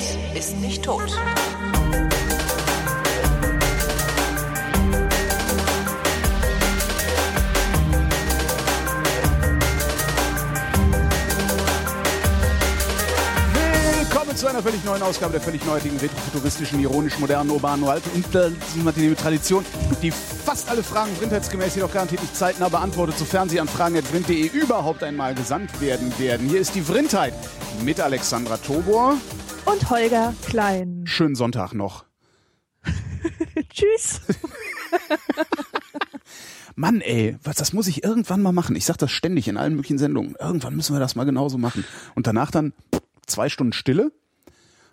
Welt ist nicht tot. Zu einer völlig neuen Ausgabe der völlig neuartigen, retrofuturistischen, ironisch modernen, urbanen, alten internationalen Tradition, die fast alle Fragen blindheitsgemäß jedoch garantiert nicht zeitnah beantwortet, sofern sie an fragen.vrind.de überhaupt einmal gesandt werden werden. Hier ist die Vrindheit mit Alexandra Tobor. Und Holger Klein. Schönen Sonntag noch. Tschüss. Mann, ey, was, das muss ich irgendwann mal machen. Ich sag das ständig in allen möglichen Sendungen. Irgendwann müssen wir das mal genauso machen. Und danach dann zwei Stunden Stille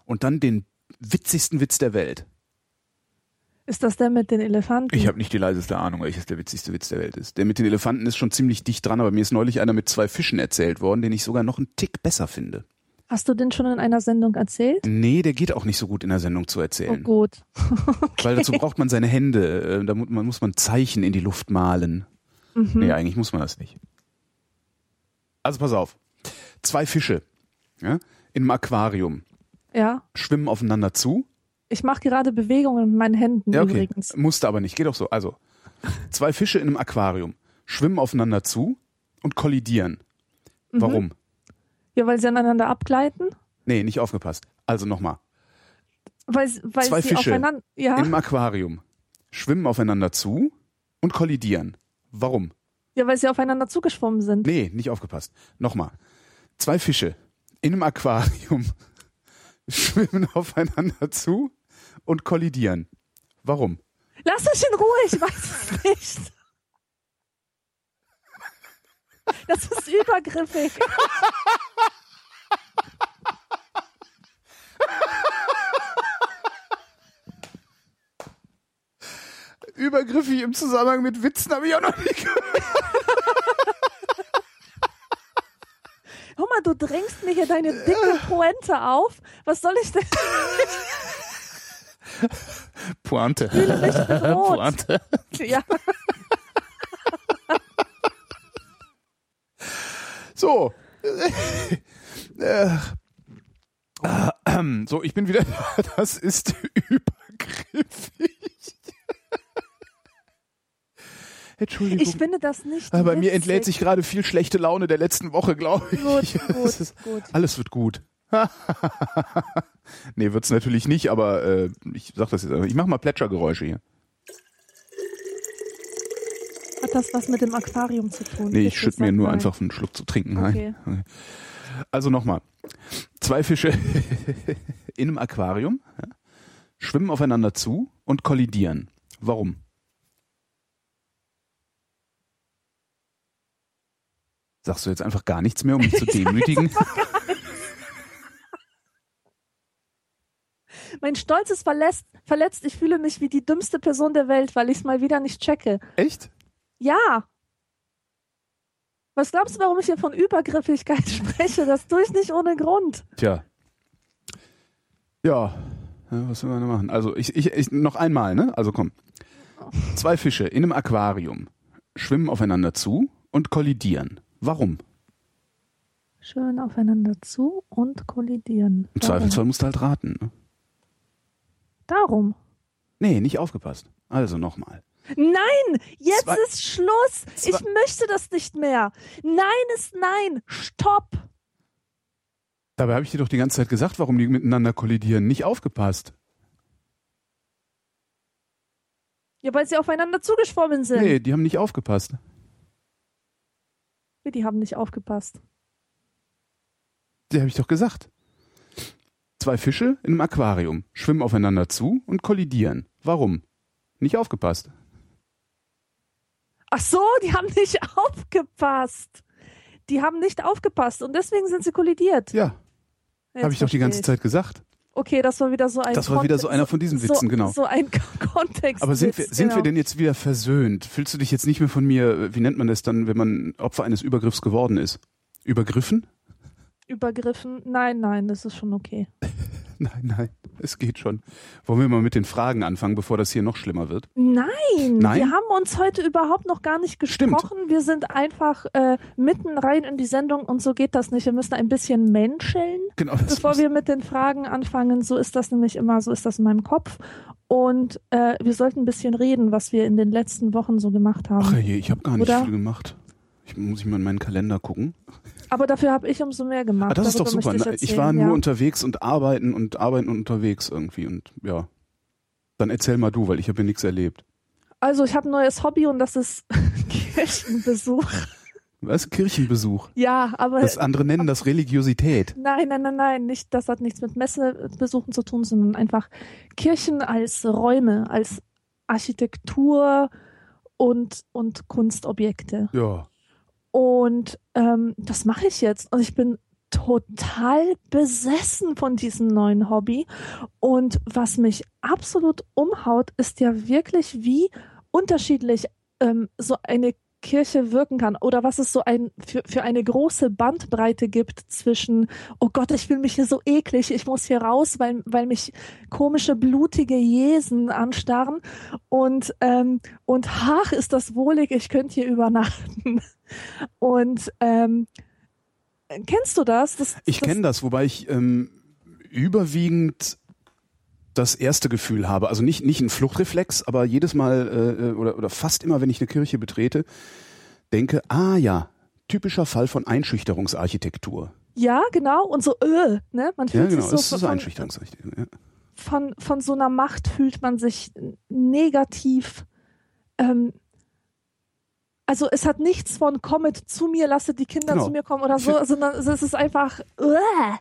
und dann den witzigsten Witz der Welt. Ist das der mit den Elefanten? Ich habe nicht die leiseste Ahnung, welches der witzigste Witz der Welt ist. Der mit den Elefanten ist schon ziemlich dicht dran, aber mir ist neulich einer mit zwei Fischen erzählt worden, den ich sogar noch einen Tick besser finde. Hast du den schon in einer Sendung erzählt? Nee, der geht auch nicht so gut in der Sendung zu Oh erzählen. gut. Weil dazu braucht man seine Hände. äh, Da muss man Zeichen in die Luft malen. Mhm. Nee, eigentlich muss man das nicht. Also pass auf. Zwei Fische ja, in einem Aquarium Ja. schwimmen aufeinander zu. Ich mache gerade Bewegungen mit meinen Händen Ja, okay. übrigens. Musste aber nicht. Geht doch so. Also, zwei Fische in einem Aquarium schwimmen aufeinander zu und kollidieren. Mhm. Warum? Ja, weil sie aneinander abgleiten? Nee, nicht aufgepasst. Also nochmal. Weil, weil Zwei sie Fische aufeinander. Ja. Im Aquarium schwimmen aufeinander zu und kollidieren. Warum? ja, weil sie aufeinander zugeschwommen sind. Nee, nicht aufgepasst. Nochmal. Zwei Fische in einem Aquarium schwimmen aufeinander zu und kollidieren. Warum? Lass mich in Ruhe, ich weiß es nicht. Das ist übergriffig. Übergriffig im Zusammenhang mit Witzen habe ich auch noch nicht gehört. Guck mal, du drängst mir hier deine dicke Pointe auf. Was soll ich denn? Pointe. Pointe. Ja. So. Äh, äh, so, ich bin wieder da. Das ist übergriffig. Entschuldigung. Ich finde das nicht. Aber bei mir witzig. entlädt sich gerade viel schlechte Laune der letzten Woche, glaube ich. Gut, Es gut, ist, gut. Alles wird gut. nee, wird's natürlich nicht, aber äh, ich sag das jetzt einfach. Ich mache mal Plätschergeräusche hier. Hat das was mit dem Aquarium zu tun? Nee, ich schütte mir nur nein. einfach einen Schluck zu trinken Okay. rein. Also nochmal. Zwei Fische in einem Aquarium ja, schwimmen aufeinander zu und kollidieren. Warum? Sagst du jetzt einfach gar nichts mehr, um mich zu demütigen? Mein Stolz ist verletzt, verletzt. Ich fühle mich wie die dümmste Person der Welt, weil ich es mal wieder nicht checke. Echt? Ja. Was glaubst du, warum ich hier von Übergriffigkeit spreche? Das tue ich nicht ohne Grund. Tja. Ja, was will man da machen? Also ich, ich, ich noch einmal, ne? Also komm. Zwei Fische in einem Aquarium schwimmen aufeinander zu und kollidieren. Warum? Schön aufeinander zu und kollidieren. Im? Zweifelsfall musst du halt raten. Ne? Darum. Nee, nicht aufgepasst. Also nochmal. Nein, jetzt Zwei- ist Schluss. Zwei- Ich möchte das nicht mehr. Nein ist nein. Stopp. Dabei habe ich dir doch die ganze Zeit gesagt, warum die miteinander kollidieren. Nicht aufgepasst. Ja, weil sie aufeinander zugeschwommen sind. Nee, die haben nicht aufgepasst. Wie, Die haben nicht aufgepasst. Die habe ich doch gesagt. Zwei Fische in einem Aquarium schwimmen aufeinander zu und kollidieren. Warum? Nicht aufgepasst. Ach so, die haben nicht aufgepasst. Die haben nicht aufgepasst und deswegen sind sie kollidiert. Ja, habe ich doch die ganze ich. Zeit gesagt. Okay, das war wieder so ein Das war wieder so einer von diesen Witzen, so, genau. So ein Kontext. Aber sind wir, sind genau. wir denn jetzt wieder versöhnt? Fühlst du dich jetzt nicht mehr von mir, wie nennt man das dann, wenn man Opfer eines Übergriffs geworden ist? Übergriffen? übergriffen? Nein, nein, das ist schon okay. Nein, nein, es geht schon. Wollen wir mal mit den Fragen anfangen, bevor das hier noch schlimmer wird? Nein, Nein? wir haben uns heute überhaupt noch gar nicht Stimmt. gesprochen. Wir sind einfach äh, mitten rein in die Sendung und so geht das nicht. Wir müssen ein bisschen menscheln, Genau. bevor wir mit den Fragen anfangen. So ist das nämlich immer, so ist das in meinem Kopf. Und äh, wir sollten ein bisschen reden, was wir in den letzten Wochen so gemacht haben. Ach je, ich habe gar nicht Oder? viel gemacht. Ich muss ich mal in meinen Kalender gucken. Aber dafür habe ich umso mehr gemacht. Ah, das ist doch super. Ich, erzählen, war nur ja. unterwegs und arbeiten und arbeiten und unterwegs irgendwie und ja. Dann erzähl mal du, weil ich habe hier nichts erlebt. Also ich habe ein neues Hobby und das ist Kirchenbesuch. Was? Kirchenbesuch. Ja, aber Das andere nennen das Religiosität. Nein, nein, nein, nein, nicht, das hat nichts mit Messebesuchen zu tun, sondern einfach Kirchen als Räume, als Architektur und, und Kunstobjekte. Ja. Und ähm, das mache ich jetzt. Und ich bin total besessen von diesem neuen Hobby. Und was mich absolut umhaut, ist ja wirklich, wie unterschiedlich ähm, so eine Kirche wirken kann oder was es so ein für, für eine große Bandbreite gibt zwischen, oh Gott, ich fühle mich hier so eklig, ich muss hier raus, weil, weil mich komische, blutige Jesen anstarren und, ähm, und ach, ist das wohlig, ich könnte hier übernachten. Und ähm, kennst du das? das Ich kenne das, wobei ich ähm, überwiegend das erste Gefühl habe. Also nicht, nicht ein Fluchtreflex, aber jedes Mal äh, oder, oder fast immer, wenn ich eine Kirche betrete, denke, ah ja, typischer Fall von Einschüchterungsarchitektur. Ja, genau. Und so, äh, ne? Man Ja, fühlt genau, sich so ist von, Einschüchterungsarchitektur. Ja. von, von so einer Macht fühlt man sich negativ. Ähm, also es hat nichts von kommet zu mir, lasse die Kinder Genau. zu mir kommen oder so, sondern es ist einfach. Äh.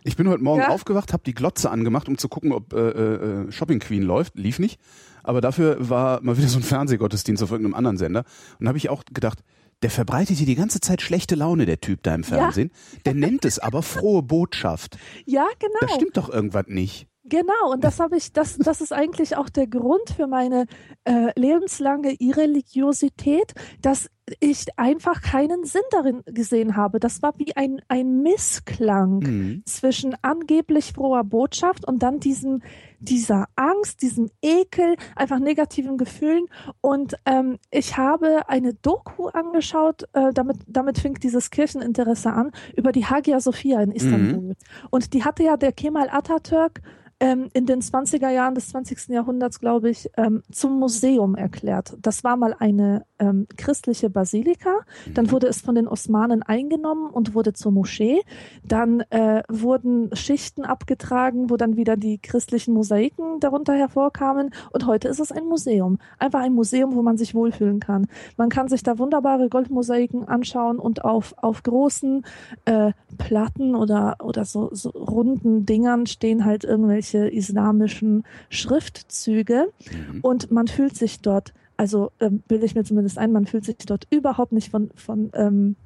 Ich bin heute Morgen Ja. aufgewacht, habe die Glotze angemacht, um zu gucken, ob äh, äh, Shopping Queen läuft. Lief nicht. Aber dafür war mal wieder so ein Fernsehgottesdienst auf irgendeinem anderen Sender. Und habe ich auch gedacht, der verbreitet hier die ganze Zeit schlechte Laune, der Typ da im Fernsehen. Der nennt es aber frohe Botschaft. Ja, Da genau. stimmt doch irgendwas nicht. Genau, und das habe ich, das, das ist eigentlich auch der Grund für meine äh, lebenslange Irreligiosität, dass ich einfach keinen Sinn darin gesehen habe. Das war wie ein, ein Missklang Mhm. zwischen angeblich froher Botschaft und dann diesem, dieser Angst, diesem Ekel, einfach negativen Gefühlen. Und ähm, ich habe eine Doku angeschaut, äh, damit, damit fing dieses Kircheninteresse an, über die Hagia Sophia in Istanbul. Und die hatte ja der Kemal Atatürk ähm, in den 20er Jahren des 20. Jahrhunderts, glaube ich, ähm, zum Museum erklärt. Das war mal eine ähm, christliche Basilika. Dann wurde es von den Osmanen eingenommen und wurde zur Moschee. Dann äh, wurden Schichten abgetragen, wo dann wieder die christlichen Mosaiken darunter hervorkamen. Und heute ist es ein Museum. Einfach ein Museum, wo man sich wohlfühlen kann. Man kann sich da wunderbare Goldmosaiken anschauen und auf, auf großen äh, Platten oder, oder so, so runden Dingern stehen halt irgendwelche islamischen Schriftzüge. Mhm. Und man fühlt sich dort, also ähm, bilde ich mir zumindest ein, man fühlt sich dort überhaupt nicht von, von, ähm,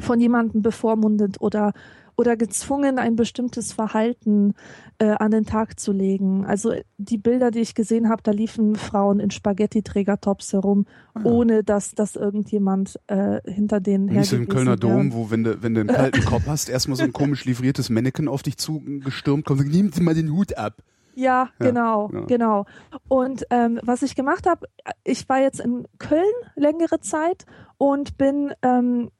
von jemandem bevormundet oder, oder gezwungen, ein bestimmtes Verhalten äh, an den Tag zu legen. Also die Bilder, die ich gesehen habe, da liefen Frauen in Spaghetti-Trägertops herum, Ah. ohne dass, dass irgendjemand äh, hinter denen her Nicht so im Kölner. Dom, wo, wenn du, wenn du einen kalten Kopf hast, erstmal so ein komisch livriertes Mannequin auf dich zugestürmt kommt und sagt, nehmen Sie mal den Hut ab. Ja, Ja, genau, ja. genau. Und ähm, was ich gemacht habe, ich war jetzt in Köln längere Zeit und bin ähm,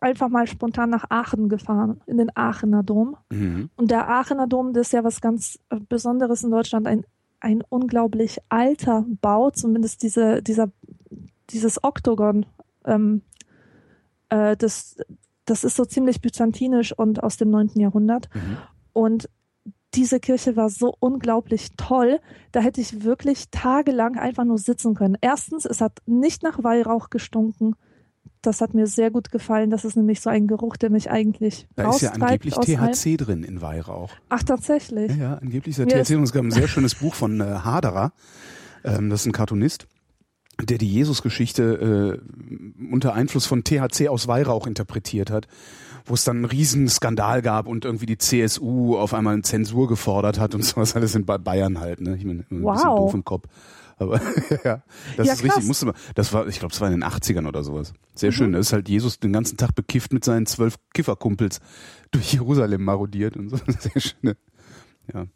einfach mal spontan nach Aachen gefahren, in den Aachener Dom. Mhm. Und der Aachener Dom, das ist ja was ganz äh, Besonderes in Deutschland, ein, ein unglaublich alter Bau, zumindest diese, dieser, dieses Oktogon. Ähm, äh, das, das ist so ziemlich byzantinisch und aus dem 9. Jahrhundert. Mhm. Und diese Kirche war so unglaublich toll. Da hätte ich wirklich tagelang einfach nur sitzen können. Erstens, es hat nicht nach Weihrauch gestunken. Das hat mir sehr gut gefallen. Das ist nämlich so ein Geruch, der mich eigentlich Da ist ja angeblich. THC drin in Weihrauch. Ach, tatsächlich. Ja, ja, angeblich ist der THC drin. Es gab ein sehr schönes Buch von äh, Haderer. Ähm, das ist ein Cartoonist, der die Jesusgeschichte äh, unter Einfluss von THC aus Weihrauch interpretiert hat, wo es dann einen riesen Skandal gab und irgendwie die CSU auf einmal eine Zensur gefordert hat und sowas alles in Ba- Bayern halt. Ne? Ich bin ein Wow. bisschen doof im Kopf. Aber ja, das Ja, ist richtig. krass. Musste man, das war, ich glaube, es war in den 80ern oder sowas. Mhm. Sehr schön. Da ist halt Jesus den ganzen Tag bekifft mit seinen zwölf Kifferkumpels durch Jerusalem marodiert und so. Sehr schön. Ja.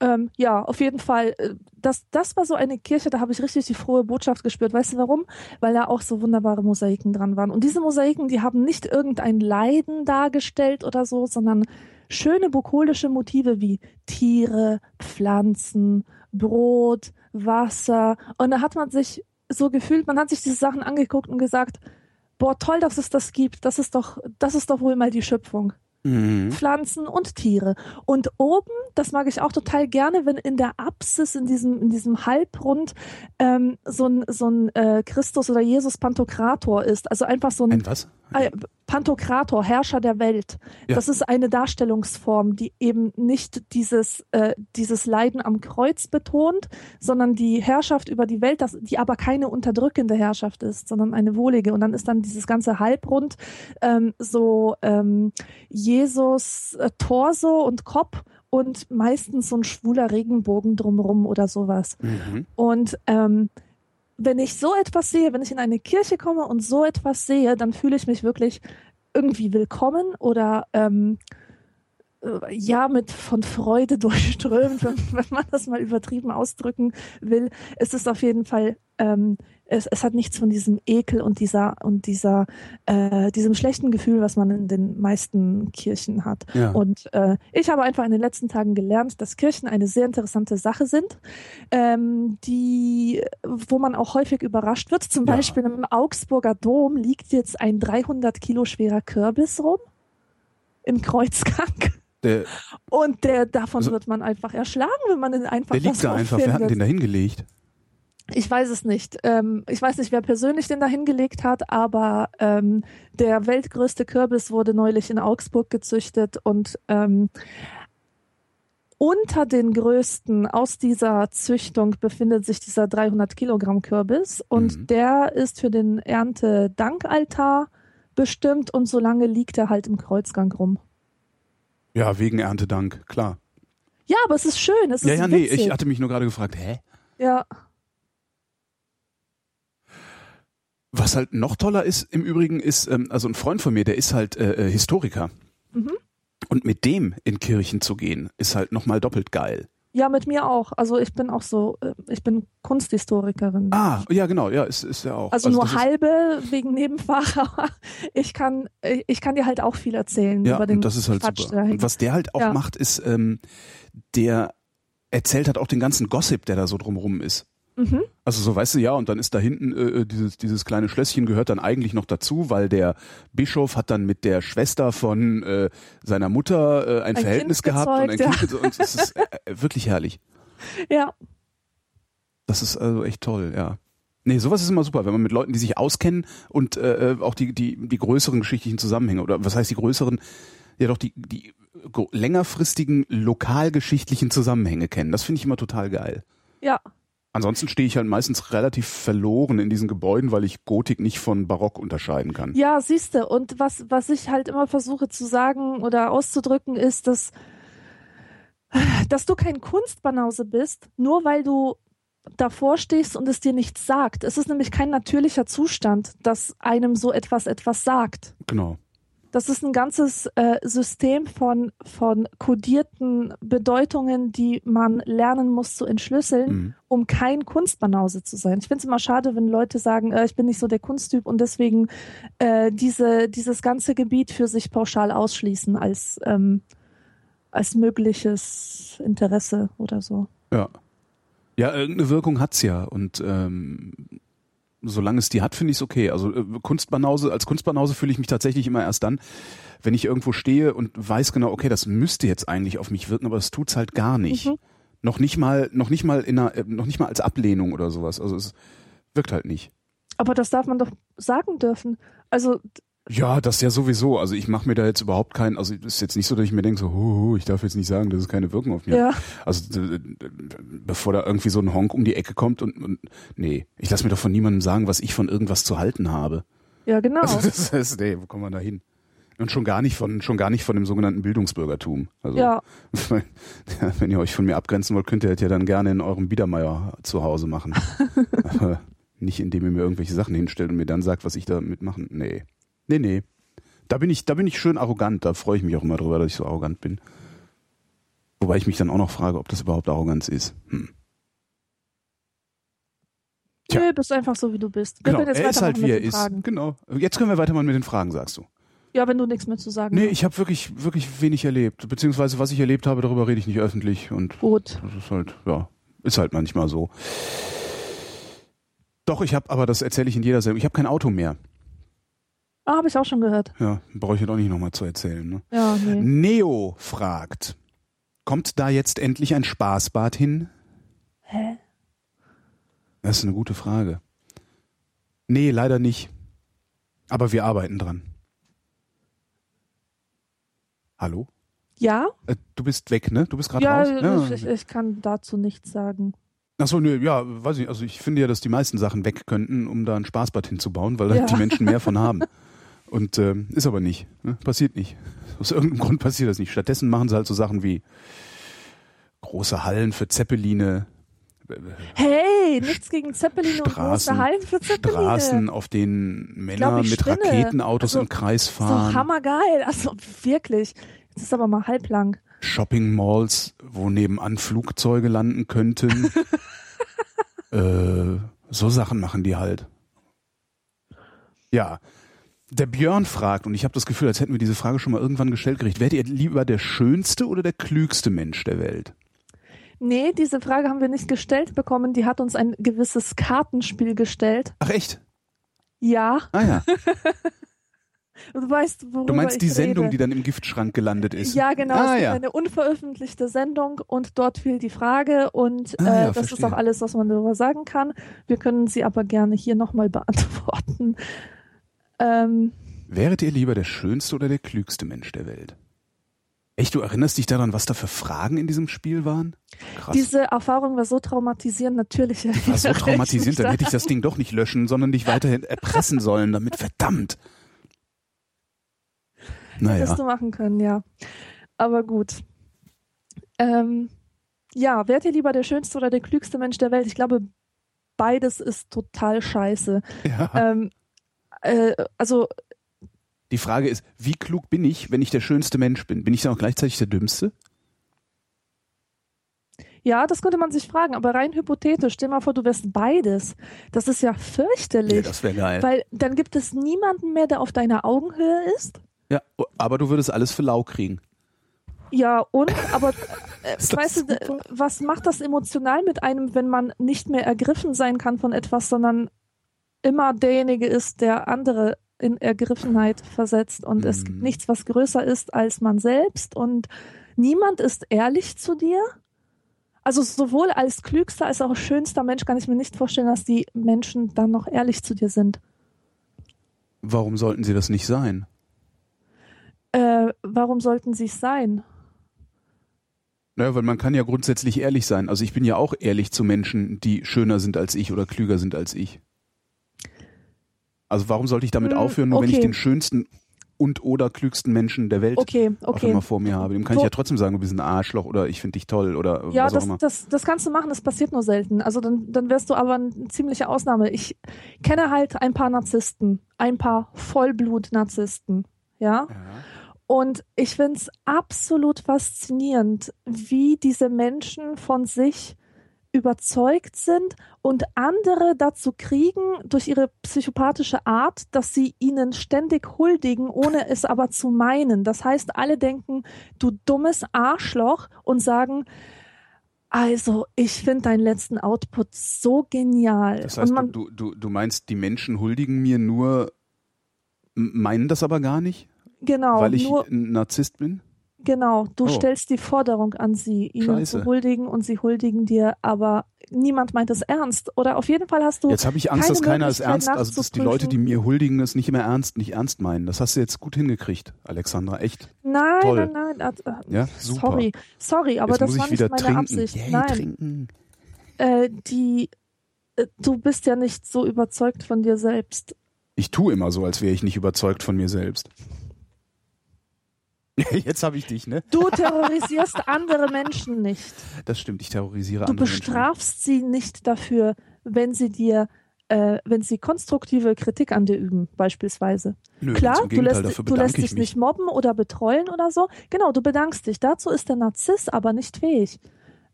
Ähm, ja, auf jeden Fall. Äh, das, das war so eine Kirche, da habe ich richtig die frohe Botschaft gespürt. Weißt du warum? Weil da auch so wunderbare Mosaiken dran waren. Und diese Mosaiken, die haben nicht irgendein Leiden dargestellt oder so, sondern schöne bukolische Motive wie Tiere, Pflanzen, Brot, Wasser. Und da hat man sich so gefühlt, man hat sich diese Sachen angeguckt und gesagt, boah, toll, dass es das gibt. Das ist doch, das ist doch wohl mal die Schöpfung mhm. Pflanzen und Tiere. Und oben, das mag ich auch total gerne, wenn in der Apsis, in diesem, in diesem Halbrund, ähm, so ein, so ein äh, Christus oder Jesus Pantokrator ist. Also einfach so ein. Ein was? Äh, Pantokrator, Herrscher der Welt. Ja. Das ist eine Darstellungsform, die eben nicht dieses, äh, dieses Leiden am Kreuz betont, sondern die Herrschaft über die Welt, das, die aber keine unterdrückende Herrschaft ist, sondern eine wohlige. Und dann ist dann dieses ganze Halbrund ähm, so ähm, Jesus äh, Torso und Kopf und meistens so ein schwuler Regenbogen drumrum oder sowas. Mhm. Und ähm, wenn ich so etwas sehe, wenn ich in eine Kirche komme und so etwas sehe, dann fühle ich mich wirklich irgendwie willkommen oder ähm, äh, ja mit von Freude durchströmt, wenn, wenn, man das mal übertrieben ausdrücken will. Es ist auf jeden Fall ähm, es, es hat nichts von diesem Ekel und dieser und dieser äh, diesem schlechten Gefühl, was man in den meisten Kirchen hat. Ja. Und äh, ich habe einfach in den letzten Tagen gelernt, dass Kirchen eine sehr interessante Sache sind, ähm, die wo man auch häufig überrascht wird. Zum ja. Beispiel im Augsburger Dom liegt jetzt ein 300 Kilo schwerer Kürbis rum im Kreuzgang. Der, und der davon also, wird man einfach erschlagen, wenn man den einfach. Der liegt da einfach. Wer hat den da hingelegt? Ich weiß es nicht. Ähm, ich weiß nicht, wer persönlich den da hingelegt hat, aber ähm, der weltgrößte Kürbis wurde neulich in Augsburg gezüchtet und ähm, unter den größten aus dieser Züchtung befindet sich dieser 300 Kilogramm Kürbis und mhm. der ist für den Erntedankaltar bestimmt und so lange liegt er halt im Kreuzgang rum. Ja, wegen Erntedank, klar. Ja, aber es ist schön. Es ja, ist ja, witzig. nee, ich hatte mich nur gerade gefragt, hä? Ja. Was halt noch toller ist, im Übrigen ist, ähm, also ein Freund von mir, der ist halt äh, äh, Historiker. Mhm. Und mit dem in Kirchen zu gehen, ist halt nochmal doppelt geil. Ja, mit mir auch. Also ich bin auch so, äh, ich bin Kunsthistorikerin. Ah, ja, genau, ja, ist, ist ja auch. Also, also nur halbe wegen Nebenfach, aber ich kann, ich kann dir halt auch viel erzählen ja, über den und das ist halt super. Und was der halt auch ja. macht, ist, ähm, der erzählt halt auch den ganzen Gossip, der da so drumrum ist. Mhm. Also so weißt du ja, und dann ist da hinten äh, äh, dieses, dieses kleine Schlösschen gehört dann eigentlich noch dazu, weil der Bischof hat dann mit der Schwester von äh, seiner Mutter äh, ein, ein Verhältnis gehabt gezeugt, und ein ja. Kind und es ist äh, wirklich herrlich. Ja. Das ist also echt toll, ja. Nee, sowas ist immer super, wenn man mit Leuten, die sich auskennen und äh, äh auch die, die, die größeren geschichtlichen Zusammenhänge, oder was heißt die größeren, ja doch die, die längerfristigen lokalgeschichtlichen Zusammenhänge kennen. Das finde ich immer total geil. Ja, Ansonsten stehe ich halt meistens relativ verloren in diesen Gebäuden, weil ich Gotik nicht von Barock unterscheiden kann. Ja, siehste. Und was, was ich halt immer versuche zu sagen oder auszudrücken, ist, dass, dass du kein Kunstbanause bist, nur weil du davor stehst und es dir nichts sagt. Es ist nämlich kein natürlicher Zustand, dass einem so etwas etwas sagt. Genau. Das ist ein ganzes äh, System von, von kodierten Bedeutungen, die man lernen muss zu entschlüsseln, mhm. um kein Kunstbanause zu sein. Ich finde es immer schade, wenn Leute sagen, äh, ich bin nicht so der Kunsttyp und deswegen äh, diese, dieses ganze Gebiet für sich pauschal ausschließen als, ähm, als mögliches Interesse oder so. Ja. Ja, irgendeine Wirkung hat's ja. Und ähm, solange es die hat, finde ich es okay. Also äh, Kunstbanause, als Kunstbanause fühle ich mich tatsächlich immer erst dann, wenn ich irgendwo stehe und weiß genau, okay, das müsste jetzt eigentlich auf mich wirken, aber es tut's halt gar nicht. Mhm. Noch nicht mal, noch nicht mal in einer, äh, noch nicht mal als Ablehnung oder sowas. Also es wirkt halt nicht. Aber das darf man doch sagen dürfen. Also ja, das ja sowieso. Also ich mache mir da jetzt überhaupt keinen, also es ist jetzt nicht so, dass ich mir denke, so, hu, hu, ich darf jetzt nicht sagen, dass es keine Wirkung auf mich ja. hat. Also bevor da irgendwie so ein Honk um die Ecke kommt und, und nee, ich lasse mir doch von niemandem sagen, was ich von irgendwas zu halten habe. Ja, genau. Also das heißt, nee, wo kommen wir da hin? Und schon gar nicht von, schon gar nicht von dem sogenannten Bildungsbürgertum. Also, ja. wenn ihr euch von mir abgrenzen wollt, könnt ihr das ja dann gerne in eurem Biedermeier zu Hause machen. Aber nicht indem ihr mir irgendwelche Sachen hinstellt und mir dann sagt, was ich damit machen. Nee. Nee, nee. Da bin ich, da bin ich schön arrogant. Da freue ich mich auch immer drüber, dass ich so arrogant bin. Wobei ich mich dann auch noch frage, ob das überhaupt Arroganz ist. Hm. Tja. Nee, bist einfach so, wie du bist. Genau, er ist halt wie er ist. Fragen. Genau. Jetzt können wir weitermachen mit den Fragen, sagst du. Ja, wenn du nichts mehr zu sagen Nee, hast. ich habe wirklich, wirklich wenig erlebt. Beziehungsweise was ich erlebt habe, darüber rede ich nicht öffentlich. Und Gut. das ist halt, ja, ist halt manchmal so. Doch, ich habe, aber das erzähle ich in jeder Sendung. Ich habe kein Auto mehr. Ah, habe ich auch schon gehört. Ja, brauche ich ja doch nicht nochmal zu erzählen. Ne? Ja, nee. Neo fragt, kommt da jetzt endlich ein Spaßbad hin? Hä? Das ist eine gute Frage. Nee, leider nicht. Aber wir arbeiten dran. Hallo? Ja? Äh, du bist weg, ne? Du bist gerade Ja, raus? ich, ich kann dazu nichts sagen. Achso, nö, ja, weiß ich. Also ich finde ja, dass die meisten Sachen weg könnten, um da ein Spaßbad hinzubauen, weil Ja. die Menschen mehr von haben. Und ähm, ist aber nicht. Ne? Passiert nicht. Aus irgendeinem Grund passiert das nicht. Stattdessen machen sie halt so Sachen wie große Hallen für Zeppeline, Hey, nichts gegen Zeppelin und Straßen, große Hallen für Zeppeline. Straßen, auf denen Männer mit spinne. Raketenautos Also, im Kreis Ist doch fahren. hammergeil. Also wirklich. Das ist aber mal halblang. Shopping Malls, wo nebenan Flugzeuge landen könnten. äh, so Sachen machen die halt. Ja. Der Björn fragt, und ich habe das Gefühl, als hätten wir diese Frage schon mal irgendwann gestellt gekriegt, werdet ihr lieber der schönste oder der klügste Mensch der Welt? Nee, diese Frage haben wir nicht gestellt bekommen. Die hat uns ein gewisses Kartenspiel gestellt. Ach echt? Ja, Ah ja. du weißt, worüber Du meinst die Sendung, rede. die dann im Giftschrank gelandet ist? Ja, genau. Ah es ja. eine unveröffentlichte Sendung und dort fiel die Frage und Ah, äh, ja, das verstehe. ist auch alles, was man darüber sagen kann. Wir können sie aber gerne hier nochmal beantworten. Ähm, Wäret ihr lieber der schönste oder der klügste Mensch der Welt? Echt, du erinnerst dich daran, was da für Fragen in diesem Spiel waren? Krass. diese Erfahrung war so traumatisierend, natürlich. war so traumatisierend, dann hätte ich das Ding doch nicht löschen, sondern dich weiterhin erpressen sollen damit. Verdammt. Hättest Naja. du machen können, ja. Aber gut. Ähm, ja, wärt ihr lieber der schönste oder der klügste Mensch der Welt? Ich glaube, beides ist total scheiße. Ja. Ähm, äh, also, Die Frage ist, wie klug bin ich, wenn ich der schönste Mensch bin? Bin ich dann auch gleichzeitig der dümmste? ja, das könnte man sich fragen, aber rein hypothetisch, stell mal vor, du wärst beides. Das ist ja fürchterlich. Ja, das wäre geil. weil dann gibt es niemanden mehr, der auf deiner Augenhöhe ist. Ja, aber du würdest alles für lau kriegen. Ja, und, aber äh, weißt du, was macht das emotional mit einem, wenn man nicht mehr ergriffen sein kann von etwas, sondern immer derjenige ist, der andere in Ergriffenheit versetzt und es gibt Mhm. nichts, was größer ist als man selbst und niemand ist ehrlich zu dir? Also sowohl als klügster als auch schönster Mensch kann ich mir nicht vorstellen, dass die Menschen dann noch ehrlich zu dir sind. Warum sollten sie das nicht sein? Äh, warum sollten sie es sein? Naja, weil man kann ja grundsätzlich ehrlich sein. Also ich bin ja auch ehrlich zu Menschen, die schöner sind als ich oder klüger sind als ich. Also warum sollte ich damit Hm, aufhören, nur wenn ich okay. den schönsten und oder klügsten Menschen der Welt Okay, auch okay. immer vor mir habe? Dem kann Wo- ich ja trotzdem sagen, du bist ein Arschloch oder ich finde dich toll oder Ja, was auch das, immer. das, das kannst du machen, das passiert nur selten. Also dann, dann wärst du aber eine ziemliche Ausnahme. Ich kenne halt ein paar Narzissten, ein paar Vollblut-Narzissten, ja. Ja. Und ich finde es absolut faszinierend, wie diese Menschen von sich überzeugt sind und andere dazu kriegen durch ihre psychopathische Art, dass sie ihnen ständig huldigen, ohne es aber zu meinen. Das heißt, alle denken, du dummes Arschloch und sagen, also ich finde deinen letzten Output so genial. Das heißt, man, du, du, du meinst, die Menschen huldigen mir nur, meinen das aber gar nicht, genau, weil ich nur, ein Narzisst bin? Genau, du Oh. stellst die Forderung an sie, ihnen Scheiße. zu huldigen und sie huldigen dir, aber niemand meint es ernst. Oder auf jeden Fall hast du. Jetzt habe ich Angst, dass keiner es ernst, also dass die Leute, die mir huldigen, das nicht immer ernst, nicht ernst meinen. Das hast du jetzt gut hingekriegt, Alexandra, echt. Nein, Toll. nein, nein. äh, Ja, super. Sorry, sorry, aber jetzt das muss war ich nicht meine trinken. Absicht. Yay, nein, trinken. äh, die, äh, du bist ja nicht so überzeugt von dir selbst. Ich tue immer so, als wäre ich nicht überzeugt von mir selbst. Jetzt habe ich dich, ne? Du terrorisierst andere Menschen nicht. Das stimmt, ich terrorisiere Du andere Menschen. bestrafst sie nicht dafür, wenn sie dir äh, wenn sie konstruktive Kritik an dir üben, beispielsweise. Nö, Klar, du lässt, du lässt dich nicht mobben oder betreuen oder so. Genau, du bedankst dich. Dazu ist der Narziss aber nicht fähig.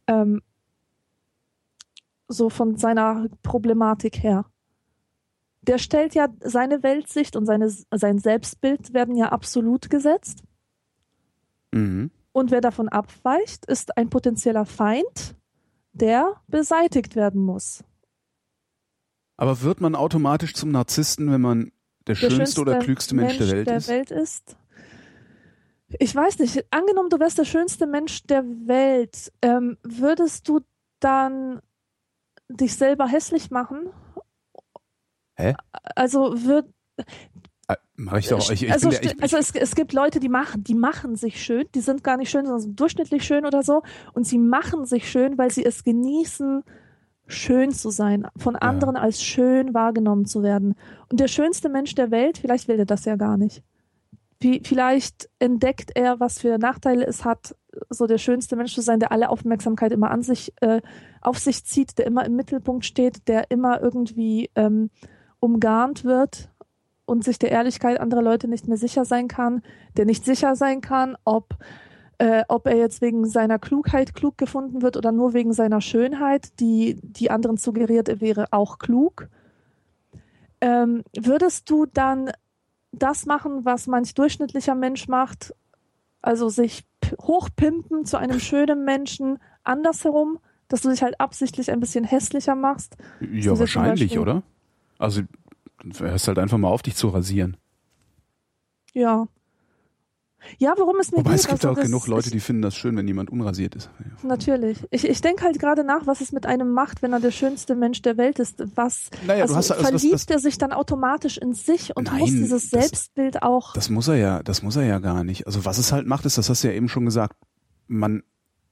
Ähm, so von seiner Problematik her. Der stellt ja seine Weltsicht und seine, sein Selbstbild werden ja absolut gesetzt. Mhm. Und wer davon abweicht, ist ein potenzieller Feind, der beseitigt werden muss. Aber wird man automatisch zum Narzissten, wenn man der, Der schönste oder klügste Mensch, der Welt ist? Welt ist. Ich weiß nicht, angenommen, du wärst der schönste Mensch der Welt, ähm, würdest du dann dich selber hässlich machen? Hä? Also wird Äh, Mach ich doch. Ich, ich also, der, ich, also es, es gibt Leute, die machen, die machen sich schön, die sind gar nicht schön, sondern sind durchschnittlich schön oder so. Und sie machen sich schön, weil sie es genießen, schön zu sein, von anderen als schön wahrgenommen zu werden. Und der schönste Mensch der Welt, vielleicht will er das ja gar nicht. Wie, vielleicht entdeckt er, was für Nachteile es hat, so der schönste Mensch zu sein, der alle Aufmerksamkeit immer an sich, äh, auf sich zieht, der immer im Mittelpunkt steht, der immer irgendwie ähm, umgarnt wird und sich der Ehrlichkeit anderer Leute nicht mehr sicher sein kann, der nicht sicher sein kann, ob, äh, ob er jetzt wegen seiner Klugheit klug gefunden wird oder nur wegen seiner Schönheit, die die anderen suggeriert, er wäre auch klug. Ähm, würdest du dann das machen, was manch durchschnittlicher Mensch macht, also sich hochpimpen zu einem schönen Menschen andersherum, dass du dich halt absichtlich ein bisschen hässlicher machst? ja, wahrscheinlich, oder? Also, du hörst halt einfach mal auf, dich zu rasieren. Ja. Ja, worum es mir Wobei geht. es gibt also auch das- genug Leute, die finden das schön, wenn jemand unrasiert ist. Natürlich. Ich, ich denke halt gerade nach, was es mit einem macht, wenn er der schönste Mensch der Welt ist. Was Naja, also hast das, verliebt das, er sich dann automatisch in sich und Nein, muss dieses das- Selbstbild auch. das muss er ja, das muss er ja gar nicht. Also was es halt macht, ist, das hast du ja eben schon gesagt, man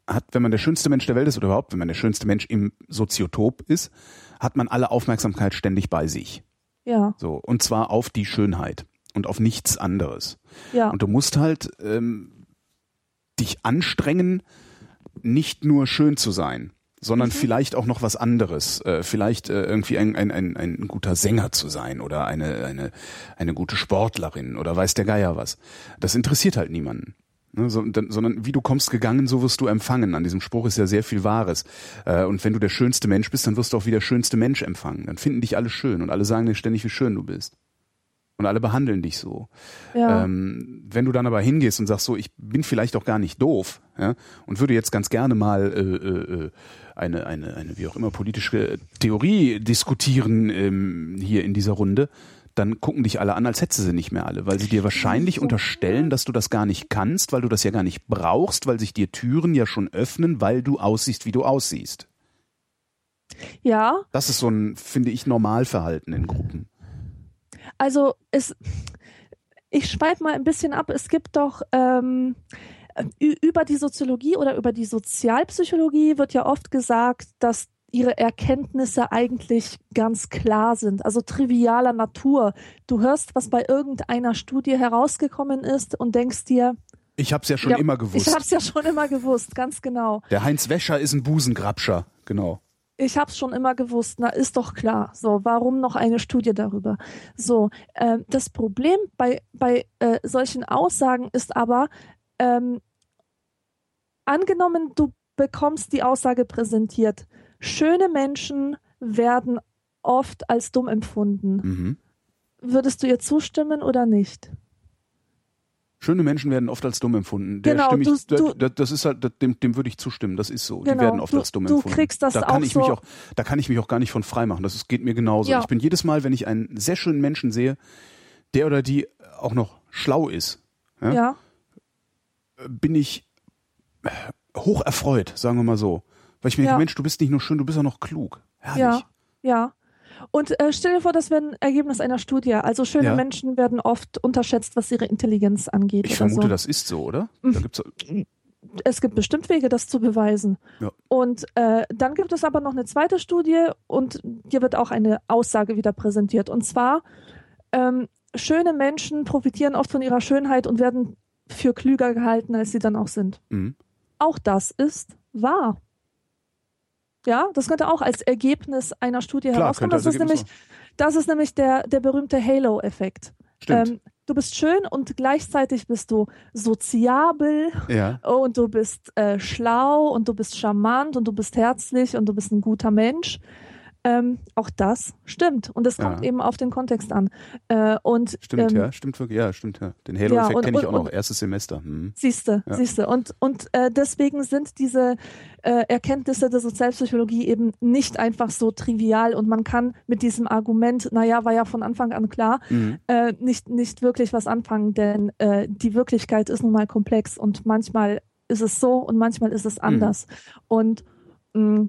hat, wenn man der schönste Mensch der Welt ist oder überhaupt, wenn man der schönste Mensch im Soziotop ist, hat man alle Aufmerksamkeit ständig bei sich. Ja, So und zwar auf die Schönheit und auf nichts anderes. ja, Und du musst halt ähm, dich anstrengen, nicht nur schön zu sein, sondern Mhm. vielleicht auch noch was anderes. Äh, vielleicht äh, irgendwie ein, ein, ein, ein guter Sänger zu sein oder eine, eine, eine gute Sportlerin oder weiß der Geier was. Das interessiert halt niemanden. Ne, so, dann, sondern wie du kommst gegangen, so wirst du empfangen. An diesem Spruch ist ja sehr viel Wahres. Äh, und wenn du der schönste Mensch bist, dann wirst du auch wie der schönste Mensch empfangen. Dann finden dich alle schön und alle sagen dir ständig, wie schön du bist. Und alle behandeln dich so. ja. Ähm, wenn du dann aber hingehst und sagst so, ich bin vielleicht auch gar nicht doof ja, und würde jetzt ganz gerne mal äh, äh, äh, eine, eine, eine wie auch immer politische Theorie diskutieren ähm, hier in dieser Runde, dann gucken dich alle an, als hättest du sie nicht mehr alle, weil sie dir wahrscheinlich unterstellen, dass du das gar nicht kannst, weil du das ja gar nicht brauchst, weil sich dir Türen ja schon öffnen, weil du aussiehst, wie du aussiehst. ja, Das ist so ein, finde ich, Normalverhalten in Gruppen. also es, ich schweife mal ein bisschen ab. Es gibt doch ähm, über die Soziologie oder über die Sozialpsychologie wird ja oft gesagt, dass ihre Erkenntnisse eigentlich ganz klar sind, also trivialer Natur. Du hörst, was bei irgendeiner Studie herausgekommen ist und denkst dir, Ich habe es ja schon Ja, immer ich gewusst. habe es ja schon immer gewusst, ganz genau. Der Heinz Wäscher ist ein Busengrabscher, genau. Ich habe es schon immer gewusst, na ist doch klar. So, warum noch eine Studie darüber? So, ähm, das Problem bei, bei äh, solchen Aussagen ist aber, ähm, angenommen, du bekommst die Aussage präsentiert, schöne Menschen werden oft als dumm empfunden. Mhm. Würdest du ihr zustimmen oder nicht? Schöne Menschen werden oft als dumm empfunden. Der Genau, ich, du- du- das, das ist halt, dem, dem würde ich zustimmen. Das ist so. Die Genau, werden oft du- als dumm du empfunden. kriegst das da kann auch ich mich so- auch, da kann ich mich auch gar nicht von frei machen. Das ist, geht mir genauso. Ja. Ich bin jedes Mal, wenn ich einen sehr schönen Menschen sehe, der oder die auch noch schlau ist, Ja? Ja, bin ich hoch erfreut, sagen wir mal so. Weil ich mir Ja. denke, Mensch, du bist nicht nur schön, du bist auch noch klug. Herrlich. ja, ja. Und äh, stell dir vor, das wäre ein Ergebnis einer Studie. Also schöne Ja. Menschen werden oft unterschätzt, was ihre Intelligenz angeht. Ich vermute, so. das ist so, oder? Mhm. Da gibt's, es gibt bestimmt Wege, das zu beweisen. Ja. Und äh, dann gibt es aber noch eine zweite Studie und hier wird auch eine Aussage wieder präsentiert. Und zwar, ähm, schöne Menschen profitieren oft von ihrer Schönheit und werden für klüger gehalten, als sie dann auch sind. mhm. Auch das ist wahr. Ja, das könnte auch als Ergebnis einer Studie Klar, herauskommen. Das ist nämlich, das ist nämlich der, der berühmte Halo-Effekt. Ähm, du bist schön und gleichzeitig bist du soziabel ja. und du bist äh, schlau und du bist charmant und du bist herzlich und du bist ein guter Mensch. Ähm, auch das stimmt. Und es kommt Ja. eben auf den Kontext an. Äh, und Stimmt, ähm, ja, stimmt wirklich, ja, stimmt, ja. Den Halo-Effekt Ja, kenne ich auch noch, und- erstes Semester. Hm. Siehste, Ja. siehste. Und, und äh, deswegen sind diese äh, Erkenntnisse der Sozialpsychologie eben nicht einfach so trivial und man kann mit diesem Argument, naja, war ja von Anfang an klar, Mhm. äh, nicht, nicht wirklich was anfangen, denn äh, die Wirklichkeit ist nun mal komplex und manchmal ist es so und manchmal ist es anders. Und mh,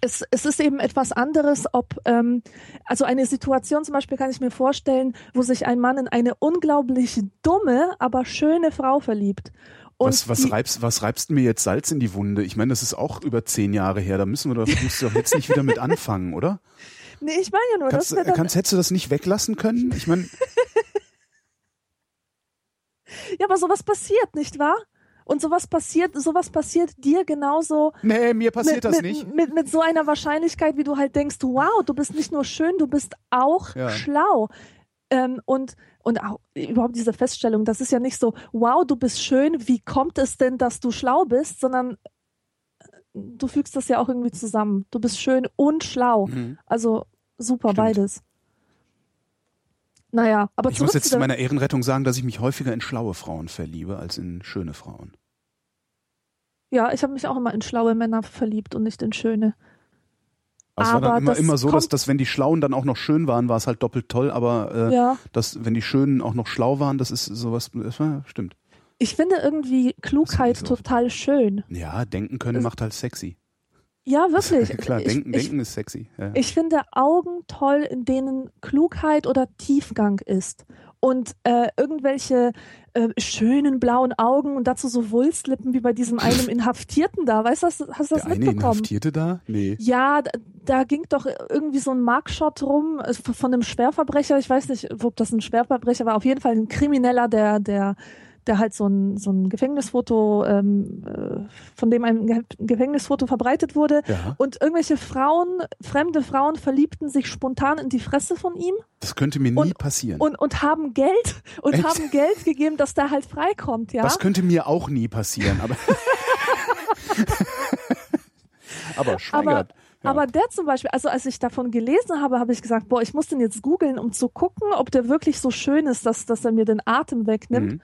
es, es ist eben etwas anderes, ob, ähm, also eine Situation zum Beispiel kann ich mir vorstellen, wo sich ein Mann in eine unglaublich dumme, aber schöne Frau verliebt. Und Was, was, die, reibst, was reibst du mir jetzt Salz in die Wunde? Ich meine, das ist auch über zehn Jahre her. Da müssen wir doch, musst du doch jetzt nicht wieder mit anfangen, oder? nee, ich meine ja nur, Kannst, das kannst, hättest du das nicht weglassen können? Ich meine, ja, aber sowas passiert, nicht wahr? Und sowas passiert, sowas passiert dir genauso nee, mir passiert mit, das mit, nicht. Mit, mit so einer Wahrscheinlichkeit, wie du halt denkst, wow, du bist nicht nur schön, du bist auch Ja. schlau. Ähm, und, und auch überhaupt diese Feststellung, das ist ja nicht so, wow, du bist schön, wie kommt es denn, dass du schlau bist, sondern äh, du fügst das ja auch irgendwie zusammen. Du bist schön und schlau. Mhm. Also super Stimmt. beides. Naja, aber Ich muss jetzt zu meiner Ehrenrettung sagen, dass ich mich häufiger in schlaue Frauen verliebe als in schöne Frauen. Ja, ich habe mich auch immer in schlaue Männer verliebt und nicht in schöne. Also es war Aber dann immer, das immer so, dass, dass wenn die Schlauen dann auch noch schön waren, war es halt doppelt toll, aber äh, Ja. dass, wenn die Schönen auch noch schlau waren, das ist sowas, das war, stimmt. Ich finde irgendwie Klugheit Das total schön. Ja, denken können Es- macht halt sexy. Ja, wirklich. Klar, ich, denken, ich, denken ist sexy. Ja. Ich finde Augen toll, in denen Klugheit oder Tiefgang ist. Und äh, irgendwelche äh, schönen blauen Augen und dazu so Wulstlippen wie bei diesem einen Inhaftierten da. Weißt du, hast, hast du das Der eine mitbekommen? Inhaftierte da? Nee. Ja, da, da ging doch irgendwie so ein Markshot rum äh, von einem Schwerverbrecher. Ich weiß nicht, ob das ein Schwerverbrecher war. Auf jeden Fall ein Krimineller, der, der, der halt so ein, so ein Gefängnisfoto, ähm, äh, von dem ein Ge Gefängnisfoto verbreitet wurde. Ja, Und irgendwelche Frauen, fremde Frauen verliebten sich spontan in die Fresse von ihm das könnte mir nie Und- passieren. und, und haben Geld und Echt? haben Geld gegeben, dass der halt freikommt, ja. Das könnte mir auch nie passieren, aber. aber Schweigert. ja. Aber der zum Beispiel, also als ich davon gelesen habe, habe ich gesagt, boah, ich muss den jetzt googeln, um zu gucken, ob der wirklich so schön ist, dass, dass er mir den Atem wegnimmt. Mhm.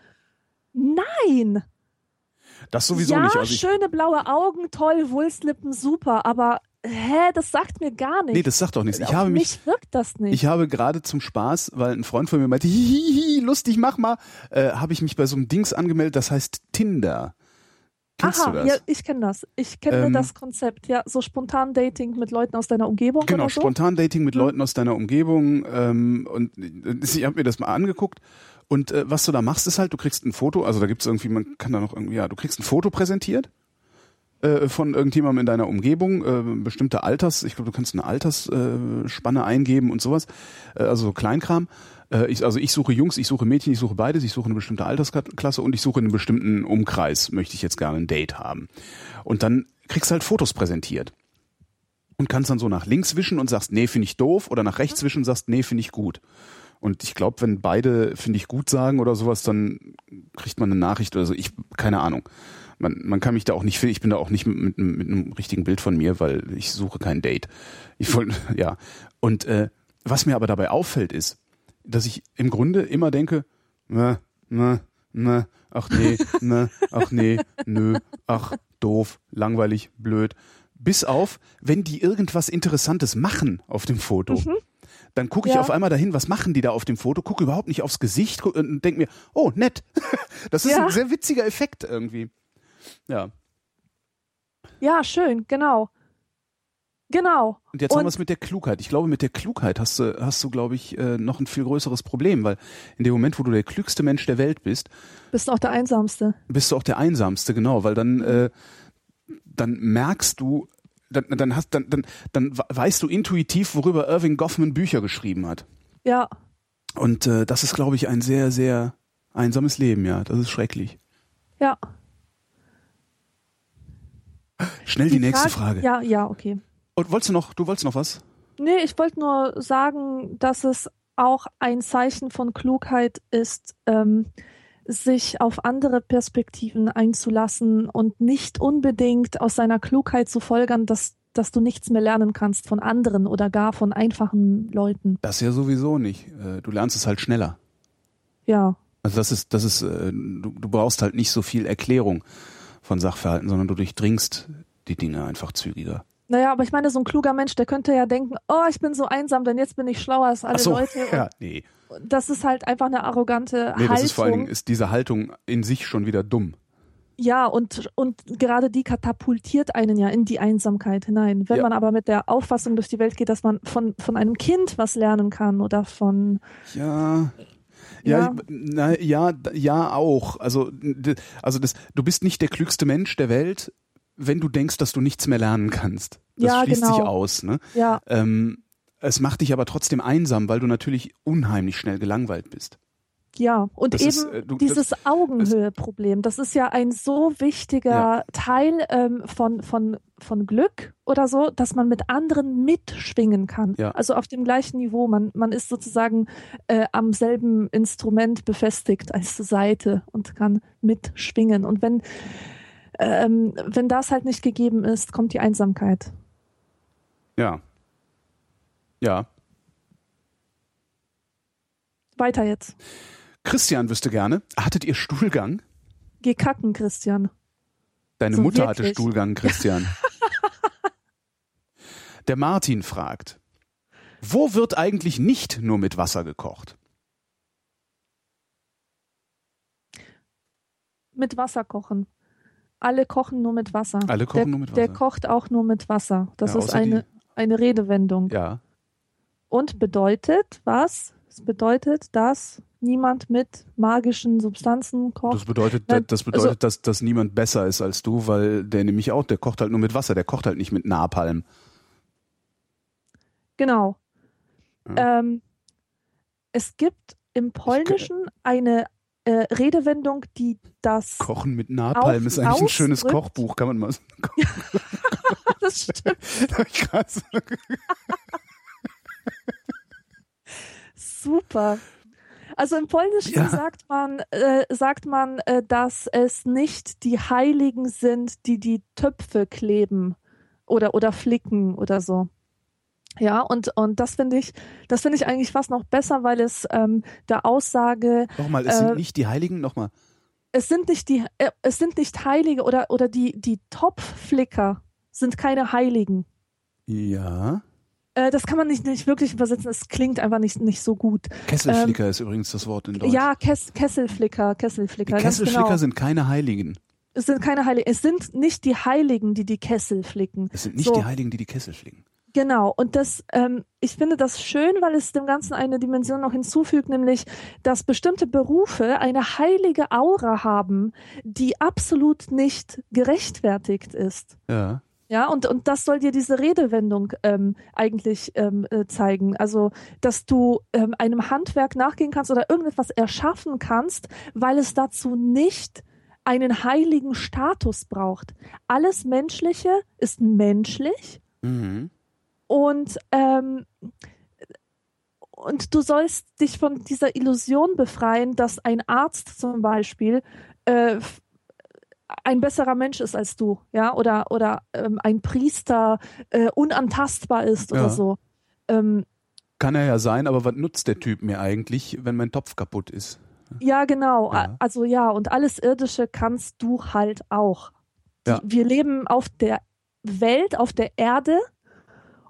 Nein! Das sowieso ja, nicht. Also ich, schöne blaue Augen, toll, Wulstlippen, super, aber hä, das sagt mir gar nichts. nee, das sagt doch nichts. Ich Auf habe mich, mich wirkt das nicht. ich habe gerade zum Spaß, weil ein Freund von mir meinte, hihihi, lustig, mach mal, äh, habe ich mich bei so einem Dings angemeldet, das heißt Tinder. Kennst Aha, du das? ja, ich kenne das. Ich kenne Ähm, das Konzept, ja, so spontan Dating mit Leuten aus deiner Umgebung Genau, oder so. Spontan-Dating mit Mhm. Leuten aus deiner Umgebung. Ähm, und ich habe mir das mal angeguckt. Und äh, was du da machst, ist halt, du kriegst ein Foto, also da gibt's irgendwie, man kann da noch irgendwie, ja, du kriegst ein Foto präsentiert äh, von irgendjemandem in deiner Umgebung, äh, bestimmte Alters, ich glaube, du kannst eine Altersspanne Spanne eingeben und sowas, äh, also so Kleinkram. Äh, ich, also ich suche Jungs, ich suche Mädchen, ich suche beides, ich suche eine bestimmte Altersklasse und ich suche in einem bestimmten Umkreis, möchte ich jetzt gerne ein Date haben. Und dann kriegst du halt Fotos präsentiert und kannst dann so nach links wischen und sagst, nee, finde ich doof, oder nach rechts wischen und sagst, nee, finde ich gut. Und ich glaube, wenn beide finde ich gut sagen oder sowas, dann kriegt man eine Nachricht oder so. Ich, keine Ahnung. Man, man kann mich da auch nicht, ich bin da auch nicht mit, mit, einem- mit einem richtigen Bild von mir, weil ich suche kein Date. Ich wollte, ja. Und äh, was mir aber dabei auffällt, ist, dass ich im Grunde immer denke, na, na, na, ach nee, na, ach nee, nö, ach, doof, langweilig, blöd. Bis auf, wenn die irgendwas Interessantes machen auf dem Foto. Dann gucke ich Ja. auf einmal dahin, was machen die da auf dem Foto, gucke überhaupt nicht aufs Gesicht guck- und denke mir, oh, nett. Das ist Ja. ein sehr witziger Effekt irgendwie. Ja. Ja, schön, genau. Genau. Und jetzt haben Und- wir es mit der Klugheit. Ich glaube, mit der Klugheit hast du, hast du, glaube ich, äh, noch ein viel größeres Problem, weil in dem Moment, wo du der klügste Mensch der Welt bist, Bist auch der Einsamste. bist du auch der einsamste, genau, weil dann, äh, dann merkst du, dann, dann hast, dann, dann, dann weißt du intuitiv, worüber Irving Goffman Bücher geschrieben hat. Ja. Und äh, das ist, glaube ich, ein sehr, sehr einsames Leben, ja. Das ist schrecklich. Ja. Schnell die, die nächste Frage, Frage. Ja, ja, okay. Und wolltest du noch, du wolltest noch was? Nee, ich wollte nur sagen, dass es auch ein Zeichen von Klugheit ist, ähm, sich auf andere Perspektiven einzulassen und nicht unbedingt aus seiner Klugheit zu folgern, dass, dass du nichts mehr lernen kannst von anderen oder gar von einfachen Leuten. Das ja sowieso nicht. Äh, du lernst es halt schneller. Ja. Also das ist, das ist, äh, du, du brauchst halt nicht so viel Erklärung von Sachverhalten, sondern du durchdringst die Dinge einfach zügiger. Naja, aber ich meine, so ein kluger Mensch, der könnte ja denken, oh, ich bin so einsam, denn jetzt bin ich schlauer als alle so, Leute. Ja, nee. Das ist halt einfach eine arrogante nee, Haltung. Das ist vor allen Dingen, ist diese Haltung in sich schon wieder dumm. Ja, und, und gerade die katapultiert einen ja in die Einsamkeit hinein. Wenn ja. man aber mit der Auffassung durch die Welt geht, dass man von, von einem Kind was lernen kann oder von. Ja. Ja, ja, na, ja, ja, auch. Also, also das, du bist nicht der klügste Mensch der Welt, wenn du denkst, dass du nichts mehr lernen kannst. Das ja, schließt genau. sich aus. Ne? Ja. Ähm, es macht dich aber trotzdem einsam, weil du natürlich unheimlich schnell gelangweilt bist. Ja, und Das eben ist, äh, du- dieses Augenhöhe-Problem, das ist ja ein so wichtiger Ja. Teil ähm, von, von, von Glück oder so, dass man mit anderen mitschwingen kann. Ja. Also auf dem gleichen Niveau. Man, man ist sozusagen äh, am selben Instrument befestigt als Seite und kann mitschwingen. Und wenn, ähm, wenn das halt nicht gegeben ist, kommt die Einsamkeit. Ja. Ja. Weiter jetzt. Christian wüsste gerne, hattet ihr Stuhlgang? Geh kacken, Christian. Deine So Mutter hatte wirklich? Stuhlgang, Christian. Der Martin fragt, wo wird eigentlich nicht nur mit Wasser gekocht? Mit Wasser kochen. Alle kochen nur mit Wasser. Alle kochen der, nur mit Der Wasser. kocht auch nur mit Wasser. Das Ja, ist eine, eine Redewendung. Ja. Und bedeutet was? Es bedeutet, dass niemand mit magischen Substanzen kocht. Das bedeutet, Nein, das bedeutet, also- dass, dass niemand besser ist als du, weil der nämlich auch, der kocht halt nur mit Wasser, der kocht halt nicht mit Napalm. Genau. Ja. Ähm, es gibt im Polnischen eine äh, Redewendung, die das. Kochen mit Napalm ist eigentlich ein schönes Kochbuch, kann man mal. das stimmt. So- Super. Also im Polnischen Ja. sagt man, äh, sagt man, äh, dass es nicht die Heiligen sind, die die Töpfe kleben oder oder flicken oder so. Ja, und und das finde ich, das finde ich eigentlich fast noch besser, weil es ähm, der Aussage, Nochmal, es Äh, sind nicht die Heiligen, nochmal. es sind nicht die, äh, es sind nicht Heilige oder oder die die Topfflicker sind keine Heiligen. Ja. Äh, das kann man nicht nicht wirklich übersetzen. Es klingt einfach nicht nicht so gut. Kesselflicker ist übrigens das Wort in Deutsch. Ähm, Ja, Kess, Kesselflicker, die Kesselflicker. ganz Kesselflicker genau. sind keine Heiligen. Es sind keine Heiligen. Es sind nicht die Heiligen, die die Kessel flicken. Es sind nicht So. die Heiligen, die die Kessel fliegen. Genau. Und das, ähm, ich finde das schön, weil es dem Ganzen eine Dimension noch hinzufügt, nämlich, dass bestimmte Berufe eine heilige Aura haben, die absolut nicht gerechtfertigt ist. Ja. Ja, und, und das soll dir diese Redewendung ähm, eigentlich ähm, äh, zeigen. Also, dass du ähm, einem Handwerk nachgehen kannst oder irgendetwas erschaffen kannst, weil es dazu nicht einen heiligen Status braucht. Alles Menschliche ist menschlich Mhm. Und ähm, und du sollst dich von dieser Illusion befreien, dass ein Arzt zum Beispiel äh, ein besserer Mensch ist als du, ja, oder oder ähm, ein Priester äh, unantastbar ist oder Ja. so. Ähm, Kann er ja sein, aber was nutzt der Typ mir eigentlich, wenn mein Topf kaputt ist? ja, genau. Ja. Also ja, und alles Irdische kannst du halt auch. Ja. Wir leben auf der Welt, auf der Erde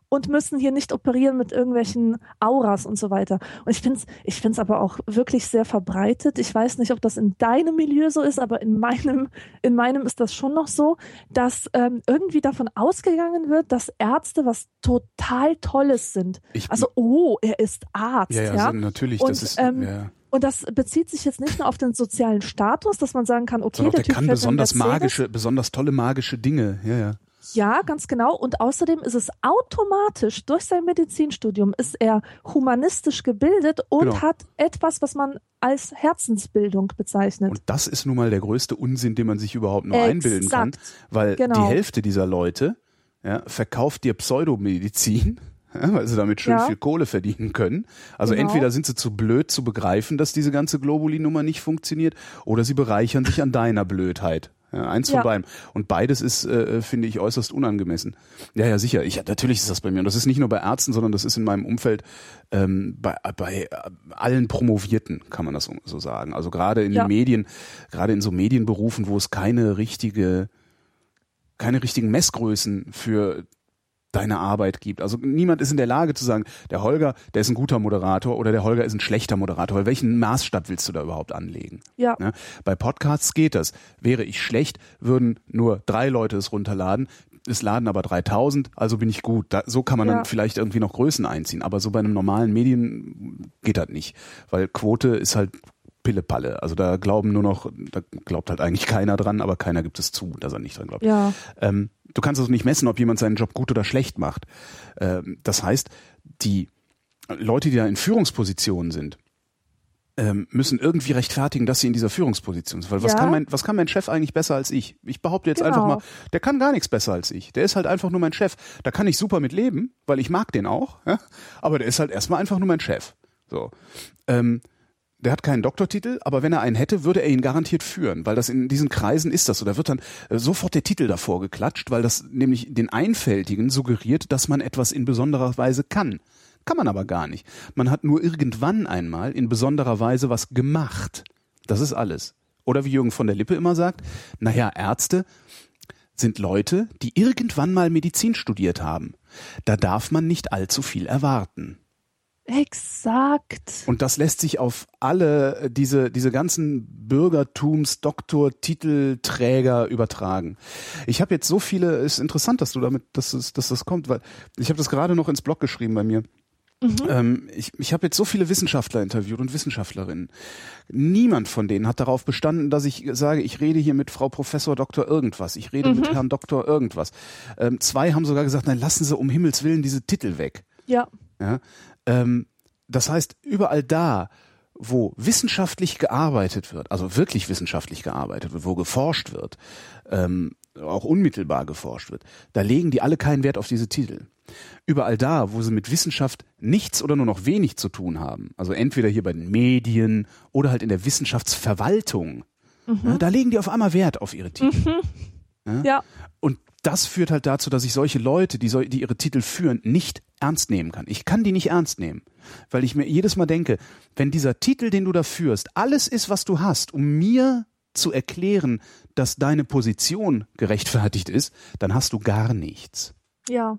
und müssen hier nicht operieren mit irgendwelchen Auras und so weiter. Und ich finde es ich find's aber auch wirklich sehr verbreitet. Ich weiß nicht, ob das in deinem Milieu so ist, aber in meinem, in meinem ist das schon noch so, dass ähm, irgendwie davon ausgegangen wird, dass Ärzte was total Tolles sind. Ich, Also, oh, er ist Arzt, ja, ja, ja. so, natürlich, Und, das ist, ähm, ja. Und das bezieht sich jetzt nicht nur auf den sozialen Status, dass man sagen kann, okay, Sondern der der Typ kann besonders magische, besonders tolle magische Dinge, ja, ja. Ja, ganz genau. Und außerdem ist es automatisch, durch sein Medizinstudium ist er humanistisch gebildet und Genau. hat etwas, was man als Herzensbildung bezeichnet. Und das ist nun mal der größte Unsinn, den man sich überhaupt nur Exakt. einbilden kann, weil Genau. die Hälfte dieser Leute ja, verkauft dir Pseudomedizin, ja, weil sie damit schön Ja. viel Kohle verdienen können. Also Genau. entweder sind sie zu blöd zu begreifen, dass diese ganze Globuli-Nummer nicht funktioniert, oder sie bereichern sich an deiner Blödheit. Ja, eins von Ja. beidem. Und beides ist, äh, finde ich, äußerst unangemessen. Ja, ja, sicher. Ich, natürlich ist das bei mir. Und das ist nicht nur bei Ärzten, sondern das ist in meinem Umfeld ähm, bei, bei äh, allen Promovierten, kann man das so- so sagen. Also gerade in Ja. den Medien, gerade in so Medienberufen, wo es keine richtige, keine richtigen Messgrößen für deine Arbeit gibt. Also niemand ist in der Lage zu sagen, der Holger, der ist ein guter Moderator oder der Holger ist ein schlechter Moderator. Weil welchen Maßstab willst du da überhaupt anlegen? ja, Ne? Bei Podcasts geht das. Wäre ich schlecht, würden nur drei Leute es runterladen. Es laden aber 3000, also bin ich gut. Da, so kann man Ja. dann vielleicht irgendwie noch Größen einziehen. Aber so bei einem normalen Medien geht das nicht. Weil Quote ist halt Pillepalle. Also da glauben nur noch, da glaubt halt eigentlich keiner dran, aber keiner gibt es zu, dass er nicht dran glaubt. ja, Ähm, du kannst also nicht messen, ob jemand seinen Job gut oder schlecht macht. Ähm, das heißt, die Leute, die da in Führungspositionen sind, ähm, müssen irgendwie rechtfertigen, dass sie in dieser Führungsposition sind. Weil was Ja. kann mein, was kann mein Chef eigentlich besser als ich? Ich behaupte jetzt Genau. einfach mal, der kann gar nichts besser als ich. Der ist halt einfach nur mein Chef. Da kann ich super mit leben, weil ich mag den auch. Ja? Aber der ist halt erstmal einfach nur mein Chef. So. Ähm, der hat keinen Doktortitel, aber wenn er einen hätte, würde er ihn garantiert führen, weil das in diesen Kreisen ist das so. Da wird dann äh, sofort der Titel davor geklatscht, weil das nämlich den Einfältigen suggeriert, dass man etwas in besonderer Weise kann. Kann man aber gar nicht. Man hat nur irgendwann einmal in besonderer Weise was gemacht. Das ist alles. Oder wie Jürgen von der Lippe immer sagt, naja, Ärzte sind Leute, die irgendwann mal Medizin studiert haben. Da darf man nicht allzu viel erwarten. Exakt. Und das lässt sich auf alle äh, diese, diese ganzen Bürgertums, Doktor, Titelträger übertragen. Ich habe jetzt so viele, ist interessant, dass du damit, dass, es, dass das kommt, weil ich habe das gerade noch ins Blog geschrieben bei mir. Ähm, ich ich habe jetzt so viele Wissenschaftler interviewt und Wissenschaftlerinnen. Niemand von denen hat darauf bestanden, dass ich sage, ich rede hier mit Frau Professor Doktor irgendwas, ich rede mit Herrn Doktor irgendwas. Ähm, zwei haben sogar gesagt, nein, lassen Sie um Himmels Willen diese Titel weg. Ja, Ja? Ähm, das heißt, überall da, wo wissenschaftlich gearbeitet wird, also wirklich wissenschaftlich gearbeitet wird, wo geforscht wird, ähm, auch unmittelbar geforscht wird, da legen die alle keinen Wert auf diese Titel. Überall da, wo sie mit Wissenschaft nichts oder nur noch wenig zu tun haben, also entweder hier bei den Medien oder halt in der Wissenschaftsverwaltung, ja, da legen die auf einmal Wert auf ihre Titel. ja, Und das führt halt dazu, dass ich solche Leute, die, sol- die ihre Titel führen, nicht ernst nehmen kann. Ich kann die nicht ernst nehmen, weil ich mir jedes Mal denke, wenn dieser Titel, den du da führst, alles ist, was du hast, um mir zu erklären, dass deine Position gerechtfertigt ist, dann hast du gar nichts. ja.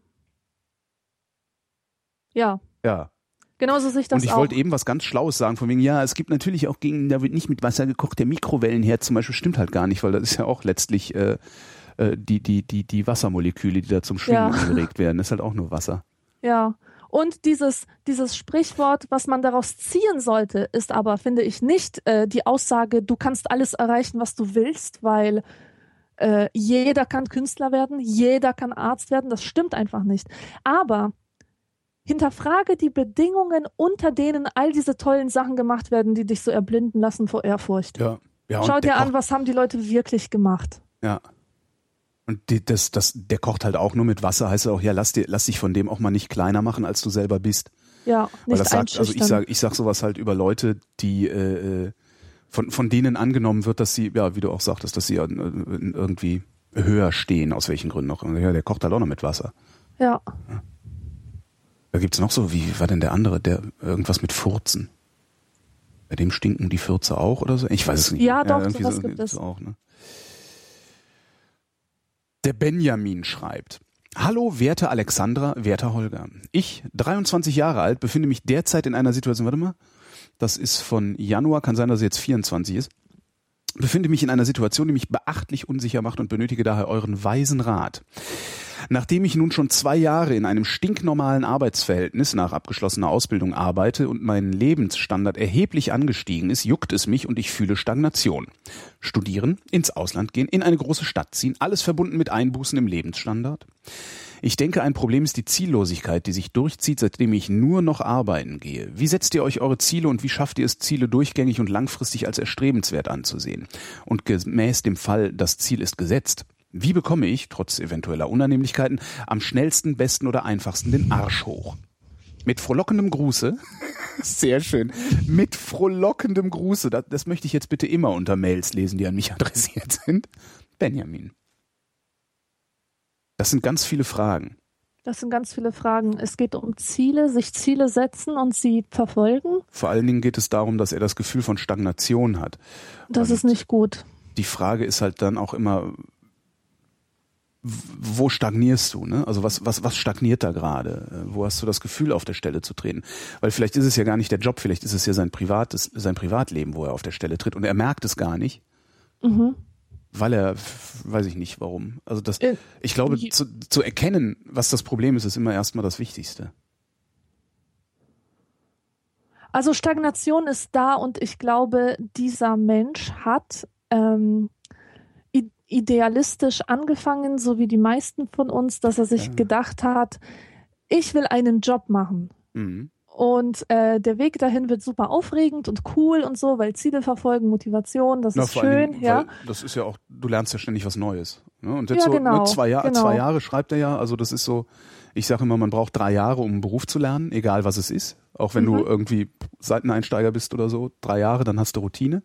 Ja, Ja. genauso sehe ich das Und ich auch. wollte eben was ganz Schlaues sagen, von wegen, ja, es gibt natürlich auch gegen, da wird nicht mit Wasser gekocht, der Mikrowellenherd zum Beispiel stimmt halt gar nicht, weil das ist ja auch letztlich äh, äh, die, die, die, die Wassermoleküle, die da zum Schwingen Ja. angeregt werden. Das ist halt auch nur Wasser. Ja. Und dieses, dieses Sprichwort, was man daraus ziehen sollte, ist aber, finde ich, nicht äh, die Aussage, du kannst alles erreichen, was du willst, weil äh, jeder kann Künstler werden, jeder kann Arzt werden. Das stimmt einfach nicht. Aber hinterfrage die Bedingungen, unter denen all diese tollen Sachen gemacht werden, die dich so erblinden lassen vor Ehrfurcht. Ja. ja Schau dir an, was haben die Leute wirklich gemacht. Ja. Und die, das, das, der kocht halt auch nur mit Wasser, heißt ja auch, ja, lass, dir, lass dich von dem auch mal nicht kleiner machen, als du selber bist. Ja, Weil nicht das sagt, also ich einschüchtern. sag, ich sag sowas halt über Leute, die äh, äh, von, von denen angenommen wird, dass sie, ja, wie du auch sagtest, dass sie äh, irgendwie höher stehen, aus welchen Gründen auch. immer. Ja, der kocht halt auch noch mit Wasser. ja, Da gibt's noch so, wie war denn der andere, der irgendwas mit Furzen? Bei dem stinken die Fürze auch oder so? Ich weiß es nicht. Ja, doch, irgendwie sowas gibt es. Auch, ne? Der Benjamin schreibt. Hallo, werte Alexandra, werter Holger. Ich, 23 Jahre alt, befinde mich derzeit in einer Situation, warte mal, das ist von Januar, kann sein, dass es jetzt 24 ist, befinde mich in einer Situation, die mich beachtlich unsicher macht und benötige daher euren weisen Rat. Nachdem ich nun schon zwei Jahre in einem stinknormalen Arbeitsverhältnis nach abgeschlossener Ausbildung arbeite und mein Lebensstandard erheblich angestiegen ist, juckt es mich und ich fühle Stagnation. Studieren, ins Ausland gehen, in eine große Stadt ziehen, alles verbunden mit Einbußen im Lebensstandard. Ich denke, ein Problem ist die Ziellosigkeit, die sich durchzieht, seitdem ich nur noch arbeiten gehe. Wie setzt ihr euch eure Ziele und wie schafft ihr es, Ziele durchgängig und langfristig als erstrebenswert anzusehen? Und gemäß dem Fall, das Ziel ist gesetzt, wie bekomme ich, trotz eventueller Unannehmlichkeiten, am schnellsten, besten oder einfachsten den Arsch hoch? Mit frohlockendem Gruße, sehr schön, mit frohlockendem Gruße, das, das möchte ich jetzt bitte immer unter Mails lesen, die an mich adressiert sind, Benjamin. Das sind ganz viele Fragen. Das sind ganz viele Fragen. Es geht um Ziele, sich Ziele setzen und sie verfolgen. Vor allen Dingen geht es darum, dass er das Gefühl von Stagnation hat. Das und ist nicht gut. Die Frage ist halt dann auch immer, wo stagnierst du? Ne? Also was, was, was stagniert da gerade? Wo hast du das Gefühl, auf der Stelle zu treten? Weil vielleicht ist es ja gar nicht der Job, vielleicht ist es ja sein privates, sein Privatleben, wo er auf der Stelle tritt und er merkt es gar nicht. Mhm weil er, weiß ich nicht warum. Also das, äh, ich glaube, zu, zu erkennen, was das Problem ist, ist immer erstmal das Wichtigste. Also Stagnation ist da und ich glaube, dieser Mensch hat ähm, idealistisch angefangen, so wie die meisten von uns, dass er sich ja. gedacht hat, ich will einen Job machen. Mhm. Und äh, der Weg dahin wird super aufregend und cool und so, weil Ziele verfolgen, Motivation, das Na, ist schön. Dingen, ja. Das ist ja auch, du lernst ja ständig was Neues. Ne? Und jetzt ja, so ne, genau, ne, zwei, Jahr, genau. zwei Jahre schreibt er ja, also das ist so, ich sage immer, man braucht drei Jahre, um einen Beruf zu lernen, egal was es ist. Auch wenn mhm. du irgendwie Seiteneinsteiger bist oder so, drei Jahre, dann hast du Routine.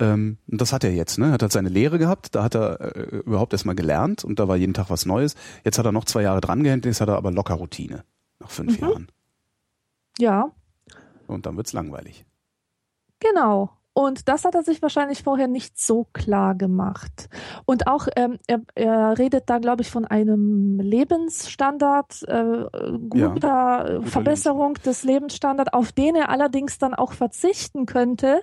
Ähm, und das hat er jetzt, ne? Er hat halt seine Lehre gehabt, da hat er äh, überhaupt erstmal gelernt und da war jeden Tag was Neues. Jetzt hat er noch zwei Jahre dran gehängt, jetzt hat er aber locker Routine. Nach fünf mhm. Jahren. Ja. Und dann wird's langweilig. Genau. Und das hat er sich wahrscheinlich vorher nicht so klar gemacht. Und auch, ähm, er, er redet da, glaube ich, von einem Lebensstandard, äh, guter ja, Verbesserung Lebens. des Lebensstandards, auf den er allerdings dann auch verzichten könnte,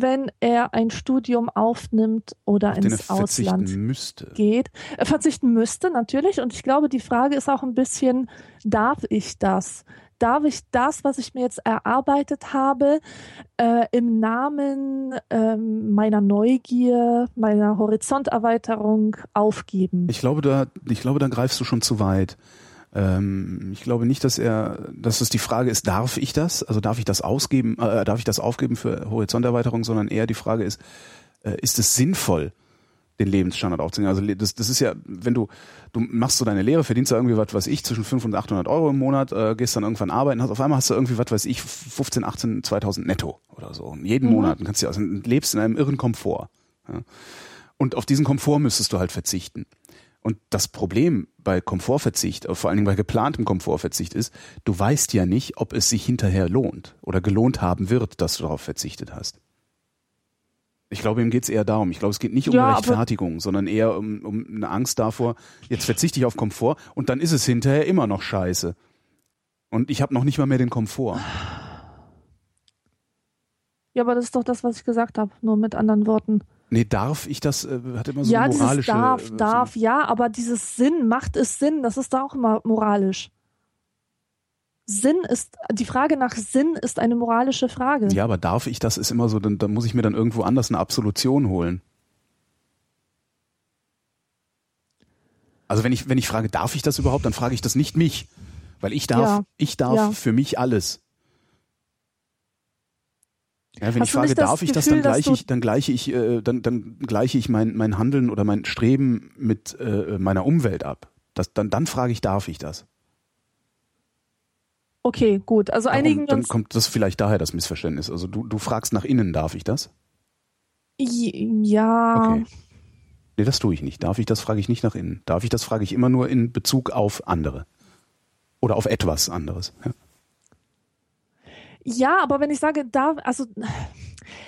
wenn er ein Studium aufnimmt oder auf ins Ausland müsste. geht. Er verzichten müsste, natürlich. Und ich glaube, die Frage ist auch ein bisschen, darf ich das? darf ich das, was ich mir jetzt erarbeitet habe, äh, im Namen äh, meiner Neugier, meiner Horizonterweiterung aufgeben? Ich glaube, da, ich glaube, da greifst du schon zu weit. Ähm, ich glaube nicht, dass er, dass es die Frage ist, darf ich das? Also darf ich das ausgeben, äh, darf ich das aufgeben für Horizonterweiterung, sondern eher die Frage ist, äh, ist es sinnvoll? den Lebensstandard aufzunehmen. Also das, das ist ja, wenn du, du machst so deine Lehre, verdienst da irgendwie was weiß ich, zwischen 500 und 800 Euro im Monat, äh, gehst dann irgendwann arbeiten, hast, auf einmal hast du irgendwie was weiß ich, 15, 18, 2000 netto oder so. Jeden mhm. Monat. Und kannst du, also, lebst in einem irren Komfort. Ja. Und auf diesen Komfort müsstest du halt verzichten. Und das Problem bei Komfortverzicht, vor allen Dingen bei geplantem Komfortverzicht ist, du weißt ja nicht, ob es sich hinterher lohnt oder gelohnt haben wird, dass du darauf verzichtet hast. Ich glaube, ihm geht es eher darum. Ich glaube, es geht nicht um ja, Rechtfertigung, sondern eher um, um eine Angst davor, jetzt verzichte ich auf Komfort und dann ist es hinterher immer noch scheiße. Und ich habe noch nicht mal mehr den Komfort. Ja, aber das ist doch das, was ich gesagt habe, nur mit anderen Worten. Nee, darf ich das? Äh, hat immer so ja, moralische. Ja, darf, äh, darf, ja, aber dieses Sinn, macht es Sinn, das ist da auch immer moralisch. Sinn ist, die Frage nach Sinn ist eine moralische Frage. Ja, aber darf ich das ist immer so, dann, dann muss ich mir dann irgendwo anders eine Absolution holen. Also wenn ich, wenn ich frage, darf ich das überhaupt, dann frage ich das nicht mich. Weil ich darf, ja. ich darf ja. für mich alles. Ja, wenn Hast ich frage, darf ich Gefühl, das, dann gleiche ich, dann gleiche ich, äh, dann, dann gleiche ich mein, mein Handeln oder mein Streben mit äh, meiner Umwelt ab. Das, dann, dann frage ich, darf ich das? Okay, gut. Also Darum, einigen Dann kommt das vielleicht daher das Missverständnis. Also du, du fragst nach innen, darf ich das? Ja. Okay. Nee, das tue ich nicht. Darf ich das, frage ich nicht nach innen. Darf ich das, frage ich immer nur in Bezug auf andere. Oder auf etwas anderes. Ja, ja aber wenn ich sage, da, also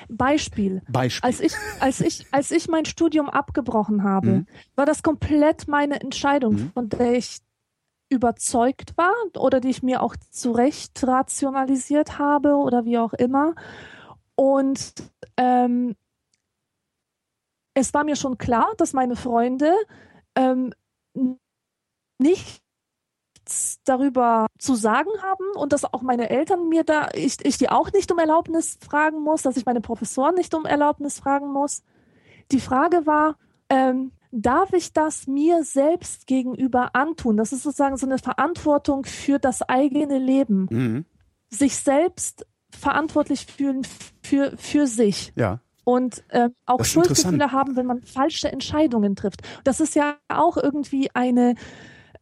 Beispiel. Beispiel. Als ich, als ich, als ich mein Studium abgebrochen habe, mhm. war das komplett meine Entscheidung, mhm. von der ich überzeugt war oder die ich mir auch zurecht rationalisiert habe oder wie auch immer. Und ähm, es war mir schon klar, dass meine Freunde ähm, nichts darüber zu sagen haben und dass auch meine Eltern mir da, ich, ich die auch nicht um Erlaubnis fragen muss, dass ich meine Professoren nicht um Erlaubnis fragen muss. Die Frage war, ähm, darf ich das mir selbst gegenüber antun? Das ist sozusagen so eine Verantwortung für das eigene Leben. Mhm. Sich selbst verantwortlich fühlen für, für sich. Ja. Und äh, auch Schuldgefühle haben, wenn man falsche Entscheidungen trifft. Das ist ja auch irgendwie eine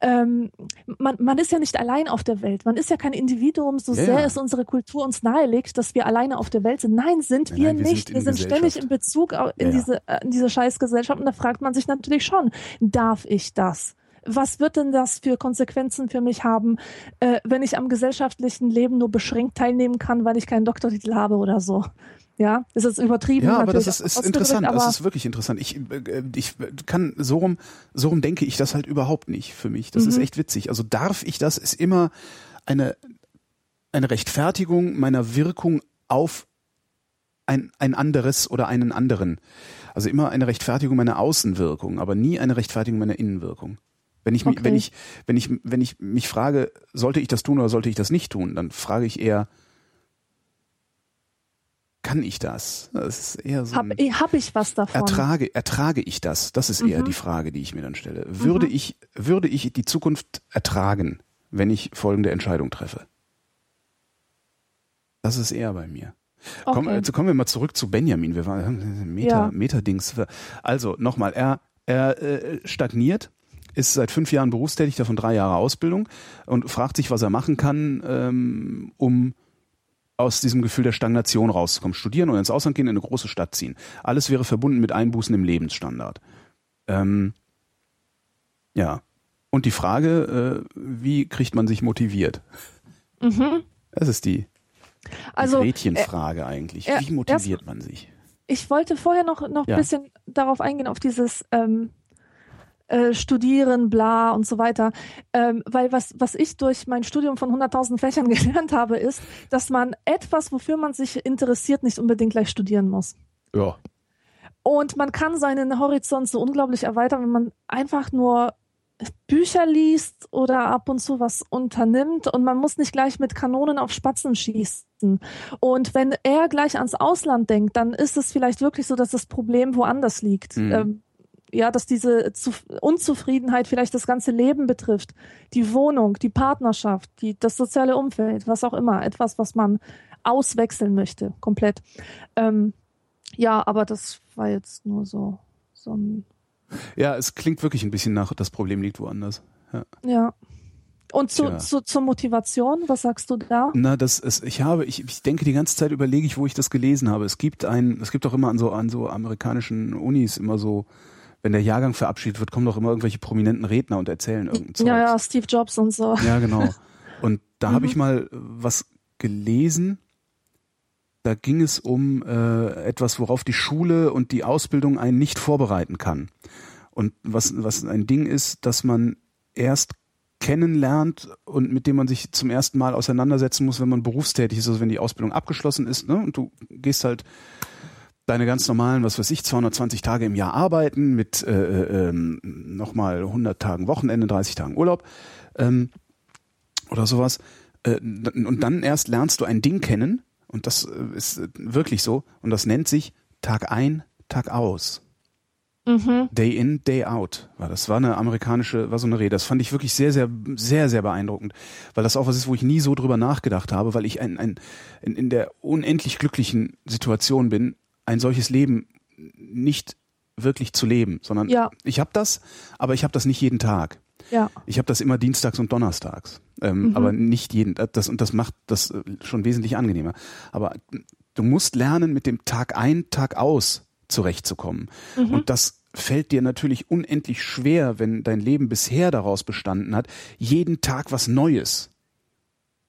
ähm, man, man ist ja nicht allein auf der Welt. Man ist ja kein Individuum, so ja, sehr ja. es unsere Kultur uns nahelegt, dass wir alleine auf der Welt sind. Nein, sind nein, wir nein, wir nicht. Sind wir sind ständig in Bezug in, ja, diese, äh, in diese Scheißgesellschaft. Und da fragt man sich natürlich schon, darf ich das? was wird denn das für Konsequenzen für mich haben, äh, wenn ich am gesellschaftlichen Leben nur beschränkt teilnehmen kann, weil ich keinen Doktortitel habe oder so? Ja, das ist übertrieben. Ja, aber das ist, ist interessant. das ist wirklich interessant. Ich, äh, ich kann so rum, so rum denke ich das halt überhaupt nicht für mich. Das mhm. ist echt witzig. Also darf ich das? Ist immer eine eine Rechtfertigung meiner Wirkung auf ein, ein anderes oder einen anderen. Also immer eine Rechtfertigung meiner Außenwirkung, aber nie eine Rechtfertigung meiner Innenwirkung. Wenn ich, okay. wenn ich, wenn ich, wenn ich mich frage, sollte ich das tun oder sollte ich das nicht tun, dann frage ich eher, kann ich das? Das ist eher so. Hab, hab ich was davon? Ertrage, ertrage ich das? Das ist eher mhm. die Frage, die ich mir dann stelle. Würde mhm. ich, würde ich die Zukunft ertragen, wenn ich folgende Entscheidung treffe? Das ist eher bei mir. Okay. Komm, also kommen wir mal zurück zu Benjamin. Wir waren Meta, ja. Meta-Dings. Also nochmal, er, er äh, stagniert, ist seit fünf Jahren berufstätig, davon drei Jahre Ausbildung und fragt sich, was er machen kann, ähm, um aus diesem Gefühl der Stagnation rauszukommen. Studieren und ins Ausland gehen, in eine große Stadt ziehen. Alles wäre verbunden mit Einbußen im Lebensstandard. Ähm, ja. Und die Frage, äh, wie kriegt man sich motiviert? Mhm. Das ist die, die also, Gretchenfrage äh, eigentlich. Wie motiviert man sich? Ich wollte vorher noch, noch ja. ein bisschen darauf eingehen, auf dieses ähm, äh, studieren, bla und so weiter. Ähm, weil was, was ich durch mein Studium von 100.000 Fächern gelernt habe, ist, dass man etwas, wofür man sich interessiert, nicht unbedingt gleich studieren muss. Ja. Und man kann seinen Horizont so unglaublich erweitern, wenn man einfach nur Bücher liest oder ab und zu was unternimmt und man muss nicht gleich mit Kanonen auf Spatzen schießen. Und wenn er gleich ans Ausland denkt, dann ist es vielleicht wirklich so, dass das Problem woanders liegt. Mhm. Ähm, ja, dass diese Unzufriedenheit vielleicht das ganze Leben betrifft, die Wohnung, die Partnerschaft, die, das soziale Umfeld, was auch immer, etwas, was man auswechseln möchte, komplett. Ähm, ja, aber das war jetzt nur so, so ein. Ja, es klingt wirklich ein bisschen nach, das Problem liegt woanders. Ja. ja. Und zu, zu, zur Motivation, was sagst du da? Na, das ist, ich habe, ich, ich denke die ganze Zeit überlege ich, wo ich das gelesen habe. Es gibt ein, es gibt auch immer an so, an so amerikanischen Unis immer so wenn der Jahrgang verabschiedet wird, kommen doch immer irgendwelche prominenten Redner und erzählen irgendein Ja, ja, Steve Jobs und so. Ja, genau. Und da mhm. habe ich mal was gelesen. Da ging es um äh, etwas, worauf die Schule und die Ausbildung einen nicht vorbereiten kann. Und was, was ein Ding ist, dass man erst kennenlernt und mit dem man sich zum ersten Mal auseinandersetzen muss, wenn man berufstätig ist, also wenn die Ausbildung abgeschlossen ist, ne? Und du gehst halt deine ganz normalen, was weiß ich, 220 Tage im Jahr arbeiten mit äh, äh, ähm, nochmal 100 Tagen Wochenende, 30 Tagen Urlaub ähm, oder sowas. Äh, und dann erst lernst du ein Ding kennen und das äh, ist äh, wirklich so und das nennt sich Tag ein, Tag aus. Mhm. Day in, Day out war das. War eine amerikanische, war so eine Rede. Das fand ich wirklich sehr, sehr, sehr, sehr beeindruckend, weil das auch was ist, wo ich nie so drüber nachgedacht habe, weil ich ein, ein, in, in der unendlich glücklichen Situation bin, ein solches Leben nicht wirklich zu leben, sondern ja. ich habe das, aber ich habe das nicht jeden Tag. Ja. Ich habe das immer dienstags und donnerstags, ähm, mhm. aber nicht jeden. Das und das macht das äh, schon wesentlich angenehmer. Aber du musst lernen, mit dem Tag ein, Tag aus zurechtzukommen. Mhm. Und das fällt dir natürlich unendlich schwer, wenn dein Leben bisher daraus bestanden hat, jeden Tag was Neues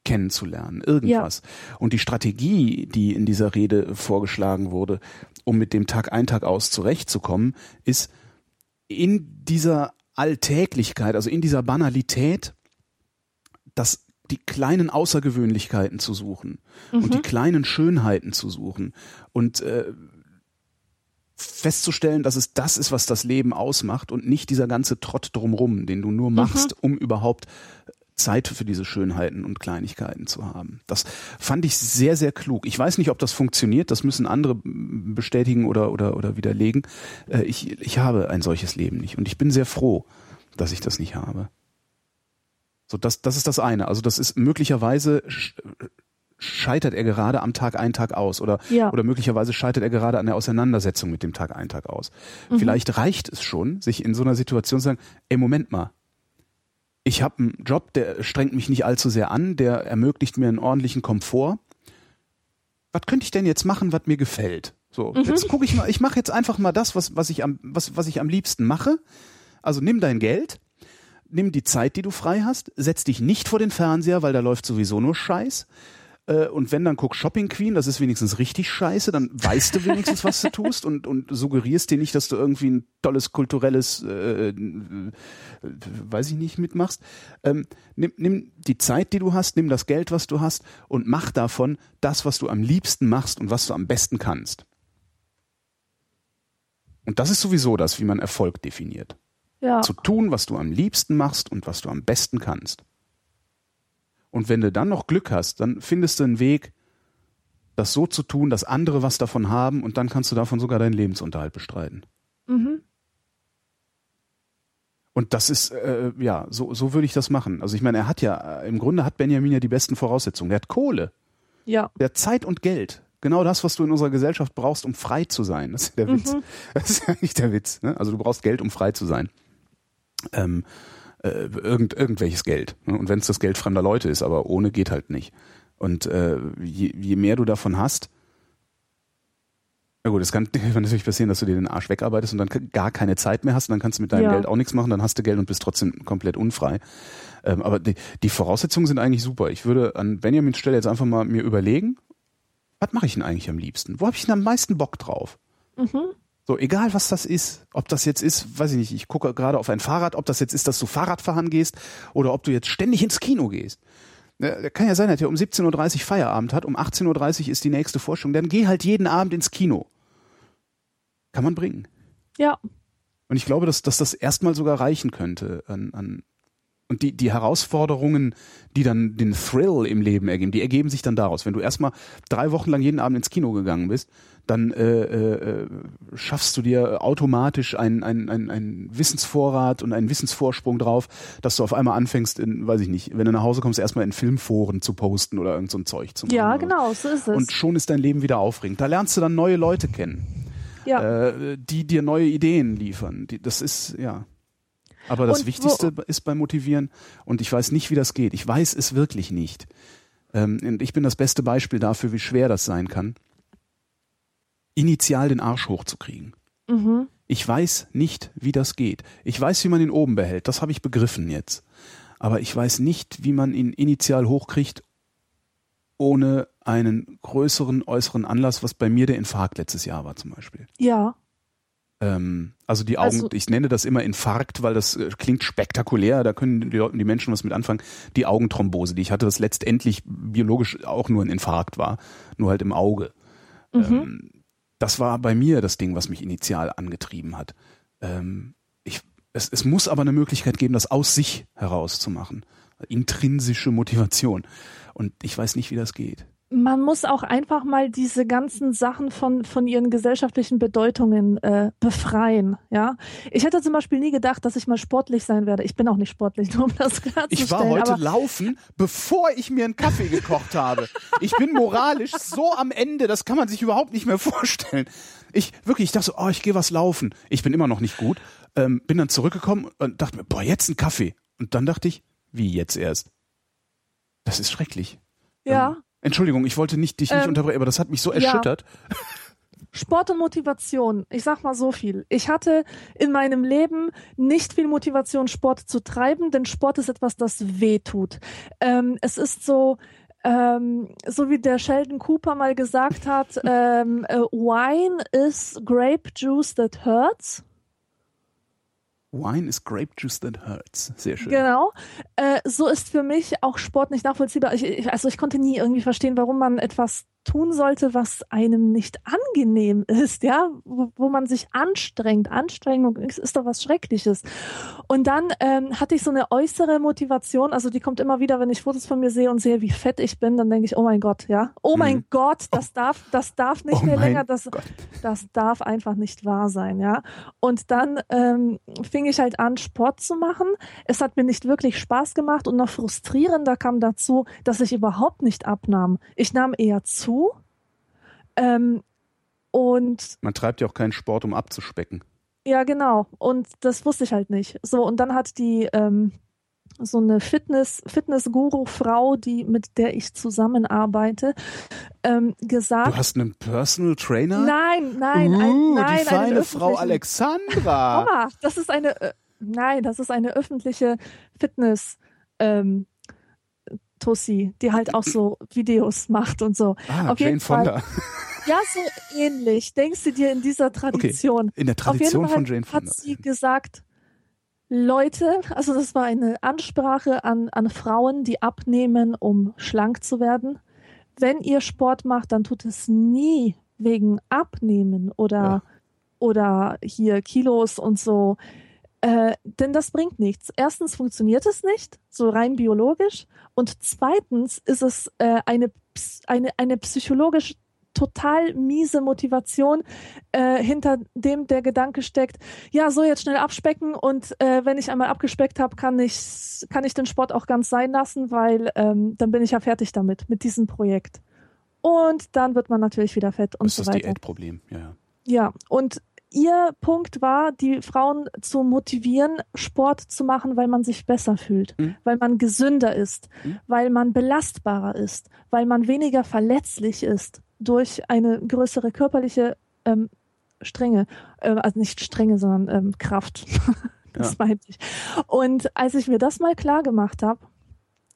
kennenzulernen, irgendwas. Ja. Und die Strategie, die in dieser Rede vorgeschlagen wurde, um mit dem Tag ein, Tag aus zurechtzukommen, ist in dieser Alltäglichkeit, also in dieser Banalität, das die kleinen Außergewöhnlichkeiten zu suchen mhm. und die kleinen Schönheiten zu suchen und äh, festzustellen, dass es das ist, was das Leben ausmacht und nicht dieser ganze Trott drumrum, den du nur machst, mhm. um überhaupt Zeit für diese Schönheiten und Kleinigkeiten zu haben. Das fand ich sehr, sehr klug. Ich weiß nicht, ob das funktioniert, das müssen andere bestätigen oder, oder, oder widerlegen. Äh, ich, ich habe ein solches Leben nicht und ich bin sehr froh, dass ich das nicht habe. So, das, das ist das eine. Also das ist möglicherweise scheitert er gerade am Tag ein Tag aus oder ja. oder möglicherweise scheitert er gerade an der Auseinandersetzung mit dem Tag ein Tag aus. Mhm. Vielleicht reicht es schon, sich in so einer Situation zu sagen, ey Moment mal, ich habe einen Job, der strengt mich nicht allzu sehr an, der ermöglicht mir einen ordentlichen Komfort. Was könnte ich denn jetzt machen, was mir gefällt? So, mhm. jetzt gucke ich mal, ich mache jetzt einfach mal das, was, was, ich am, was, was ich am liebsten mache. Also nimm dein Geld, nimm die Zeit, die du frei hast, setz dich nicht vor den Fernseher, weil da läuft sowieso nur Scheiß. Äh, und wenn dann guck Shopping Queen, das ist wenigstens richtig scheiße, dann weißt du wenigstens, was du tust und, und suggerierst dir nicht, dass du irgendwie ein tolles kulturelles, äh, äh, weiß ich nicht, mitmachst. Ähm, nimm, nimm die Zeit, die du hast, nimm das Geld, was du hast und mach davon das, was du am liebsten machst und was du am besten kannst. Und das ist sowieso das, wie man Erfolg definiert. Ja. Zu tun, was du am liebsten machst und was du am besten kannst. Und wenn du dann noch Glück hast, dann findest du einen Weg, das so zu tun, dass andere was davon haben und dann kannst du davon sogar deinen Lebensunterhalt bestreiten. Mhm. Und das ist, äh, ja, so, so würde ich das machen. Also ich meine, er hat ja, äh, im Grunde hat Benjamin ja die besten Voraussetzungen. Er hat Kohle. Ja. Der hat Zeit und Geld. Genau das, was du in unserer Gesellschaft brauchst, um frei zu sein. Das ist der Witz. Mhm. Das ist ja nicht der Witz. Ne? Also du brauchst Geld, um frei zu sein. Ähm, äh, irgend, irgendwelches Geld. Und wenn es das Geld fremder Leute ist, aber ohne geht halt nicht. Und äh, je, je mehr du davon hast, na gut, es kann natürlich passieren, dass du dir den Arsch wegarbeitest und dann gar keine Zeit mehr hast und dann kannst du mit deinem ja. Geld auch nichts machen, dann hast du Geld und bist trotzdem komplett unfrei. Ähm, aber die, die Voraussetzungen sind eigentlich super. Ich würde an Benjamins Stelle jetzt einfach mal mir überlegen, was mache ich denn eigentlich am liebsten? Wo habe ich denn am meisten Bock drauf? Mhm. So, egal was das ist, ob das jetzt ist, weiß ich nicht, ich gucke gerade auf ein Fahrrad, ob das jetzt ist, dass du Fahrradfahren gehst oder ob du jetzt ständig ins Kino gehst. Ja, kann ja sein, dass er um 17.30 Uhr Feierabend hat, um 18.30 Uhr ist die nächste Forschung, dann geh halt jeden Abend ins Kino. Kann man bringen. Ja. Und ich glaube, dass, dass das erstmal sogar reichen könnte an, an und die, die Herausforderungen, die dann den Thrill im Leben ergeben, die ergeben sich dann daraus. Wenn du erstmal drei Wochen lang jeden Abend ins Kino gegangen bist, dann äh, äh, schaffst du dir automatisch einen, einen, einen Wissensvorrat und einen Wissensvorsprung drauf, dass du auf einmal anfängst, in, weiß ich nicht, wenn du nach Hause kommst, erstmal in Filmforen zu posten oder irgend so ein Zeug zu machen. Ja, genau, so ist es. Und schon ist dein Leben wieder aufregend. Da lernst du dann neue Leute kennen, ja. äh, die dir neue Ideen liefern. Die, das ist, ja. Aber das und Wichtigste ist beim Motivieren, und ich weiß nicht, wie das geht. Ich weiß es wirklich nicht. Ähm, und ich bin das beste Beispiel dafür, wie schwer das sein kann, initial den Arsch hochzukriegen. Mhm. Ich weiß nicht, wie das geht. Ich weiß, wie man ihn oben behält. Das habe ich begriffen jetzt. Aber ich weiß nicht, wie man ihn initial hochkriegt, ohne einen größeren äußeren Anlass, was bei mir der Infarkt letztes Jahr war zum Beispiel. Ja. Ähm, also die Augen, also, ich nenne das immer Infarkt, weil das äh, klingt spektakulär, da können die, Leute, die Menschen was mit anfangen. Die Augenthrombose, die ich hatte, was letztendlich biologisch auch nur ein Infarkt war, nur halt im Auge. Mhm. Ähm, das war bei mir das Ding, was mich initial angetrieben hat. Ähm, ich, es, es muss aber eine Möglichkeit geben, das aus sich herauszumachen. Intrinsische Motivation. Und ich weiß nicht, wie das geht man muss auch einfach mal diese ganzen Sachen von, von ihren gesellschaftlichen Bedeutungen äh, befreien. Ja, ich hätte zum Beispiel nie gedacht, dass ich mal sportlich sein werde. Ich bin auch nicht sportlich, nur um das klarzustellen. Ich war heute laufen, bevor ich mir einen Kaffee gekocht habe. Ich bin moralisch so am Ende, das kann man sich überhaupt nicht mehr vorstellen. Ich wirklich, ich dachte so, oh, ich gehe was laufen. Ich bin immer noch nicht gut. Ähm, bin dann zurückgekommen und dachte mir, boah, jetzt ein Kaffee. Und dann dachte ich, wie jetzt erst? Das ist schrecklich. Ja. Ähm, Entschuldigung, ich wollte nicht dich nicht ähm, unterbrechen, aber das hat mich so erschüttert. Ja. Sport und Motivation. Ich sag mal so viel. Ich hatte in meinem Leben nicht viel Motivation, Sport zu treiben, denn Sport ist etwas, das weh tut. Ähm, es ist so, ähm, so wie der Sheldon Cooper mal gesagt hat, ähm, äh, Wine is grape juice that hurts. Wine is grape juice that hurts. Sehr schön. Genau. Äh, so ist für mich auch Sport nicht nachvollziehbar. Ich, ich, also ich konnte nie irgendwie verstehen, warum man etwas tun sollte, was einem nicht angenehm ist, ja, wo, wo man sich anstrengt. Anstrengung ist, ist doch was Schreckliches. Und dann ähm, hatte ich so eine äußere Motivation, also die kommt immer wieder, wenn ich Fotos von mir sehe und sehe, wie fett ich bin, dann denke ich, oh mein Gott, ja, oh mein mhm. Gott, das darf, das darf nicht oh mehr länger, das, das darf einfach nicht wahr sein, ja. Und dann ähm, fing ich halt an, Sport zu machen. Es hat mir nicht wirklich Spaß gemacht und noch frustrierender kam dazu, dass ich überhaupt nicht abnahm. Ich nahm eher zu. Ähm, und man treibt ja auch keinen Sport, um abzuspecken. Ja, genau. Und das wusste ich halt nicht. So, und dann hat die ähm, so eine Fitness, Fitness-Guru-Frau, die, mit der ich zusammenarbeite, ähm, gesagt. Du hast einen Personal Trainer? Nein, nein, uh, ein, nein. Die feine Frau Alexandra. Mama, das ist eine, äh, nein, das ist eine öffentliche Fitness, ähm, Tussi, die halt auch so Videos macht und so. Ah, Auf Jane jeden Fall. Fonda. Ja, so ähnlich. Denkst du dir in dieser Tradition? Okay. In der Tradition von Jane Fonda. hat sie gesagt, Leute, also das war eine Ansprache an, an Frauen, die abnehmen, um schlank zu werden. Wenn ihr Sport macht, dann tut es nie wegen Abnehmen oder, ja. oder hier Kilos und so. Äh, denn das bringt nichts. Erstens funktioniert es nicht, so rein biologisch. Und zweitens ist es äh, eine, eine, eine psychologisch total miese Motivation, äh, hinter dem der Gedanke steckt, ja, so jetzt schnell abspecken und äh, wenn ich einmal abgespeckt habe, kann ich, kann ich den Sport auch ganz sein lassen, weil ähm, dann bin ich ja fertig damit, mit diesem Projekt. Und dann wird man natürlich wieder fett und das so weiter. Das ist das Diätproblem, ja. Ja, und ihr Punkt war, die Frauen zu motivieren, Sport zu machen, weil man sich besser fühlt, mhm. weil man gesünder ist, mhm. weil man belastbarer ist, weil man weniger verletzlich ist durch eine größere körperliche ähm, Strenge, äh, also nicht Strenge, sondern ähm, Kraft. das ja. meinte ich. Und als ich mir das mal klar gemacht habe,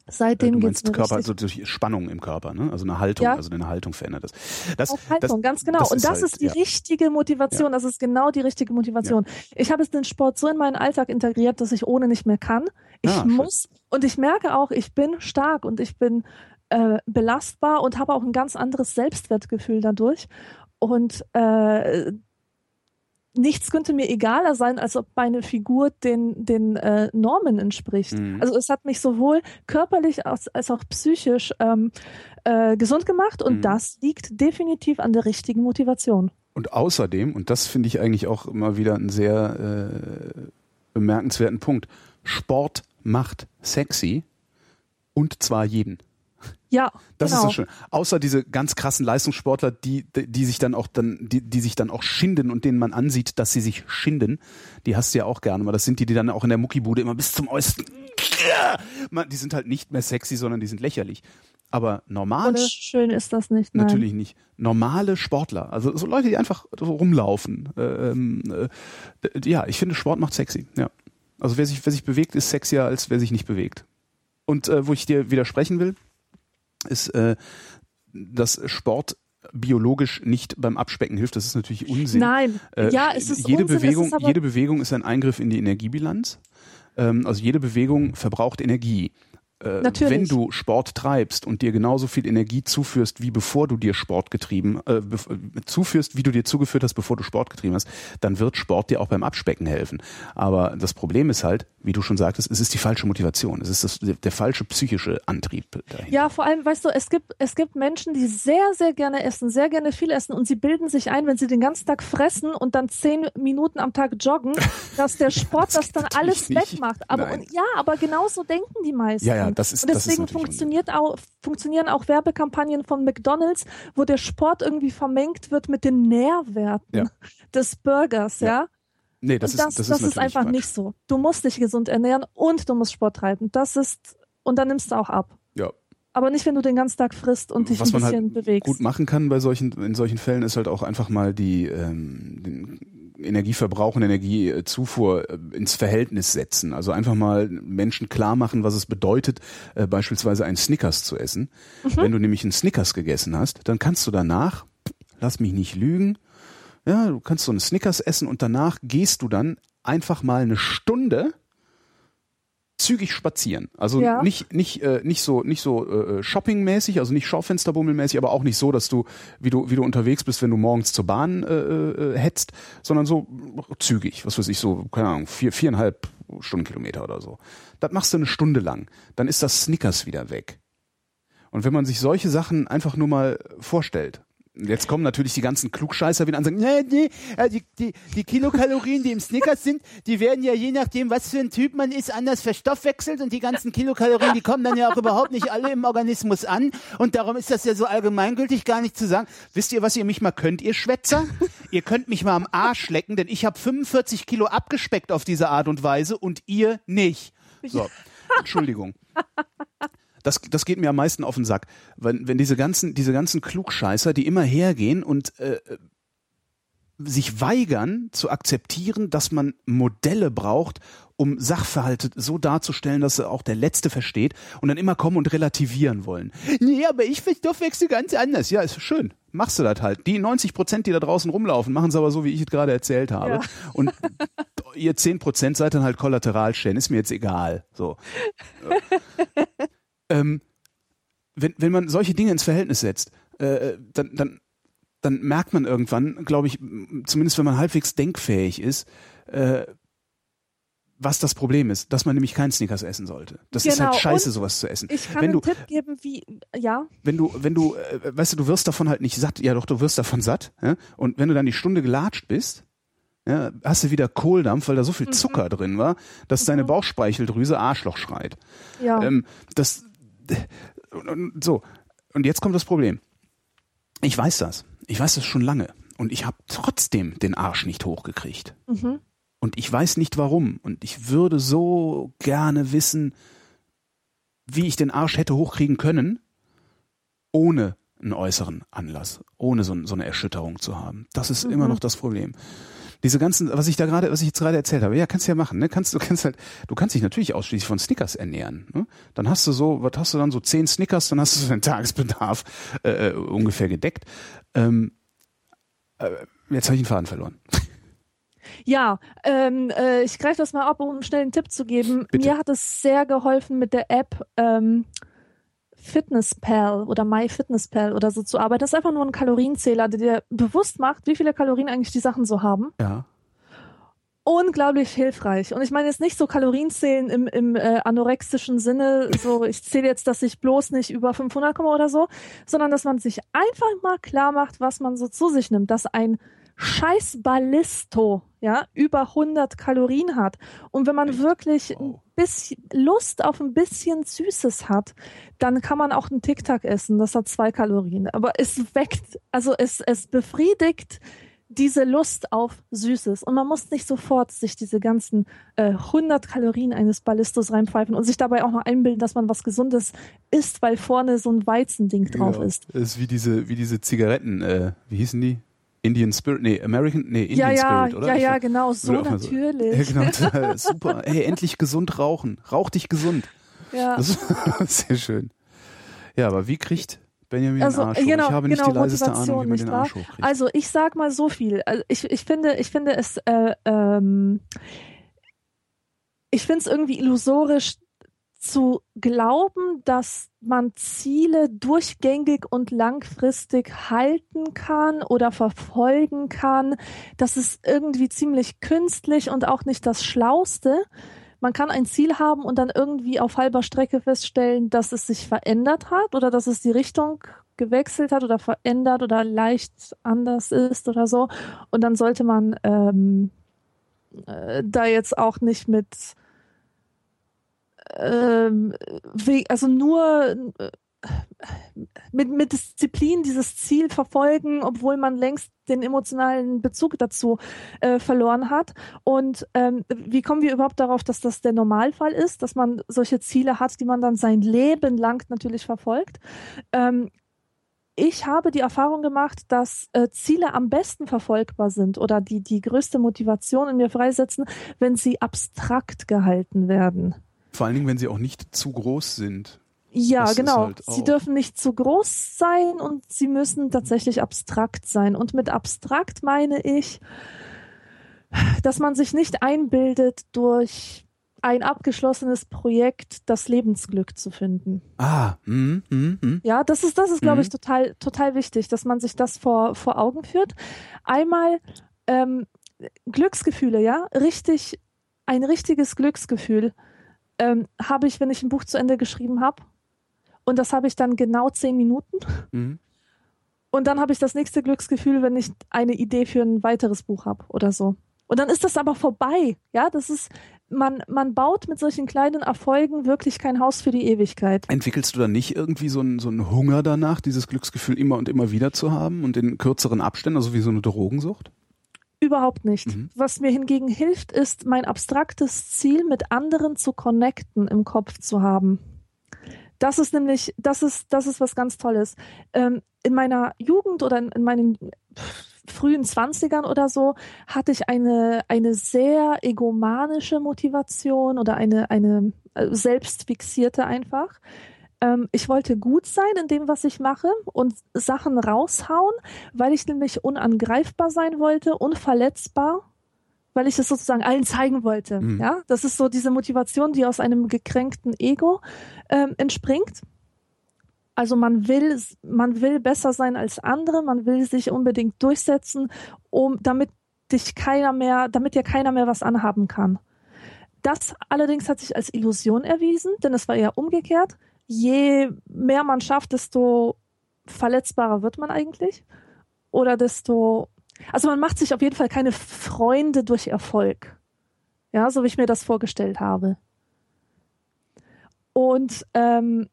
Seitdem du meinst Körper, also durch Spannung im Körper, ne? Also eine Haltung, ja. also eine Haltung verändert das. das Auf Haltung, das, ganz genau. Das und das ist, halt, ist die ja. richtige Motivation. Ja. Das ist genau die richtige Motivation. Ich habe es den Sport so in meinen Alltag integriert, dass ich ohne nicht mehr kann. Ich ah, muss schön. und ich merke auch, ich bin stark und ich bin äh, belastbar und habe auch ein ganz anderes Selbstwertgefühl dadurch. Und äh, nichts könnte mir egaler sein, als ob meine Figur den, den äh, Normen entspricht. Mhm. Also es hat mich sowohl körperlich als, als auch psychisch ähm, äh, gesund gemacht und mhm. das liegt definitiv an der richtigen Motivation. Und außerdem, und das finde ich eigentlich auch immer wieder einen sehr äh, bemerkenswerten Punkt, Sport macht sexy und zwar jeden. Ja, das genau. ist das Schöne. Außer diese ganz krassen Leistungssportler, die, die sich dann auch dann, die, die sich dann auch schinden und denen man ansieht, dass sie sich schinden. Die hast du ja auch gerne mal. Das sind die, die dann auch in der Muckibude immer bis zum Äußeren. Die sind halt nicht mehr sexy, sondern die sind lächerlich. Aber normale. Und schön ist das nicht. Nein. Natürlich nicht. Normale Sportler, also so Leute, die einfach so rumlaufen. Ähm, äh, ja, ich finde, Sport macht sexy. Ja. Also wer sich, wer sich bewegt, ist sexier, als wer sich nicht bewegt. Und äh, wo ich dir widersprechen will, ist, äh, dass Sport biologisch nicht beim Abspecken hilft. Das ist natürlich Unsinn. Nein, äh, ja, es ist jede Unsinn, Bewegung, ist jede Bewegung ist ein Eingriff in die Energiebilanz. Ähm, also jede Bewegung verbraucht Energie. Äh, Natürlich. wenn du Sport treibst und dir genauso viel Energie zuführst, wie bevor du dir Sport getrieben, äh, zuführst, wie du dir zugeführt hast, bevor du Sport getrieben hast, dann wird Sport dir auch beim Abspecken helfen. Aber das Problem ist halt, wie du schon sagtest, es ist die falsche Motivation. Es ist das, der, der falsche psychische Antrieb dahinter. Ja, vor allem, weißt du, es gibt, es gibt Menschen, die sehr, sehr gerne essen, sehr gerne viel essen und sie bilden sich ein, wenn sie den ganzen Tag fressen und dann zehn Minuten am Tag joggen, dass der Sport das, das dann alles wegmacht. Aber und, ja, aber genauso denken die meisten. Ja, ja, das ist, und deswegen das ist funktioniert auch, funktionieren auch Werbekampagnen von McDonalds, wo der Sport irgendwie vermengt wird mit den Nährwerten ja. des Burgers, ja. ja? Nee, das, das, ist, das, das ist, ist einfach Quatsch. nicht so. Du musst dich gesund ernähren und du musst Sport treiben. Das ist, und dann nimmst du auch ab. Ja. Aber nicht, wenn du den ganzen Tag frisst und dich Was ein bisschen man halt bewegst. gut machen kann bei solchen, in solchen Fällen ist halt auch einfach mal die, ähm, den Energieverbrauch und Energiezufuhr äh, ins Verhältnis setzen. Also einfach mal Menschen klar machen, was es bedeutet, äh, beispielsweise einen Snickers zu essen. Mhm. Wenn du nämlich einen Snickers gegessen hast, dann kannst du danach, lass mich nicht lügen, ja, du kannst so einen Snickers essen und danach gehst du dann einfach mal eine Stunde zügig spazieren. Also Ja. nicht nicht äh, nicht so nicht so äh, shoppingmäßig, also nicht Schaufensterbummelmäßig, aber auch nicht so, dass du wie du wie du unterwegs bist, wenn du morgens zur Bahn äh, äh, hetzt, sondern so zügig, was weiß ich so, keine Ahnung, vier viereinhalb Stundenkilometer oder so. Das machst du eine Stunde lang, dann ist das Snickers wieder weg. Und wenn man sich solche Sachen einfach nur mal vorstellt, jetzt kommen natürlich die ganzen Klugscheißer wieder an und sagen, nee, nee, äh, die, die, die Kilokalorien, die im Snickers sind, die werden ja je nachdem, was für ein Typ man ist, anders verstoffwechselt und die ganzen Kilokalorien, die kommen dann ja auch überhaupt nicht alle im Organismus an und darum ist das ja so allgemeingültig gar nicht zu sagen. Wisst ihr, was ihr mich mal könnt, ihr Schwätzer? ihr könnt mich mal am Arsch lecken, denn ich habe 45 Kilo abgespeckt auf diese Art und Weise und ihr nicht. So, Entschuldigung. Das, das geht mir am meisten auf den Sack, wenn, wenn diese ganzen, diese ganzen Klugscheißer, die immer hergehen und äh, sich weigern zu akzeptieren, dass man Modelle braucht, um Sachverhalte so darzustellen, dass auch der Letzte versteht und dann immer kommen und relativieren wollen. Nee, aber ich verstoffwechsel ganz anders. Ja, ist schön. Machst du das halt. Die 90 Prozent, die da draußen rumlaufen, machen es aber so, wie ich es gerade erzählt habe. Ja. Und ihr 10 Prozent seid dann halt Kollateralschäden. Ist mir jetzt egal. So. ähm, wenn, wenn man solche Dinge ins Verhältnis setzt, äh, dann, dann, dann merkt man irgendwann, glaube ich, zumindest wenn man halbwegs denkfähig ist, äh, was das Problem ist, dass man nämlich keinen Snickers essen sollte. Das ist Genau, halt scheiße, und sowas zu essen. Ich kann wenn einen du, Tipp geben, wie, ja, wenn du, wenn du, äh, weißt du, du wirst davon halt nicht satt. Ja, doch, du wirst davon satt. Ja? Und wenn du dann die Stunde gelatscht bist, ja, hast du wieder Kohldampf, weil da so viel Mhm. Zucker drin war, dass deine Bauchspeicheldrüse Arschloch schreit. ja. Ähm, das und, und, so. Und jetzt kommt das Problem. Ich weiß das. Ich weiß das schon lange. Und ich habe trotzdem den Arsch nicht hochgekriegt. mhm. Und ich weiß nicht warum. Und ich würde so gerne wissen, wie ich den Arsch hätte hochkriegen können, ohne einen äußeren Anlass, ohne so, so eine Erschütterung zu haben. Das ist immer Mhm. noch das Problem. Diese ganzen, was ich da gerade, was ich jetzt gerade erzählt habe, ja, kannst du ja machen, ne? Kannst du kannst halt, du kannst dich natürlich ausschließlich von Snickers ernähren. Ne? Dann hast du so, was hast du dann so zehn Snickers, dann hast du so deinen Tagesbedarf äh, ungefähr gedeckt. Ähm, äh, jetzt habe ich den Faden verloren. Ja, ähm, äh, ich greife das mal ab, um einen schnellen Tipp zu geben. Bitte. Mir hat es sehr geholfen, mit der App ähm, FitnessPal oder MyFitnessPal oder so zu arbeiten. Das ist einfach nur ein Kalorienzähler, der dir bewusst macht, wie viele Kalorien eigentlich die Sachen so haben. Ja. Unglaublich hilfreich. Und ich meine jetzt nicht so Kalorienzählen im, im äh, anorexischen Sinne, so ich zähle jetzt, dass ich bloß nicht über 500 komme oder so, sondern dass man sich einfach mal klar macht, was man so zu sich nimmt, dass ein scheiß Ballisto, ja, über 100 Kalorien hat. Und wenn man wirklich ein bisschen Lust auf ein bisschen Süßes hat, dann kann man auch einen Tic-Tac essen. Das hat zwei Kalorien. Aber es weckt, also es, es befriedigt diese Lust auf Süßes. Und man muss nicht sofort sich diese ganzen äh, 100 Kalorien eines Ballistos reinpfeifen und sich dabei auch noch einbilden, dass man was Gesundes isst, weil vorne so ein Weizending drauf ja, ist. Das ist wie diese, wie diese Zigaretten, äh, wie hießen die? Indian Spirit, nee, American, nee, Indian ja, ja, Spirit, oder? ja, Ich ja, genau, so mal so- natürlich. Ja, genau, super. Hey, endlich gesund rauchen. Rauch dich gesund. Ja. Das ist sehr schön. Ja, aber wie kriegt Benjamin Also, Arsch genau, ich habe nicht genau, die leiseste Motivation, Ahnung, wie man den? Arsch hochkriegt. Also ich sag mal so viel. Also ich, ich finde, ich finde es, äh, ähm, ich finde es irgendwie illusorisch zu glauben, dass man Ziele durchgängig und langfristig halten kann oder verfolgen kann. Das ist irgendwie ziemlich künstlich und auch nicht das Schlauste. Man kann ein Ziel haben und dann irgendwie auf halber Strecke feststellen, dass es sich verändert hat oder dass es die Richtung gewechselt hat oder verändert oder leicht anders ist oder so. Und dann sollte man ähm, äh, da jetzt auch nicht mit ähm, also nur äh, mit, mit Disziplin dieses Ziel verfolgen, obwohl man längst den emotionalen Bezug dazu äh, verloren hat. Und ähm, wie kommen wir überhaupt darauf, dass das der Normalfall ist, dass man solche Ziele hat, die man dann sein Leben lang natürlich verfolgt? Ähm, ich habe die Erfahrung gemacht, dass äh, Ziele am besten verfolgbar sind oder die die größte Motivation in mir freisetzen, wenn sie abstrakt gehalten werden. Vor allen Dingen, wenn sie auch nicht zu groß sind. Ja, Das genau. halt sie dürfen nicht zu groß sein und sie müssen tatsächlich abstrakt sein. Und mit abstrakt meine ich, dass man sich nicht einbildet durch ein abgeschlossenes Projekt, das Lebensglück zu finden. Ah, mm, mm, mm. Ja, das ist, das ist, glaube ich, total, total wichtig, dass man sich das vor, vor Augen führt. Einmal ähm, Glücksgefühle, ja, richtig, ein richtiges Glücksgefühl ähm, habe ich, wenn ich ein Buch zu Ende geschrieben habe. Und das habe ich dann genau zehn Minuten. Mhm. Und dann habe ich das nächste Glücksgefühl, wenn ich eine Idee für ein weiteres Buch habe oder so. Und dann ist das aber vorbei. Ja, das ist, man, man baut mit solchen kleinen Erfolgen wirklich kein Haus für die Ewigkeit. Entwickelst du dann nicht irgendwie so einen, so einen Hunger danach, dieses Glücksgefühl immer und immer wieder zu haben und in kürzeren Abständen, also wie so eine Drogensucht? Überhaupt nicht. Mhm. Was mir hingegen hilft, ist, mein abstraktes Ziel mit anderen zu connecten im Kopf zu haben. Das ist nämlich, das ist, das ist was ganz Tolles. Ähm, in meiner Jugend oder in, in meinen frühen Zwanzigern oder so hatte ich eine, eine sehr egomanische Motivation oder eine, eine äh, selbstfixierte einfach. Ähm, ich wollte gut sein in dem, was ich mache und Sachen raushauen, weil ich nämlich unangreifbar sein wollte, unverletzbar, weil ich es sozusagen allen zeigen wollte. Mhm. Ja, das ist so diese Motivation, die aus einem gekränkten Ego ähm, entspringt. Also man will, man will besser sein als andere, man will sich unbedingt durchsetzen, um damit dich keiner mehr, damit dir keiner mehr was anhaben kann. Das allerdings hat sich als Illusion erwiesen, denn es war eher umgekehrt. Je mehr man schafft, desto verletzbarer wird man eigentlich. Oder desto, also man macht sich auf jeden Fall keine Freunde durch Erfolg. Ja, so wie ich mir das vorgestellt habe. Und ähm,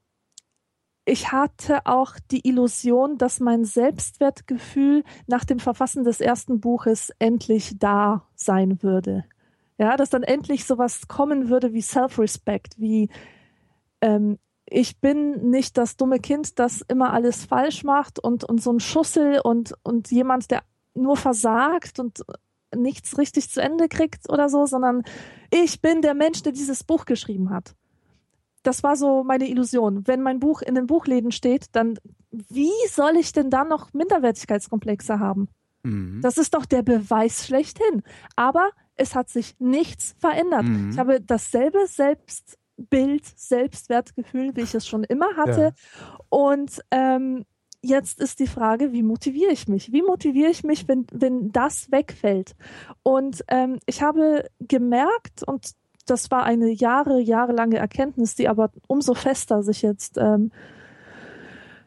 ich hatte auch die Illusion, dass mein Selbstwertgefühl nach dem Verfassen des ersten Buches endlich da sein würde. Ja, dass dann endlich sowas kommen würde wie Self-Respect, wie ähm, ich bin nicht das dumme Kind, das immer alles falsch macht und, und so ein Schussel und, und jemand, der nur versagt und nichts richtig zu Ende kriegt oder so, sondern ich bin der Mensch, der dieses Buch geschrieben hat. Das war so meine Illusion. Wenn mein Buch in den Buchläden steht, dann wie soll ich denn dann noch Minderwertigkeitskomplexe haben? Mhm. Das ist doch der Beweis schlechthin. Aber es hat sich nichts verändert. Mhm. Ich habe dasselbe Selbstbild, Selbstwertgefühl, wie ich es schon immer hatte. Und ähm, jetzt ist die Frage, wie motiviere ich mich? Wie motiviere ich mich, wenn, wenn das wegfällt? Und ähm, ich habe gemerkt, und das war eine Jahre, jahrelange Erkenntnis, die aber umso fester sich jetzt ähm,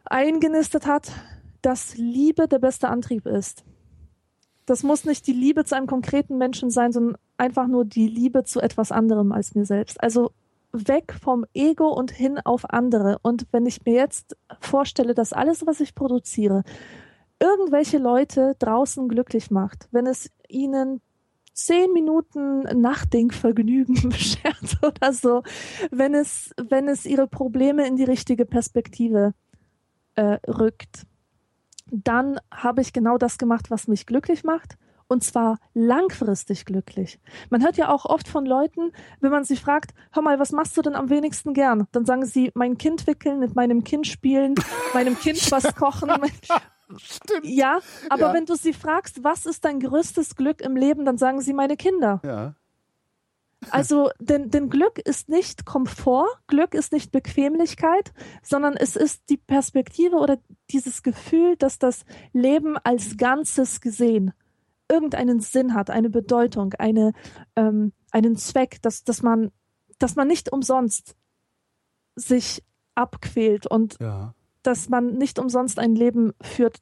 eingenistet hat, dass Liebe der beste Antrieb ist. Das muss nicht die Liebe zu einem konkreten Menschen sein, sondern einfach nur die Liebe zu etwas anderem als mir selbst. Also weg vom Ego und hin auf andere. Und wenn ich mir jetzt vorstelle, dass alles, was ich produziere, irgendwelche Leute draußen glücklich macht, wenn es ihnen zehn Minuten Nachdenkvergnügen beschert oder so, wenn es, wenn es ihre Probleme in die richtige Perspektive äh, rückt, dann habe ich genau das gemacht, was mich glücklich macht. Und zwar langfristig glücklich. Man hört ja auch oft von Leuten, wenn man sie fragt, hör mal, was machst du denn am wenigsten gern? Dann sagen sie, mein Kind wickeln, mit meinem Kind spielen, meinem Kind was kochen. Stimmt. Ja, aber Ja. wenn du sie fragst, was ist dein größtes Glück im Leben, dann sagen sie meine Kinder. Ja. Also, denn, denn Glück ist nicht Komfort, Glück ist nicht Bequemlichkeit, sondern es ist die Perspektive oder dieses Gefühl, dass das Leben als Ganzes gesehen irgendeinen Sinn hat, eine Bedeutung, eine, ähm, einen Zweck, dass, dass, man, dass man nicht umsonst sich abquält und Ja. dass man nicht umsonst ein Leben führt,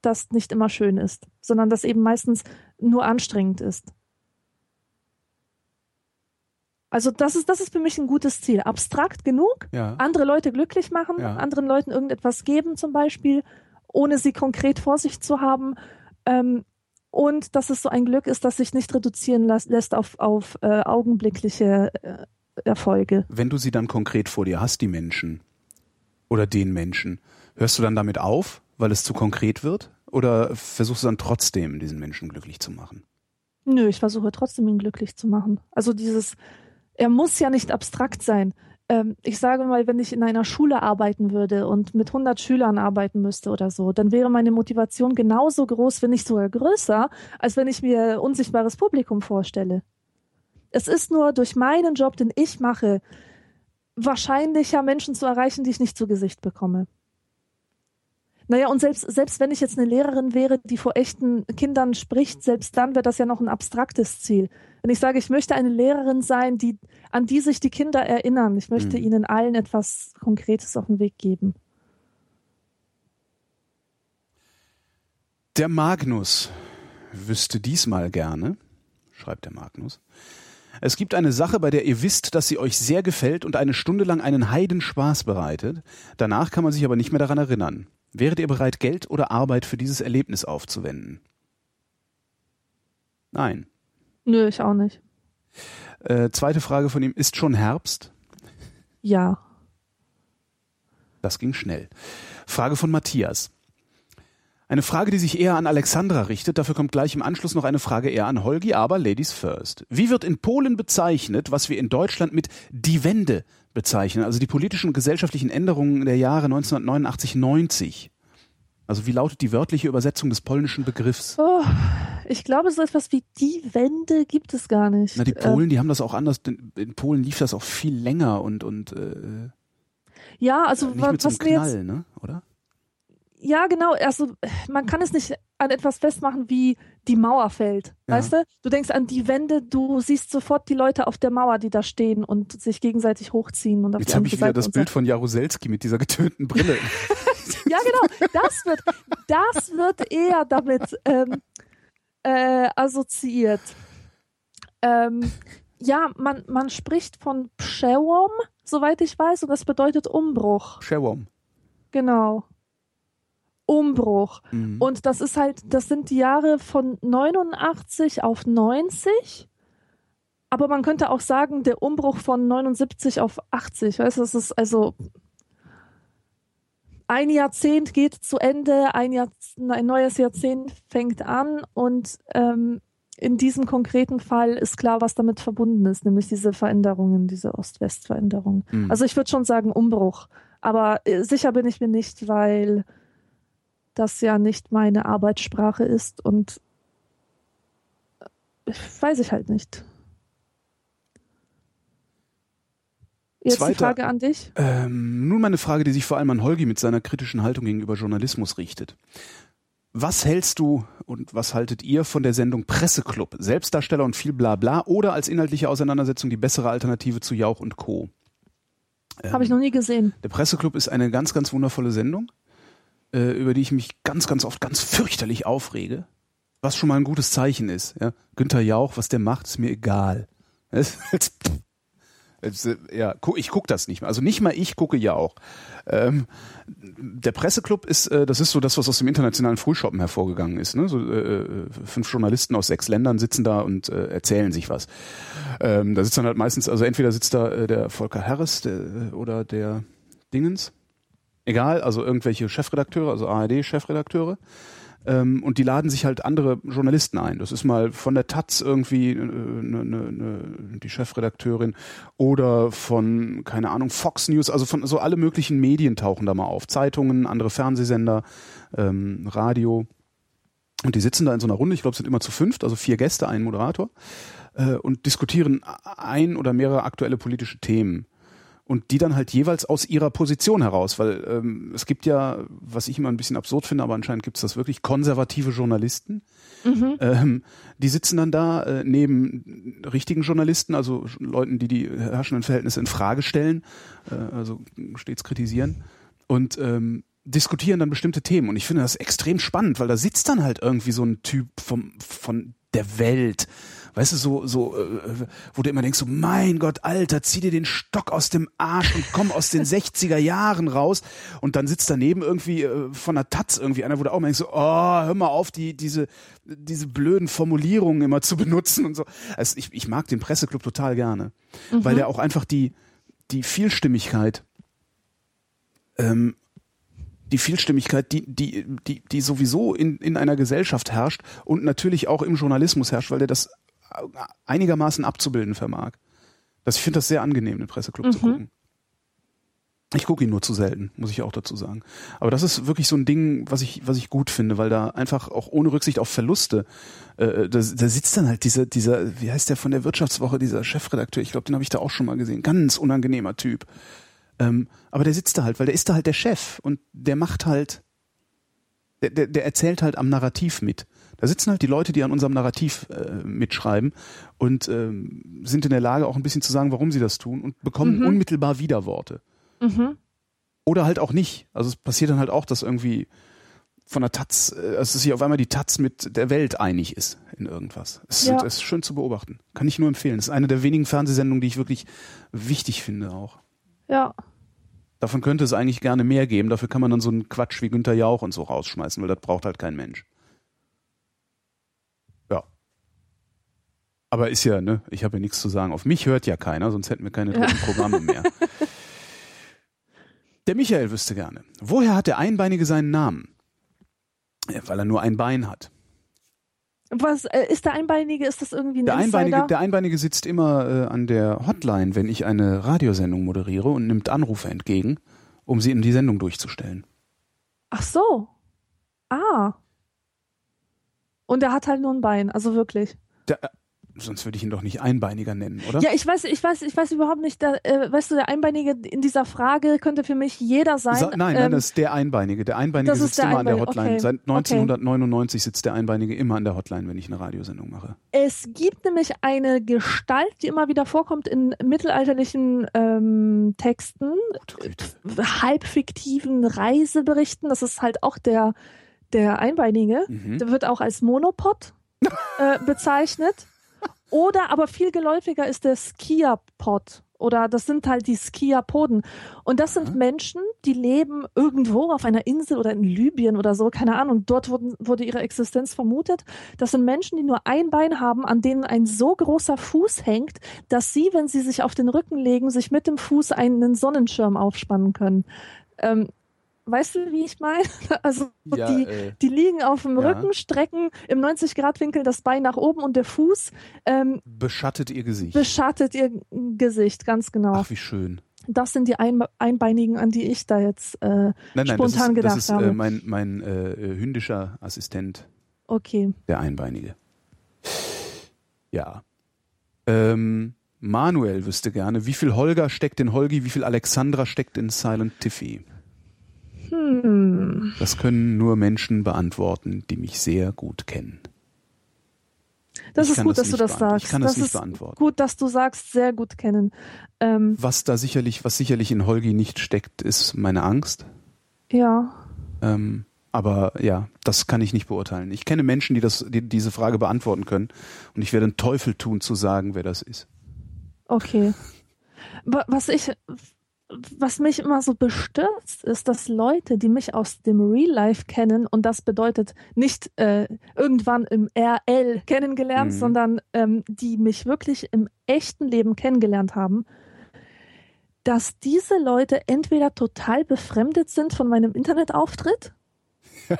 das nicht immer schön ist, sondern das eben meistens nur anstrengend ist. Also das ist, das ist für mich ein gutes Ziel. Abstrakt genug, Ja. andere Leute glücklich machen, Ja. anderen Leuten irgendetwas geben zum Beispiel, ohne sie konkret vor sich zu haben. Ähm, und dass es so ein Glück ist, das sich nicht reduzieren lässt auf, auf äh, augenblickliche äh, Erfolge. Wenn du sie dann konkret vor dir hast, die Menschen oder den Menschen, hörst du dann damit auf, weil es zu konkret wird? Oder versuchst du dann trotzdem, diesen Menschen glücklich zu machen? Nö, ich versuche trotzdem, ihn glücklich zu machen. Also dieses, er muss ja nicht abstrakt sein. Ähm, ich sage mal, wenn ich in einer Schule arbeiten würde und mit 100 Schülern arbeiten müsste oder so, dann wäre meine Motivation genauso groß, wenn nicht sogar größer, als wenn ich mir unsichtbares Publikum vorstelle. Es ist nur durch meinen Job, den ich mache, wahrscheinlicher Menschen zu erreichen, die ich nicht zu Gesicht bekomme. Naja, und selbst, selbst wenn ich jetzt eine Lehrerin wäre, die vor echten Kindern spricht, selbst dann wäre das ja noch ein abstraktes Ziel. Wenn ich sage, ich möchte eine Lehrerin sein, die, an die sich die Kinder erinnern, ich möchte mhm. ihnen allen etwas Konkretes auf den Weg geben. Der Magnus wüsste diesmal gerne, schreibt der Magnus, es gibt eine Sache, bei der ihr wisst, dass sie euch sehr gefällt und eine Stunde lang einen Heidenspaß bereitet. Danach kann man sich aber nicht mehr daran erinnern. Wäret ihr bereit, Geld oder Arbeit für dieses Erlebnis aufzuwenden? Nein. Nö, ich auch nicht. Äh, zweite Frage von ihm, ist schon Herbst? Ja. Das ging schnell. Frage von Matthias. Eine Frage, die sich eher an Alexandra richtet. Dafür kommt gleich im Anschluss noch eine Frage eher an Holgi, aber Ladies first. Wie wird in Polen bezeichnet, was wir in Deutschland mit die Wende bezeichnen? Also die politischen und gesellschaftlichen Änderungen der Jahre 1989, 90. Also wie lautet die wörtliche Übersetzung des polnischen Begriffs? Oh, ich glaube, so etwas wie die Wende gibt es gar nicht. Na, die Polen, ähm, die haben das auch anders. In Polen lief das auch viel länger und und äh, ja, also nicht was, mit so was Knall, jetzt, ne? Oder? ja, genau. Also man kann es nicht an etwas festmachen, wie die Mauer fällt. Ja. Weißt du? Du denkst an die Wände, du siehst sofort die Leute auf der Mauer, die da stehen und sich gegenseitig hochziehen. Und auf Jetzt habe ich wieder Seite das Bild von Jaruzelski mit dieser getönten Brille. Ja, genau. Das wird, das wird eher damit ähm, äh, assoziiert. Ähm, ja, man, man spricht von Przełom, soweit ich weiß, und das bedeutet Umbruch. Shewom. Genau. Umbruch. Mhm. Und das ist halt, das sind die Jahre von 89 auf 90. Aber man könnte auch sagen, der Umbruch von 79 auf 80. Weißt du, das ist also ein Jahrzehnt geht zu Ende, ein, Jahr, ein neues Jahrzehnt fängt an und ähm, in diesem konkreten Fall ist klar, was damit verbunden ist, nämlich diese Veränderungen, diese Ost-West-Veränderungen. Mhm. Also ich würde schon sagen Umbruch. Aber äh, sicher bin ich mir nicht, weil das ja nicht meine Arbeitssprache ist und äh, weiß ich halt nicht. Jetzt die Zweiter- Frage an dich. Ähm, nun mal eine Frage, die sich vor allem an Holgi mit seiner kritischen Haltung gegenüber Journalismus richtet. Was hältst du und was haltet ihr von der Sendung Presseclub? Selbstdarsteller und viel Blabla oder als inhaltliche Auseinandersetzung die bessere Alternative zu Jauch und Co.? Ähm, Habe ich noch nie gesehen. Der Presseclub ist eine ganz, ganz wundervolle Sendung, äh, über die ich mich ganz, ganz oft ganz fürchterlich aufrege. Was schon mal ein gutes Zeichen ist. Ja? Günther Jauch, was der macht, ist mir egal. Äh, ja, ich gucke das nicht mehr. Also nicht mal ich gucke Jauch. Ähm, der Presseclub ist, äh, das ist so das, was aus dem internationalen Frühshoppen hervorgegangen ist. Ne? So, äh, fünf Journalisten aus sechs Ländern sitzen da und äh, erzählen sich was. Ähm, da sitzt dann halt meistens, also entweder sitzt da äh, der Volker Harris der, äh, oder der Dingens. Egal, also irgendwelche Chefredakteure, also ARD-Chefredakteure. Ähm, und die laden sich halt andere Journalisten ein. Das ist mal von der Taz irgendwie äh, ne, ne, ne, die Chefredakteurin oder von, keine Ahnung, Fox News, also von so alle möglichen Medien tauchen da mal auf. Zeitungen, andere Fernsehsender, ähm, Radio. Und die sitzen da in so einer Runde, ich glaube, es sind immer zu fünft, also vier Gäste, ein Moderator, äh, und diskutieren ein oder mehrere aktuelle politische Themen. Und die dann halt jeweils aus ihrer Position heraus, weil ähm, es gibt ja, was ich immer ein bisschen absurd finde, aber anscheinend gibt es das wirklich, konservative Journalisten. Ähm, die sitzen dann da äh, neben richtigen Journalisten, also Leuten, die die herrschenden Verhältnisse in Frage stellen, äh, also stets kritisieren und ähm, diskutieren dann bestimmte Themen. Und ich finde das extrem spannend, weil da sitzt dann halt irgendwie so ein Typ vom, von der Welt. Weißt du, so, so, äh, wo du immer denkst, so, mein Gott, Alter, zieh dir den Stock aus dem Arsch und komm aus den 60er Jahren raus. Und dann sitzt daneben irgendwie äh, von der Taz irgendwie einer, wo du auch mal denkst, so, oh, hör mal auf, die, diese, diese blöden Formulierungen immer zu benutzen und so. Also ich, ich mag den Presseclub total gerne, weil der auch einfach die, die Vielstimmigkeit ähm, die Vielstimmigkeit, die, die, die, die sowieso in, in einer Gesellschaft herrscht und natürlich auch im Journalismus herrscht, weil der das einigermaßen abzubilden vermag. Das, ich finde das sehr angenehm, den Presseclub zu gucken. Ich gucke ihn nur zu selten, muss ich auch dazu sagen. Aber das ist wirklich so ein Ding, was ich, was ich gut finde, weil da einfach auch ohne Rücksicht auf Verluste, äh, da, da sitzt dann halt dieser, dieser, wie heißt der von der Wirtschaftswoche, dieser Chefredakteur, ich glaube, den habe ich da auch schon mal gesehen. Ganz unangenehmer Typ. Ähm, aber der sitzt da halt, weil der ist da halt der Chef und der macht halt, der, der, der erzählt halt am Narrativ mit. Da sitzen halt die Leute, die an unserem Narrativ äh, mitschreiben und ähm, sind in der Lage, auch ein bisschen zu sagen, warum sie das tun und bekommen Mhm. unmittelbar Widerworte. Mhm. Oder halt auch nicht. Also es passiert dann halt auch, dass irgendwie von der Taz, dass sich auf einmal die Taz mit der Welt einig ist in irgendwas. Es ist, Ja. ist schön zu beobachten. Kann ich nur empfehlen. Es ist eine der wenigen Fernsehsendungen, die ich wirklich wichtig finde auch. Ja. Davon könnte es eigentlich gerne mehr geben. Dafür kann man dann so einen Quatsch wie Günter Jauch und so rausschmeißen, weil das braucht halt kein Mensch. Ja. Aber ist ja, ne, ich habe ja nichts zu sagen. Auf mich hört ja keiner, sonst hätten wir keine dritten Programme mehr. Der Michael wüsste gerne. Woher hat der Einbeinige seinen Namen? Ja, weil er nur ein Bein hat. Was äh, ist der Einbeinige? Ist das irgendwie ein Der Einbeinige, der Einbeinige sitzt immer äh, an der Hotline, wenn ich eine Radiosendung moderiere und nimmt Anrufe entgegen, um sie in die Sendung durchzustellen. Ach so. Ah. Und er hat halt nur ein Bein, also wirklich. Der, äh, sonst würde ich ihn doch nicht Einbeiniger nennen, oder? Ja, ich weiß, ich weiß, ich weiß überhaupt nicht, da, äh, weißt du, der Einbeinige in dieser Frage könnte für mich jeder sein. Sa nein, nein, ähm, das ist der Einbeinige. Der Einbeinige sitzt der immer an der Einbeinige, Hotline. okay. Seit Okay. 1999 sitzt der Einbeinige immer an der Hotline, wenn ich eine Radiosendung mache. Es gibt nämlich eine Gestalt, die immer wieder vorkommt in mittelalterlichen ähm, Texten, halb fiktiven Reiseberichten. Das ist halt auch der, der Einbeinige. Mhm. Der wird auch als Monopod äh, bezeichnet. Oder aber viel geläufiger ist der Skiapod. Oder das sind halt die Skiapoden. Und das sind Aha. Menschen, die leben irgendwo auf einer Insel oder in Libyen oder so, keine Ahnung. Dort wurden, wurde ihre Existenz vermutet. Das sind Menschen, die nur ein Bein haben, an denen ein so großer Fuß hängt, dass sie, wenn sie sich auf den Rücken legen, sich mit dem Fuß einen Sonnenschirm aufspannen können. Ähm, weißt du, wie ich meine? Also Ja, die, äh, die liegen auf dem Ja. Rücken, strecken im 90-Grad-Winkel das Bein nach oben und der Fuß ähm, beschattet ihr Gesicht. beschattet ihr Gesicht, ganz genau. Ach, wie schön. Das sind die Ein Einbeinigen, an die ich da jetzt. Äh, Nein, nein, Spontan das ist, gedacht das ist habe. äh, mein, mein äh, äh, hündischer Assistent, okay. der Einbeinige. Ja. Ähm, Manuel wüsste gerne, wie viel Holger steckt in Holgi, wie viel Alexandra steckt in Silent Tiffy. Hm. Das können nur Menschen beantworten, die mich sehr gut kennen. Das Ich ist gut, das dass du nicht das sagst. ich kann das nicht ist beantworten. gut, dass du sagst, sehr gut kennen. Ähm, Was da sicherlich, was sicherlich in Holgi nicht steckt, ist meine Angst. ja. Ähm, aber ja, das kann ich nicht beurteilen. Ich kenne Menschen, die das, die diese Frage beantworten können, und ich werde einen Teufel tun, zu sagen, wer das ist. Okay. Wa- Was ich, was mich immer so bestürzt, ist, dass Leute, die mich aus dem Real Life kennen, und das bedeutet nicht äh, irgendwann im RL kennengelernt, Mhm. sondern ähm, die mich wirklich im echten Leben kennengelernt haben, dass diese Leute entweder total befremdet sind von meinem Internetauftritt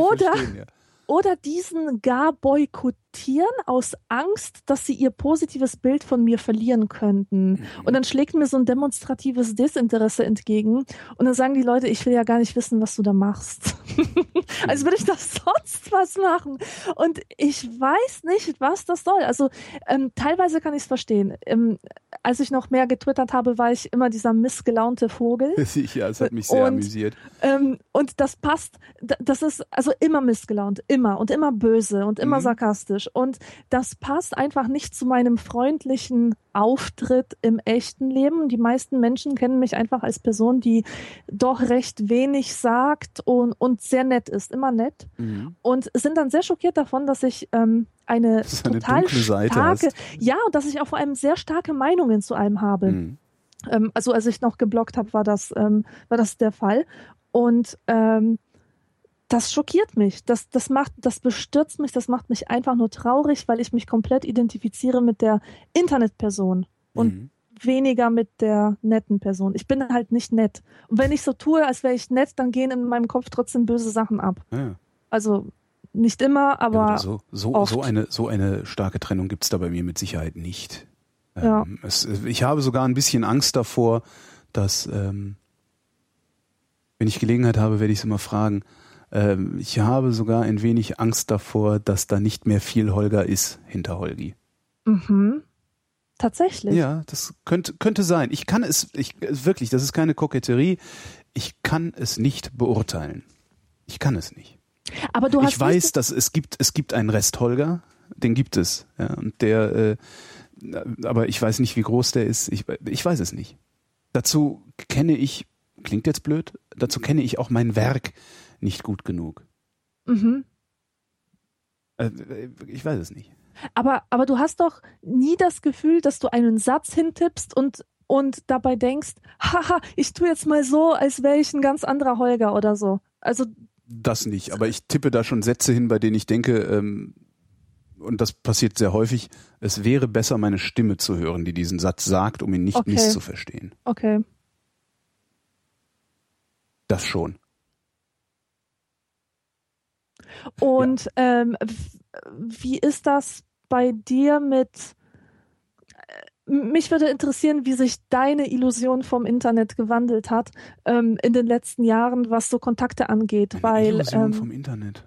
Oder- ja. oder diesen gar boykottieren aus Angst, dass sie ihr positives Bild von mir verlieren könnten. Mhm. Und dann schlägt mir so ein demonstratives Desinteresse entgegen. Und dann sagen die Leute, ich will ja gar nicht wissen, was du da machst. Als würde ich das sonst was machen. Und ich weiß nicht, was das soll. Also ähm, teilweise kann ich es verstehen. Ähm, als ich noch mehr getwittert habe, war ich immer dieser missgelaunte Vogel. ja, es hat mich sehr Und- amüsiert. Ähm, und das passt, das ist also immer missgelaunt, immer und immer böse und immer Mhm. sarkastisch. Und das passt einfach nicht zu meinem freundlichen Auftritt im echten Leben. Die meisten Menschen kennen mich einfach als Person, die doch recht wenig sagt und, und sehr nett ist, immer nett. Mhm. Und sind dann sehr schockiert davon, dass ich ähm, eine total Seite starke, hast. ja, und dass ich auch vor allem sehr starke Meinungen zu einem habe. Mhm. Ähm, also als ich noch geblockt habe, war das, ähm, war das der Fall. Und ähm, das schockiert mich. Das, das macht, das bestürzt mich, das macht mich einfach nur traurig, weil ich mich komplett identifiziere mit der Internetperson und Mhm. weniger mit der netten Person. Ich bin halt nicht nett. Und wenn ich so tue, als wäre ich nett, dann gehen in meinem Kopf trotzdem böse Sachen ab. Ja. Also nicht immer, Ja, aber oder so, so, oft. so, eine, so eine starke Trennung gibt's da bei mir mit Sicherheit nicht. Ja. Ähm, es, ich habe sogar ein bisschen Angst davor, dass, ähm, Wenn ich Gelegenheit habe, werde ich sie mal fragen. Ähm, ich habe sogar ein wenig Angst davor, dass da nicht mehr viel Holger ist hinter Holgi. Mhm. Tatsächlich. Ja, das könnte, könnte sein. Ich kann es, ich, wirklich, das ist keine Koketterie. Ich kann es nicht beurteilen. Ich kann es nicht. Aber du hast ich weiß, dass es gibt, es gibt einen Rest Holger, den gibt es. Ja, und der, äh, aber ich weiß nicht, wie groß der ist. Ich, ich weiß es nicht. Dazu kenne ich, klingt jetzt blöd, dazu kenne ich auch mein Werk nicht gut genug. Mhm. Äh, ich weiß es nicht. Aber, aber du hast doch nie das Gefühl, dass du einen Satz hintippst und, und dabei denkst, haha, ich tue jetzt mal so, als wäre ich ein ganz anderer Holger oder so. Also das nicht, aber ich tippe da schon Sätze hin, bei denen ich denke, ähm, und das passiert sehr häufig, es wäre besser, meine Stimme zu hören, die diesen Satz sagt, um ihn nicht Okay. misszuverstehen. Okay. Das schon. Und ähm, w- wie ist das bei dir mit äh, mich würde interessieren, wie sich deine Illusion vom Internet gewandelt hat ähm, in den letzten Jahren, was so Kontakte angeht, Eine weil Illusion ähm, vom Internet.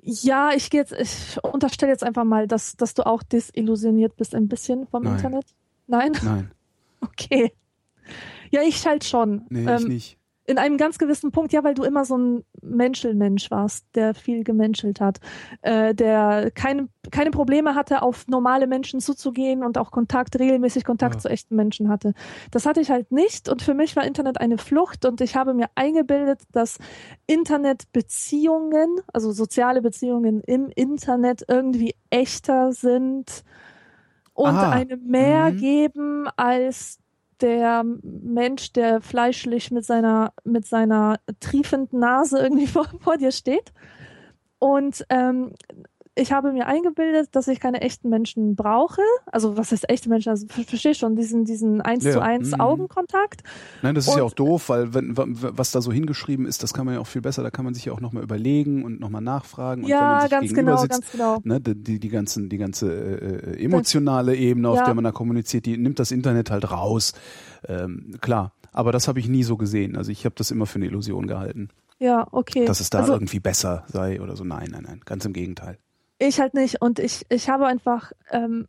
ja, ich gehe jetzt, ich unterstelle jetzt einfach mal, dass, dass du auch desillusioniert bist ein bisschen vom Nein. Internet. Nein? Nein, Okay. Ja, ich halt schon. nee, ich ähm, nicht. In einem ganz gewissen Punkt, ja, weil du immer so ein Menschelmensch warst, der viel gemenschelt hat, äh, der keine, keine Probleme hatte, auf normale Menschen zuzugehen und auch Kontakt, regelmäßig Kontakt Ja. zu echten Menschen hatte. Das hatte ich halt nicht und für mich war Internet eine Flucht und ich habe mir eingebildet, dass Internetbeziehungen, also soziale Beziehungen im Internet irgendwie echter sind und Ah, eine mehr mhm. geben als der Mensch, der fleischlich mit seiner, mit seiner triefenden Nase irgendwie vor, vor dir steht. Und ähm, ich habe mir eingebildet, dass ich keine echten Menschen brauche. Also was heißt echte Menschen? Also ver- verstehe schon diesen, diesen eins Ja, zu eins mhm. Augenkontakt. Nein, das ist ja und- auch doof, weil wenn, was da so hingeschrieben ist, das kann man ja auch viel besser, da kann man sich ja auch nochmal überlegen und nochmal nachfragen. Und wenn man Ja, sich ganz genau, sitzt, ganz genau. ne, die, die, die, ganzen, die ganze äh, äh, emotionale Ebene, auf Ja. der man da kommuniziert, die nimmt das Internet halt raus. Ähm, klar, aber das habe ich nie so gesehen. Also ich habe das immer für eine Illusion gehalten, Ja, okay. dass es da also, irgendwie besser sei oder so. Nein, nein, nein, ganz im Gegenteil. Ich halt nicht. Und ich, ich habe einfach, ähm,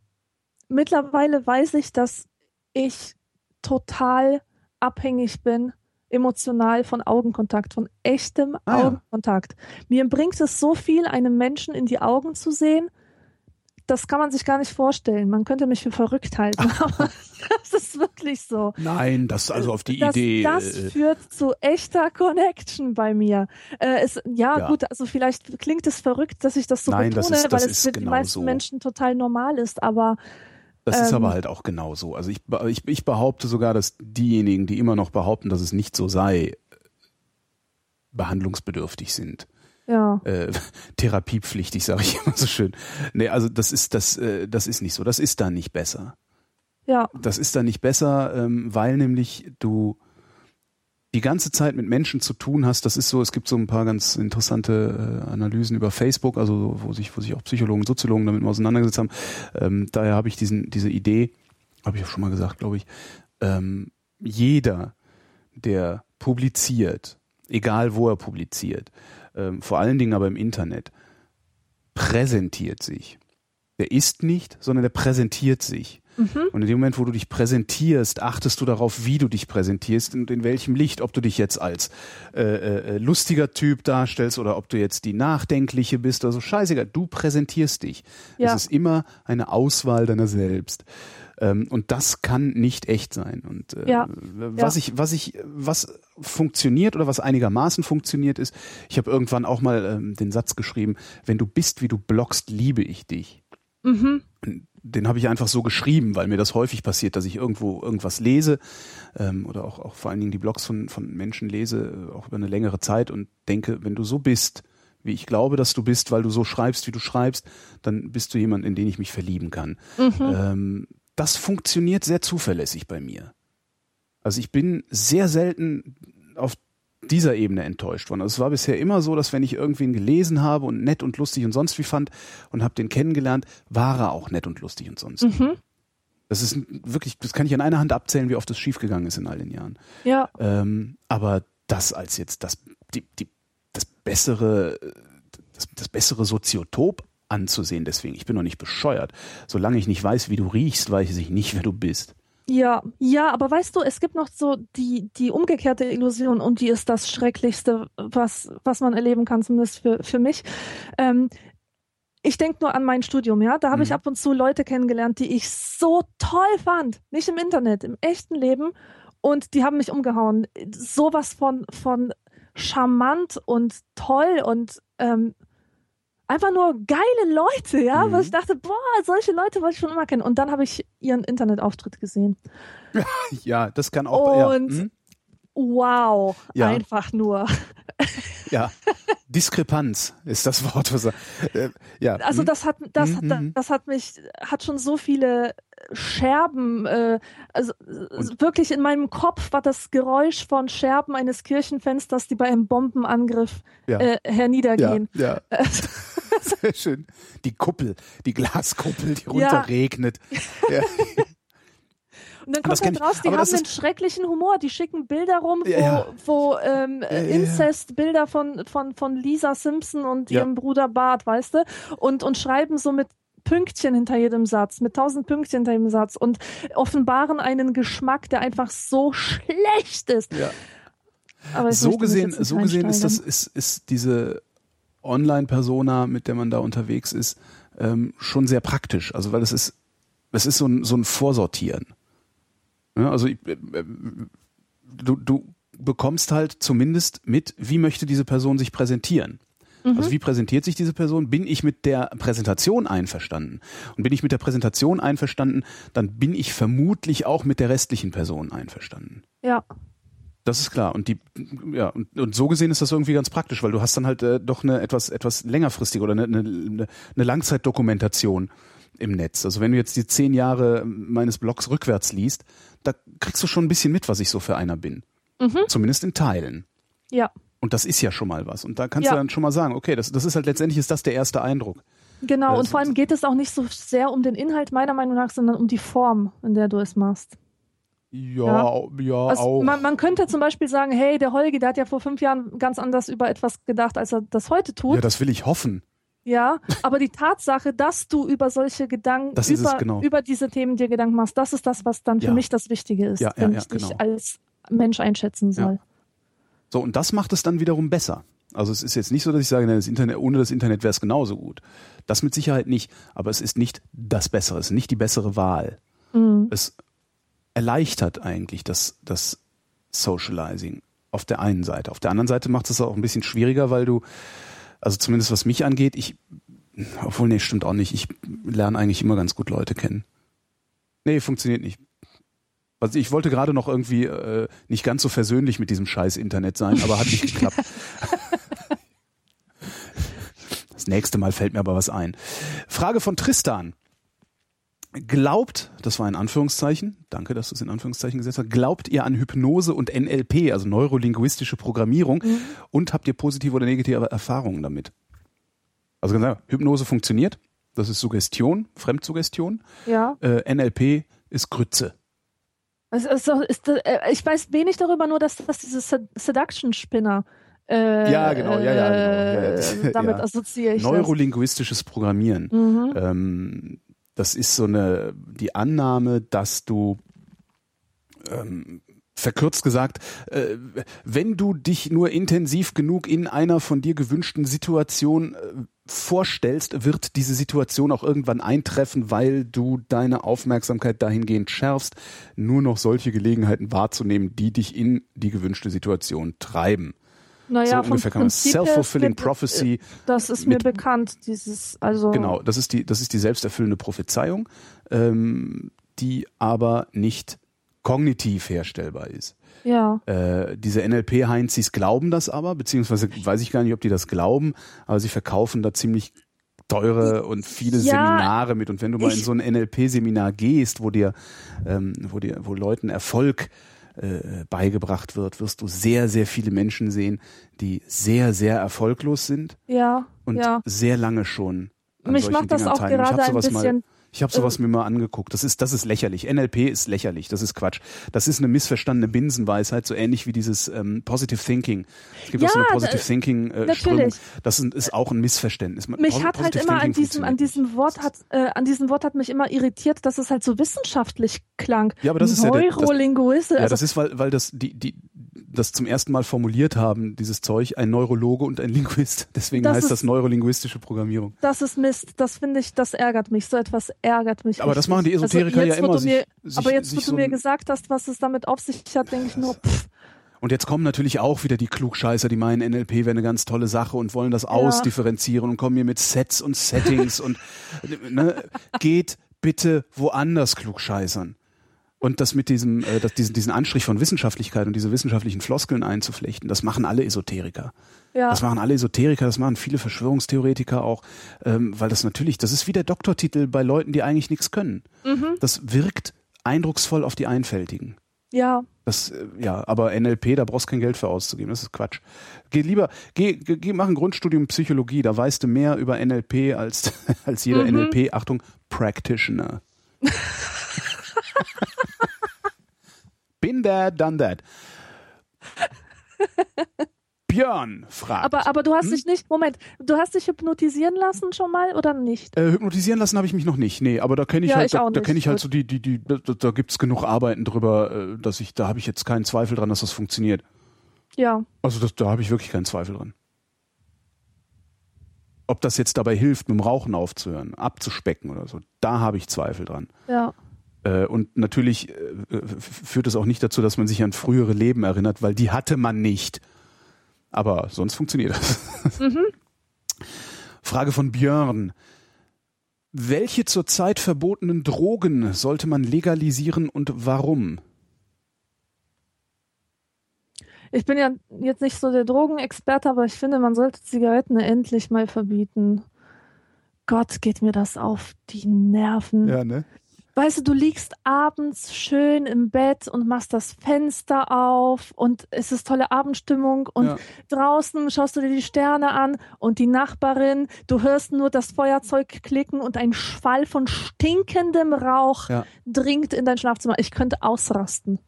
mittlerweile weiß ich, dass ich total abhängig bin, emotional von Augenkontakt, von echtem Ah, ja. Augenkontakt. Mir bringt es so viel, einem Menschen in die Augen zu sehen. Das kann man sich gar nicht vorstellen. Man könnte mich für verrückt halten, aber das ist wirklich so. Nein, das also auf die das, Idee. Das äh, führt zu echter Connection bei mir. Äh, es, ja, Ja. gut, also vielleicht klingt es verrückt, dass ich das so Nein, das betone, ist- das weil es für die genau meisten so. Menschen total normal ist, aber Das ist Ähm, aber halt auch genau so. Also ich, ich, ich behaupte sogar, dass diejenigen, die immer noch behaupten, dass es nicht so sei, behandlungsbedürftig sind. Ja, Äh, therapiepflichtig, sage ich immer so schön. Nee, also das ist das, äh, das ist nicht so. Das ist da nicht besser. ja, Das ist da nicht besser, ähm, weil nämlich du die ganze Zeit mit Menschen zu tun hast. Das ist so, es gibt so ein paar ganz interessante äh, Analysen über Facebook, also wo sich, wo sich auch Psychologen, Soziologen damit mal auseinandergesetzt haben. Ähm, daher habe ich diesen, diese Idee, habe ich auch schon mal gesagt, glaube ich, ähm, jeder, der publiziert, egal wo er publiziert, ähm, vor allen Dingen aber im Internet, präsentiert sich. Der ist nicht, sondern der präsentiert sich. Mhm. Und in dem Moment, wo du dich präsentierst, achtest du darauf, wie du dich präsentierst und in welchem Licht, ob du dich jetzt als äh, äh, lustiger Typ darstellst oder ob du jetzt die nachdenkliche bist oder so. Scheißegal, du präsentierst dich. Ja. Es ist immer eine Auswahl deiner selbst. Ähm, und das kann nicht echt sein. Und äh, Ja. was ich, was ich, was funktioniert oder was einigermaßen funktioniert ist, ich habe irgendwann auch mal ähm, den Satz geschrieben, wenn du bist, wie du bloggst, liebe ich dich Mhm. Den habe ich einfach so geschrieben, weil mir das häufig passiert, dass ich irgendwo irgendwas lese ähm, oder auch, auch vor allen Dingen die Blogs von, von Menschen lese, äh, auch über eine längere Zeit und denke, wenn du so bist, wie ich glaube, dass du bist, weil du so schreibst, wie du schreibst, dann bist du jemand, in den ich mich verlieben kann. Mhm. Ähm, das funktioniert sehr zuverlässig bei mir. Also ich bin sehr selten auf dieser Ebene enttäuscht worden. Also es war bisher immer so, dass wenn ich irgendwen gelesen habe und nett und lustig und sonst wie fand und habe den kennengelernt, war er auch nett und lustig und sonst. wie. Mhm. Das ist wirklich, das kann ich an einer Hand abzählen, wie oft das schiefgegangen ist in all den Jahren. Ja, Ähm, aber das als jetzt das, die, die, das bessere, das, das bessere Soziotop anzusehen. Deswegen, ich bin noch nicht bescheuert. Solange ich nicht weiß, wie du riechst, weiß ich nicht, wer du bist. Ja, ja, aber weißt du, es gibt noch so die, die umgekehrte Illusion und die ist das Schrecklichste, was, was man erleben kann, zumindest für, für mich. Ähm, ich denke nur an mein Studium, ja. Da habe mhm. ich ab und zu Leute kennengelernt, die ich so toll fand. Nicht im Internet, im echten Leben. Und die haben mich umgehauen. Sowas von, von charmant und toll und ähm, einfach nur geile Leute, ja, mhm. was ich dachte, boah, solche Leute wollte ich schon immer kennen. Und dann habe ich ihren Internetauftritt gesehen. ja, das kann auch. Und ja. mhm. wow, ja. einfach nur. ja, Diskrepanz ist das Wort. Was er, äh, ja. Also mhm. das hat, das, hat, mhm. das hat mich, hat schon so viele Scherben, äh, also Und wirklich in meinem Kopf war das Geräusch von Scherben eines Kirchenfensters, die bei einem Bombenangriff ja. äh, herniedergehen. Ja, ja. Sehr schön. Die Kuppel, die Glaskuppel, die runterregnet. Ja. Und dann kommt halt raus, die haben einen schrecklichen Humor. Die schicken Bilder rum, wo, ja. wo ähm, ja, Incest-Bilder von, von, von Lisa Simpson und ihrem Bruder Bart, weißt du? Und, und schreiben so mit Pünktchen hinter jedem Satz, mit tausend Pünktchen hinter jedem Satz und offenbaren einen Geschmack, der einfach so schlecht ist. Ja. Aber so gesehen, so gesehen ist das, ist, ist diese Online-Persona, mit der man da unterwegs ist, ähm, schon sehr praktisch. Also weil es ist, es ist so ein, so ein Vorsortieren. Ja, also ich, äh, äh, du, du bekommst halt zumindest mit, wie möchte diese Person sich präsentieren. Mhm. Also wie präsentiert sich diese Person? Bin ich mit der Präsentation einverstanden? Und bin ich mit der Präsentation einverstanden, dann bin ich vermutlich auch mit der restlichen Person einverstanden. Ja. Das ist klar. Und die, ja, und, und so gesehen ist das irgendwie ganz praktisch, weil du hast dann halt äh, doch eine etwas, etwas längerfristige oder eine, eine, eine Langzeitdokumentation im Netz. Also wenn du jetzt die zehn Jahre meines Blogs rückwärts liest, da kriegst du schon ein bisschen mit, was ich so für einer bin. Mhm. Zumindest in Teilen. Ja. Und das ist ja schon mal was. Und da kannst ja. du dann schon mal sagen, okay, das, das ist halt letztendlich ist das der erste Eindruck. Genau, und vor allem geht es auch nicht so sehr um den Inhalt meiner Meinung nach, sondern um die Form, in der du es machst. Ja, ja, ja also auch. Man, man, könnte zum Beispiel sagen, hey, der Holgi, der hat ja vor fünf Jahren ganz anders über etwas gedacht, als er das heute tut. Ja, das will ich hoffen. Ja, aber die Tatsache, dass du über solche Gedanken, über, genau. über diese Themen dir Gedanken machst, das ist das, was dann für ja. mich das Wichtige ist, ja, wenn ich genau. dich als Mensch einschätzen soll. So, und das macht es dann wiederum besser. Also es ist jetzt nicht so, dass ich sage, das Internet, ohne das Internet wäre es genauso gut. Das mit Sicherheit nicht, aber es ist nicht das Bessere, es ist nicht die bessere Wahl. Mhm. Es erleichtert eigentlich das, das Socializing auf der einen Seite. Auf der anderen Seite macht es auch ein bisschen schwieriger, weil du, also zumindest was mich angeht, ich, obwohl, nee, stimmt auch nicht, ich lerne eigentlich immer ganz gut Leute kennen. Nee, funktioniert nicht. Also ich wollte gerade noch irgendwie äh, nicht ganz so versöhnlich mit diesem scheiß Internet sein, aber hat nicht geklappt. Das nächste Mal fällt mir aber was ein. Frage von Tristan. Glaubt, das war ein Anführungszeichen, danke, dass du es in Anführungszeichen gesetzt hast, glaubt ihr an Hypnose und NLP, also neurolinguistische Programmierung, mhm. und habt ihr positive oder negative Erfahrungen damit? Also ganz einfach, Hypnose funktioniert, das ist Suggestion, Fremdsuggestion. Ja. Äh, NLP ist Grütze. Also, also ist, äh, ich weiß wenig darüber, nur dass das diese Seduction-Spinner äh, ja, genau, ja, ja, genau. Ja, das, damit ja. assoziiere ich Neurolinguistisches Programmieren. Mhm. Ähm, das ist so eine die Annahme, dass du ähm, verkürzt gesagt, äh, wenn du dich nur intensiv genug in einer von dir gewünschten Situation äh, vorstellst, wird diese Situation auch irgendwann eintreffen, weil du deine Aufmerksamkeit dahingehend schärfst, nur noch solche Gelegenheiten wahrzunehmen, die dich in die gewünschte Situation treiben. Naja, so ungefähr kann man Self-fulfilling Prophecy. Äh, das ist mir mit, bekannt, dieses, also. Genau, das ist die, das ist die selbsterfüllende Prophezeiung, ähm, die aber nicht kognitiv herstellbar ist. Ja. Äh, diese NLP-Heinzis glauben das aber, beziehungsweise weiß ich gar nicht, ob die das glauben, aber sie verkaufen da ziemlich teure und viele ja, Seminare mit. Und wenn du mal in so ein NLP-Seminar gehst, wo dir, ähm, wo dir, wo Leuten Erfolg äh, beigebracht wird, wirst du sehr, sehr viele Menschen sehen, die sehr, sehr erfolglos sind. Ja. Und ja. sehr lange schon. Mich macht das Dingen auch gerade ein bisschen. Ich habe sowas mir mal angeguckt. Das ist, das ist lächerlich. NLP ist lächerlich. Das ist Quatsch. Das ist eine missverstandene Binsenweisheit, so ähnlich wie dieses ähm, Positive Thinking. Es gibt ja, auch so eine Positive Thinking äh, Strömung. Das ist auch ein Missverständnis. Mich Pos hat halt immer an diesem, an diesem Wort hat, äh, an diesem Wort hat mich immer irritiert, dass es halt so wissenschaftlich klang. Ja, aber das ist ja, der, das, ja, also, das ist, weil, weil das die, die, das zum ersten Mal formuliert haben, dieses Zeug, ein Neurologe und ein Linguist. Deswegen das heißt ist, das neurolinguistische Programmierung. Das ist Mist. Das finde ich, das ärgert mich. So etwas ärgert mich. Aber richtig. das machen die also Esoteriker also ja immer. Sich, mir, aber jetzt, wo du so mir gesagt hast, was es damit auf sich hat, denke ich nur, pff. Und jetzt kommen natürlich auch wieder die Klugscheißer, die meinen, NLP wäre eine ganz tolle Sache und wollen das ja. ausdifferenzieren und kommen hier mit Sets und Settings und ne, geht bitte woanders klugscheißern. Und das mit diesem, äh, das, diesen, diesen Anstrich von Wissenschaftlichkeit und diese wissenschaftlichen Floskeln einzuflechten, das machen alle Esoteriker. Ja. Das machen alle Esoteriker, das machen viele Verschwörungstheoretiker auch, ähm, weil das natürlich, das ist wie der Doktortitel bei Leuten, die eigentlich nichts können. Mhm. Das wirkt eindrucksvoll auf die Einfältigen. Ja. Das, äh, ja, aber NLP, da brauchst du kein Geld für auszugeben. Das ist Quatsch. Geh lieber, geh, geh mach ein Grundstudium Psychologie, da weißt du mehr über NLP als, als jeder mhm. NLP, Achtung, Practitioner. Been there, done that. Björn fragt. Aber, aber du hast hm? dich nicht, Moment, du hast dich hypnotisieren lassen schon mal oder nicht? Äh, hypnotisieren lassen habe ich mich noch nicht. Nee, aber da kenne ich ja, halt, ich da, da kenne ich halt so die, die, die, da, da gibt es genug Arbeiten drüber, äh, dass ich, da habe ich jetzt keinen Zweifel dran, dass das funktioniert. Ja. Also das, da habe ich wirklich keinen Zweifel dran. Ob das jetzt dabei hilft, mit dem Rauchen aufzuhören, abzuspecken oder so, da habe ich Zweifel dran. Ja. Äh, und natürlich äh, führt es auch nicht dazu, dass man sich an frühere Leben erinnert, weil die hatte man nicht. Aber sonst funktioniert das. Mhm. Frage von Björn. Welche zurzeit verbotenen Drogen sollte man legalisieren und warum? Ich bin ja jetzt nicht so der Drogenexperte, aber ich finde, man sollte Zigaretten endlich mal verbieten. Gott, geht mir das auf die Nerven. Ja, ne? Weißt du, du liegst abends schön im Bett und machst das Fenster auf und es ist tolle Abendstimmung und ja. draußen schaust du dir die Sterne an und die Nachbarin, du hörst nur das Feuerzeug klicken und ein Schwall von stinkendem Rauch ja. dringt in dein Schlafzimmer. Ich könnte ausrasten.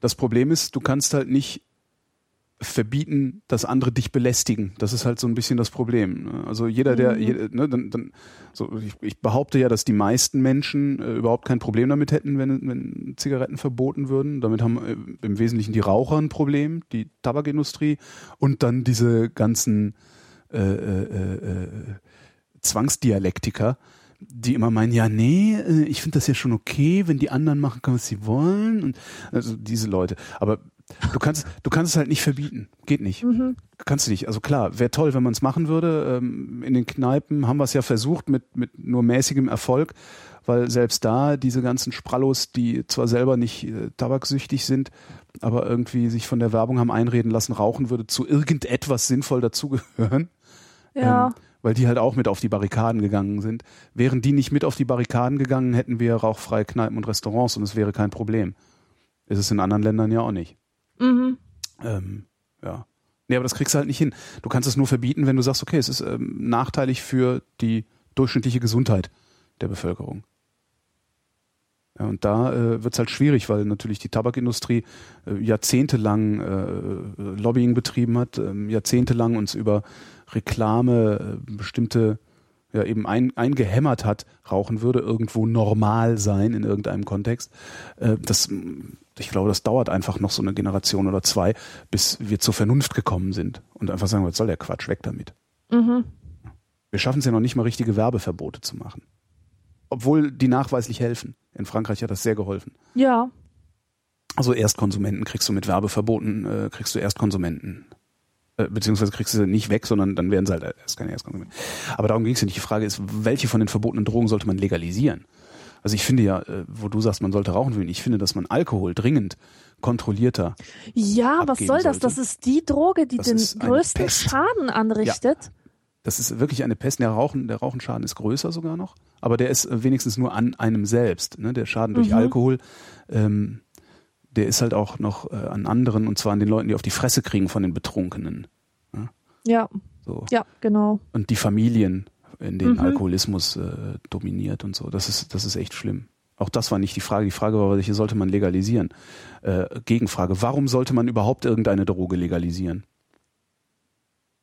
Das Problem ist, du kannst halt nicht verbieten, dass andere dich belästigen. Das ist halt so ein bisschen das Problem. Ne? Also jeder, der, mhm. ne, dann, dann, so ich, ich, behaupte ja, dass die meisten Menschen äh, überhaupt kein Problem damit hätten, wenn, wenn Zigaretten verboten würden. Damit haben äh, im Wesentlichen die Raucher ein Problem, die Tabakindustrie und dann diese ganzen äh, äh, äh, Zwangsdialektiker, die immer meinen, ja, nee, äh, ich finde das ja schon okay, wenn die anderen machen können, was sie wollen. Und also diese Leute. Aber Du kannst, du kannst es halt nicht verbieten. Geht nicht. Mhm. Kannst du nicht. Also klar, wäre toll, wenn man es machen würde. Ähm, in den Kneipen haben wir es ja versucht mit, mit nur mäßigem Erfolg, weil selbst da diese ganzen Sprallos, die zwar selber nicht äh, tabaksüchtig sind, aber irgendwie sich von der Werbung haben einreden lassen, rauchen würde zu irgendetwas sinnvoll dazugehören. Ja. Ähm, weil die halt auch mit auf die Barrikaden gegangen sind. Wären die nicht mit auf die Barrikaden gegangen, hätten wir rauchfreie Kneipen und Restaurants und es wäre kein Problem. Ist es in anderen Ländern ja auch nicht. Mhm. Ähm, ja. Nee, aber das kriegst du halt nicht hin. Du kannst es nur verbieten, wenn du sagst, okay, es ist ähm, nachteilig für die durchschnittliche Gesundheit der Bevölkerung. Ja, und da äh, wird es halt schwierig, weil natürlich die Tabakindustrie äh, jahrzehntelang äh, Lobbying betrieben hat, äh, jahrzehntelang uns über Reklame äh, bestimmte ja eben ein, eingehämmert hat, Rauchen würde irgendwo normal sein in irgendeinem Kontext. Äh, das ich glaube, das dauert einfach noch so eine Generation oder zwei, bis wir zur Vernunft gekommen sind und einfach sagen, was soll der Quatsch, weg damit. Mhm. Wir schaffen es ja noch nicht mal richtige Werbeverbote zu machen. Obwohl die nachweislich helfen. In Frankreich hat das sehr geholfen. Ja. Also Erstkonsumenten kriegst du mit Werbeverboten, äh, kriegst du Erstkonsumenten. Äh, beziehungsweise kriegst du sie nicht weg, sondern dann werden sie halt erst keine Erstkonsumenten. Aber darum ging es ja nicht. Die Frage ist, welche von den verbotenen Drogen sollte man legalisieren? Also ich finde ja, äh, wo du sagst, man sollte rauchen würden, ich finde, dass man Alkohol dringend kontrollierter. Ja, was soll das? Sollte. Das ist die Droge, die das den größten Schaden anrichtet. Ja. Das ist wirklich eine Pest. Der, Rauchen, der Rauchenschaden ist größer sogar noch, aber der ist wenigstens nur an einem selbst. Ne? Der Schaden durch mhm. Alkohol, ähm, der ist halt auch noch äh, an anderen und zwar an den Leuten, die auf die Fresse kriegen von den Betrunkenen. Ne? Ja. So. Ja, genau. Und die Familien in denen Mhm. Alkoholismus äh, dominiert und so. Das ist, das ist echt schlimm. Auch das war nicht die Frage. Die Frage war, welche sollte man legalisieren? Äh, Gegenfrage, warum sollte man überhaupt irgendeine Droge legalisieren?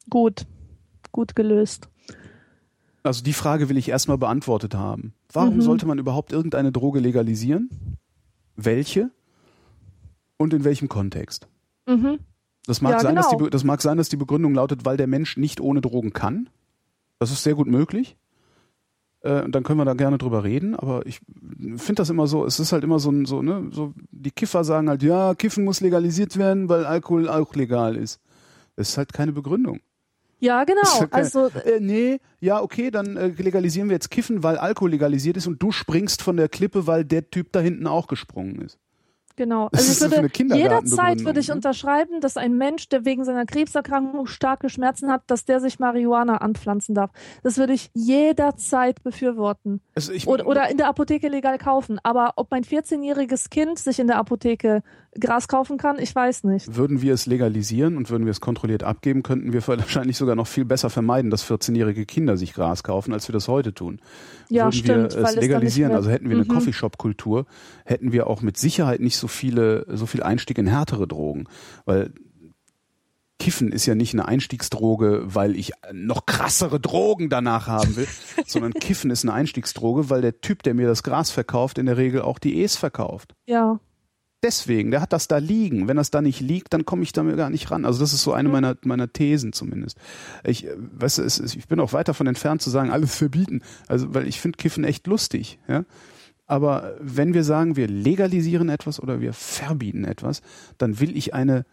Gut. Gut gelöst. Also die Frage will ich erstmal beantwortet haben. Warum Mhm. sollte man überhaupt irgendeine Droge legalisieren? Welche? Und in welchem Kontext? Mhm. Das mag, Ja, sein, dass die, genau. Das mag sein, dass die Begründung lautet, weil der Mensch nicht ohne Drogen kann. Das ist sehr gut möglich. Äh, dann können wir da gerne drüber reden, aber ich finde das immer so, es ist halt immer so ein, so, ne, so, die Kiffer sagen halt, ja, Kiffen muss legalisiert werden, weil Alkohol auch legal ist. Das ist halt keine Begründung. Ja, genau. halt keine- Also Äh, nee, ja, okay, dann äh, legalisieren wir jetzt Kiffen, weil Alkohol legalisiert ist und du springst von der Klippe, weil der Typ da hinten auch gesprungen ist. Genau. Also ich würde jederzeit würde ich ne? unterschreiben, dass ein Mensch, der wegen seiner Krebserkrankung starke Schmerzen hat, dass der sich Marihuana anpflanzen darf. Das würde ich jederzeit befürworten. Also ich, Oder, oder in der Apotheke legal kaufen. Aber ob mein 14-jähriges Kind sich in der Apotheke Gras kaufen kann, ich weiß nicht. Würden wir es legalisieren und würden wir es kontrolliert abgeben, könnten wir wahrscheinlich sogar noch viel besser vermeiden, dass 14-jährige Kinder sich Gras kaufen, als wir das heute tun. Ja, würden stimmt. wir es es legalisieren, nicht also hätten wir eine Mhm. Coffeeshop-Kultur, hätten wir auch mit Sicherheit nicht so viele, so viel Einstieg in härtere Drogen, weil Kiffen ist ja nicht eine Einstiegsdroge, weil ich noch krassere Drogen danach haben will, sondern Kiffen ist eine Einstiegsdroge, weil der Typ, der mir das Gras verkauft, in der Regel auch die E's verkauft. Ja. Deswegen, der hat das da liegen. Wenn das da nicht liegt, dann komme ich da mir gar nicht ran. Also das ist so eine meiner, meiner Thesen zumindest. Ich, äh, weißt du, es, ist- ich bin auch weit davon entfernt zu sagen, alles verbieten. Also, weil ich finde Kiffen echt lustig, ja. Aber wenn wir sagen, wir legalisieren etwas oder wir verbieten etwas, dann will ich eine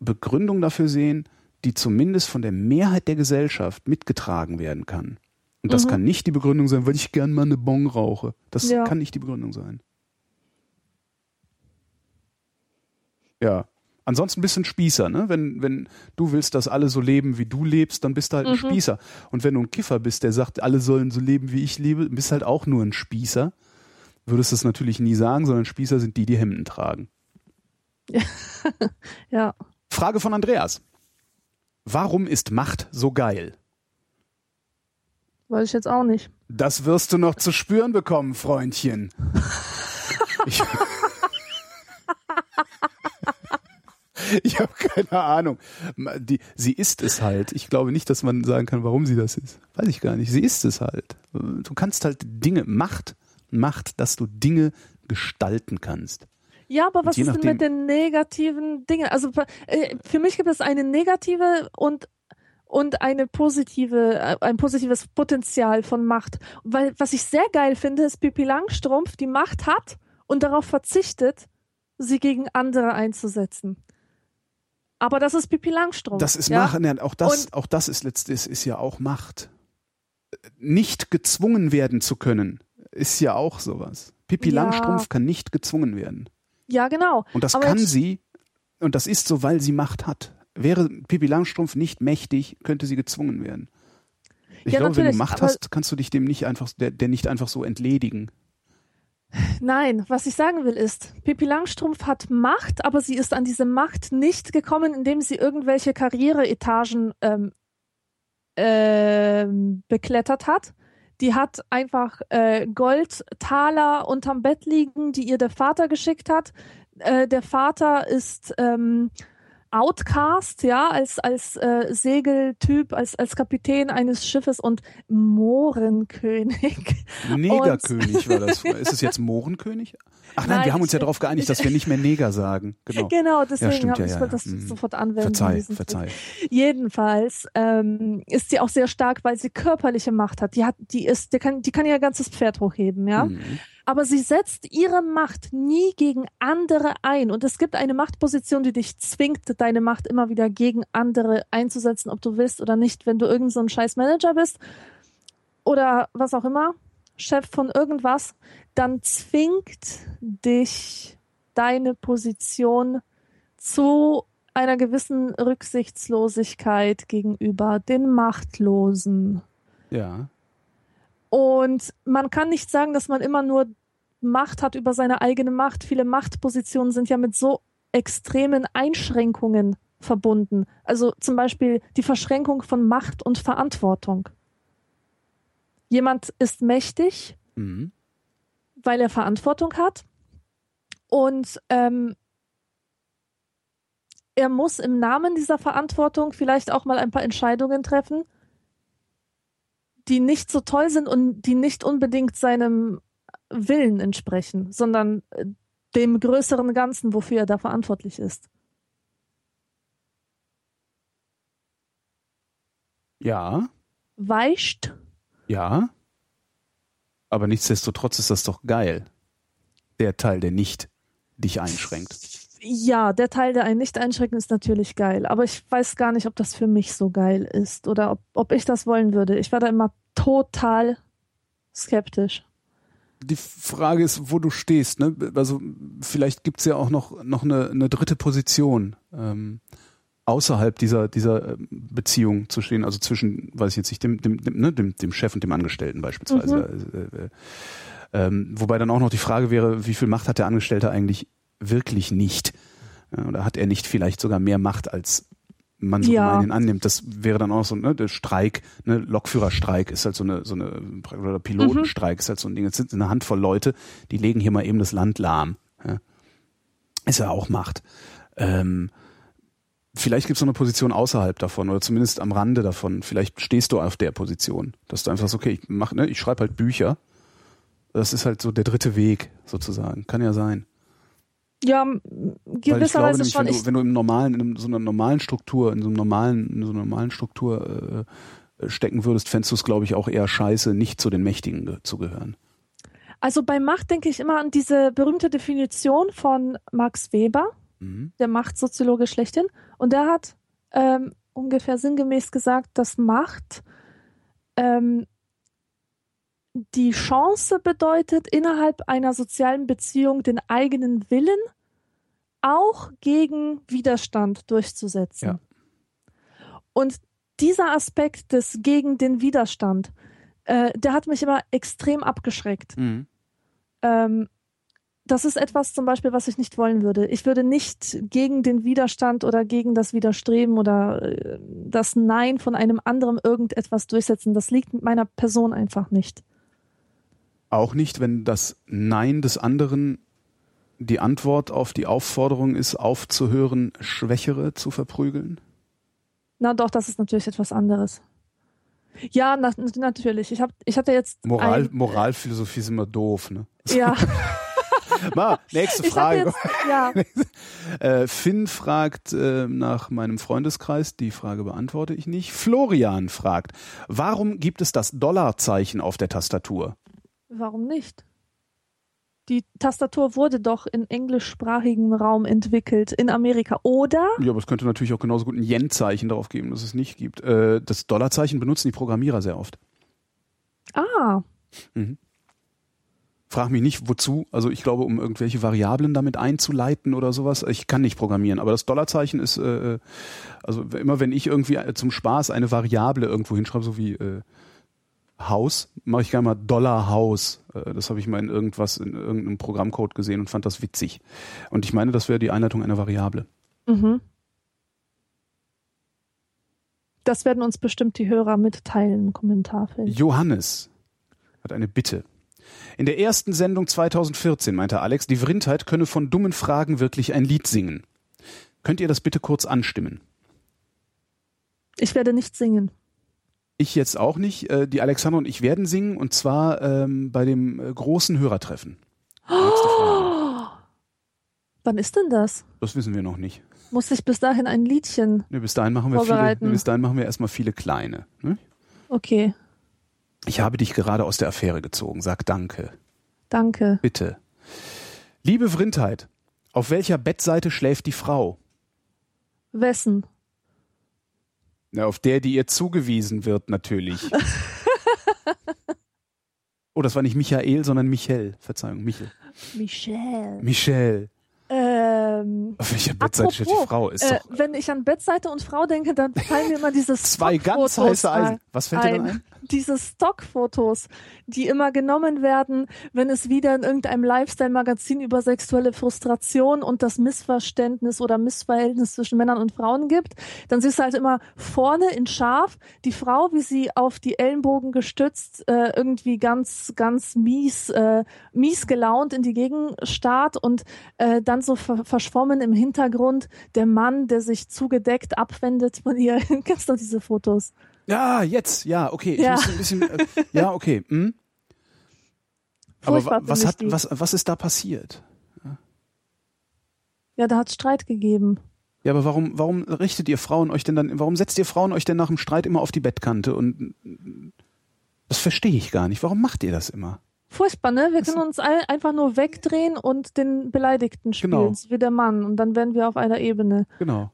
Begründung dafür sehen, die zumindest von der Mehrheit der Gesellschaft mitgetragen werden kann. Und das Mhm. kann nicht die Begründung sein, weil ich gern mal eine Bon rauche. Das Ja. kann nicht die Begründung sein. Ja. Ansonsten bist du ein Spießer, ne? Wenn, wenn du willst, dass alle so leben, wie du lebst, dann bist du halt ein Mhm. Spießer. Und wenn du ein Kiffer bist, der sagt, alle sollen so leben, wie ich lebe, bist halt auch nur ein Spießer. Würdest das natürlich nie sagen, sondern Spießer sind die, die Hemden tragen. Ja. Frage von Andreas. Warum ist Macht so geil? Weiß ich jetzt auch nicht. Das wirst du noch zu spüren bekommen, Freundchen. Ich, ich habe keine Ahnung. Die, sie ist es halt. Ich glaube nicht, dass man sagen kann, warum sie das ist. Weiß ich gar nicht. Sie ist es halt. Du kannst halt Dinge, Macht, Macht, dass du Dinge gestalten kannst. Ja, aber was ist denn mit den negativen Dingen? Also äh, für mich gibt es eine negative und und eine positive, äh, ein positives Potenzial von Macht. Weil was ich sehr geil finde, ist Pippi Langstrumpf, die Macht hat und darauf verzichtet, sie gegen andere einzusetzen. Aber das ist Pippi Langstrumpf. Das ist ja? Macht. Ja, auch das, Und- auch das ist letztlich ist ja auch Macht. Nicht gezwungen werden zu können, ist ja auch sowas. Pippi Ja. Langstrumpf kann nicht gezwungen werden. Ja, genau. Und das Aber kann sie, und das ist so, weil sie Macht hat. Wäre Pippi Langstrumpf nicht mächtig, könnte sie gezwungen werden. Ich Ja, glaube, wenn du Macht hast, kannst du dich dem nicht einfach, der, der nicht einfach so entledigen. Nein, was ich sagen will ist, Pippi Langstrumpf hat Macht, aber sie ist an diese Macht nicht gekommen, indem sie irgendwelche Karriereetagen ähm, ähm, beklettert hat. Die hat einfach äh, Goldtaler unterm Bett liegen, die ihr der Vater geschickt hat. Äh, der Vater ist ähm, Outcast, ja, als, als äh, Segeltyp, als, als Kapitän eines Schiffes und Mohrenkönig. Negerkönig war das. Ist es jetzt Mohrenkönig? Ach nein, Nein, wir haben uns ja darauf geeinigt, dass wir nicht mehr Neger sagen. Genau. Genau, deswegen stimmt, habe ja, ich ja, das ja. Mhm. sofort anwenden. Verzeih, verzeih. Jedenfalls ähm, ist sie auch sehr stark, weil sie körperliche Macht hat. Die hat, die ist, die kann, die kann ihr ganzes Pferd hochheben, ja. Mhm. Aber sie setzt ihre Macht nie gegen andere ein. Und es gibt eine Machtposition, die dich zwingt, deine Macht immer wieder gegen andere einzusetzen, ob du willst oder nicht. Wenn du irgend so scheiß Manager bist oder was auch immer, Chef von irgendwas, dann zwingt dich deine Position zu einer gewissen Rücksichtslosigkeit gegenüber den Machtlosen. Ja. Und man kann nicht sagen, dass man immer nur Macht hat über seine eigene Macht. Viele Machtpositionen sind ja mit so extremen Einschränkungen verbunden. Also zum Beispiel die Verschränkung von Macht und Verantwortung. Jemand ist mächtig, Mhm. weil er Verantwortung hat und ähm, er muss im Namen dieser Verantwortung vielleicht auch mal ein paar Entscheidungen treffen, die nicht so toll sind und die nicht unbedingt seinem Willen entsprechen, sondern äh, dem größeren Ganzen, wofür er da verantwortlich ist. Ja, Weicht? ja. Aber nichtsdestotrotz ist das doch geil. Der Teil, der nicht dich einschränkt. Ja, der Teil, der einen nicht einschränkt, ist natürlich geil. Aber ich weiß gar nicht, ob das für mich so geil ist oder ob, ob ich das wollen würde. Ich war da immer total skeptisch. Die Frage ist, wo du stehst. Ne? Also vielleicht gibt's ja auch noch, noch eine, eine dritte Position. Ähm, außerhalb dieser, dieser ähm, Beziehung zu stehen, also zwischen, weiß ich jetzt nicht, dem, dem, dem, ne, dem, dem Chef und dem Angestellten beispielsweise. Äh, äh, ähm, wobei dann auch noch die Frage wäre, wie viel Macht hat der Angestellte eigentlich wirklich nicht? Oder hat er nicht vielleicht sogar mehr Macht, als man so Ja. gemeinhin annimmt? Das wäre dann auch so, ne, der Streik, ne, Lokführerstreik ist halt so eine, so eine, oder Pilotenstreik ist halt so ein Ding. Jetzt sind eine Handvoll Leute, die legen hier mal eben das Land lahm. Ja. Ist ja auch Macht. Ähm, vielleicht gibt es noch eine Position außerhalb davon oder zumindest am Rande davon. Vielleicht stehst du auf der Position, dass du einfach sagst, okay, ich mach, ne, ich schreibe halt Bücher. Das ist halt so der dritte Weg sozusagen. Kann ja sein. Ja, gewisserweise schon. wenn du, wenn du im normalen, in so einer normalen Struktur, in so einem normalen, in so einer normalen Struktur äh, stecken würdest, fändest du es, glaube ich, auch eher scheiße, nicht zu den Mächtigen ge zu gehören. also bei Macht denke ich immer an diese berühmte Definition von Max Weber, Mhm. der Machtsoziologe schlechthin. Und der hat ähm, ungefähr sinngemäß gesagt, dass Macht ähm, die Chance bedeutet, innerhalb einer sozialen Beziehung den eigenen Willen auch gegen Widerstand durchzusetzen. Ja. Und dieser Aspekt des gegen den Widerstand, äh, der hat mich immer extrem abgeschreckt. Mhm. Ähm, das ist etwas zum Beispiel, was ich nicht wollen würde. Ich würde nicht gegen den Widerstand oder gegen das Widerstreben oder äh, das Nein von einem anderen irgendetwas durchsetzen. Das liegt mit meiner Person einfach nicht. Auch nicht, wenn das Nein des anderen die Antwort auf die Aufforderung ist, aufzuhören, Schwächere zu verprügeln? Na doch, das ist natürlich etwas anderes. Ja, na, natürlich. Ich, hab, ich hatte jetzt. Moral, ein, Moralphilosophie ist immer doof, ne? ja, Mal, nächste Frage. jetzt. Ja, Äh, Finn fragt äh, nach meinem Freundeskreis, die Frage beantworte ich nicht. Florian fragt, warum gibt es das Dollarzeichen auf der Tastatur? Warum nicht? Die Tastatur wurde doch in englischsprachigem Raum entwickelt, in Amerika. Oder? Ja, aber es könnte natürlich auch genauso gut ein Yen-Zeichen darauf geben, dass es nicht gibt. Äh, das Dollarzeichen benutzen die Programmierer sehr oft. Ah, Frag mich nicht, wozu. Also ich glaube, um irgendwelche Variablen damit einzuleiten oder sowas. Ich kann nicht programmieren, aber das Dollarzeichen ist, äh, also immer wenn ich irgendwie äh, zum Spaß eine Variable irgendwo hinschreibe, so wie äh, Haus, mache ich gerne mal Dollar Haus. Äh, das habe ich mal in irgendwas, in irgendeinem Programmcode gesehen und fand das witzig. Und ich meine, das wäre die Einleitung einer Variable. Mhm. Das werden uns bestimmt die Hörer mitteilen im Kommentarfeld. Johannes hat eine Bitte. In der ersten Sendung 2014 meinte Alex, die Vrindheit könne von dummen Fragen wirklich ein Lied singen. Könnt ihr das bitte kurz anstimmen? Ich werde nicht singen. Ich jetzt auch nicht. Äh, Die Alexander und ich werden singen und zwar ähm, bei dem äh, großen Hörertreffen. Frage. Wann ist denn das? Das wissen wir noch nicht. Muss ich bis dahin ein Liedchen? Ne, bis dahin machen wir viele, Vorbereiten. ne, bis dahin machen wir erstmal viele kleine. Ne? Okay, Ich habe dich gerade aus der Affäre gezogen. Sag danke. danke. Bitte. Liebe Vrindheit, auf welcher Bettseite schläft die Frau? Wessen? Na, auf der, die ihr zugewiesen wird, natürlich. oh, das war nicht Michael, sondern Michel. Verzeihung, Michel. Michelle. Michel. Ähm, Auf welcher Bettseite steht die Frau? Ist äh, doch wenn ich an Bettseite und Frau denke, dann fallen mir immer diese zwei ganz heiße Eisen. ein. Was fällt dir dann ein. Diese Stockfotos, die immer genommen werden, wenn es wieder in irgendeinem Lifestyle-Magazin über sexuelle Frustration und das Missverständnis oder Missverhältnis zwischen Männern und Frauen gibt, dann siehst du halt immer vorne in scharf die Frau, wie sie auf die Ellenbogen gestützt äh, irgendwie ganz, ganz mies, äh, mies gelaunt in die Gegend starrt und äh, dann so ver verschwommen im Hintergrund der Mann, der sich zugedeckt abwendet von ihr. Kennst du diese Fotos? Ja, jetzt, ja, okay. Ich Ja. muss ein bisschen, äh, ja, okay. Hm? Aber Furchtbar was hat, die. was, was ist da passiert? Ja, da hat Streit gegeben. Ja, aber warum, warum richtet ihr Frauen euch denn dann, warum setzt ihr Frauen euch denn nach dem Streit immer auf die Bettkante und das verstehe ich gar nicht. Warum macht ihr das immer? Furchtbar, ne? Wir können uns all, einfach nur wegdrehen und den Beleidigten spielen, Genau. wie der Mann. Und dann wären wir auf einer Ebene. Genau.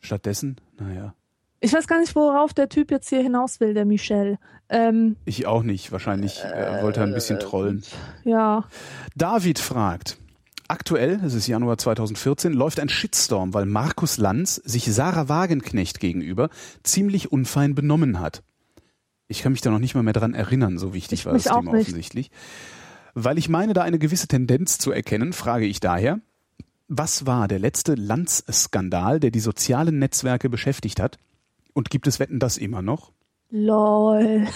Stattdessen, naja, Ich weiß gar nicht, worauf der Typ jetzt hier hinaus will, der Michel. Ähm, ich auch nicht. Wahrscheinlich äh, wollte er ein bisschen trollen. ja. David fragt, aktuell, es ist Januar 2014, läuft ein Shitstorm, weil Markus Lanz sich Sarah Wagenknecht gegenüber ziemlich unfein benommen hat. Ich kann mich da noch nicht mal mehr dran erinnern, so wichtig Ich war das Thema offensichtlich. Weil ich meine, da eine gewisse Tendenz zu erkennen, frage ich daher, was war der letzte Lanz-Skandal, der die sozialen Netzwerke beschäftigt hat? Und gibt es Wetten das immer noch? Lol.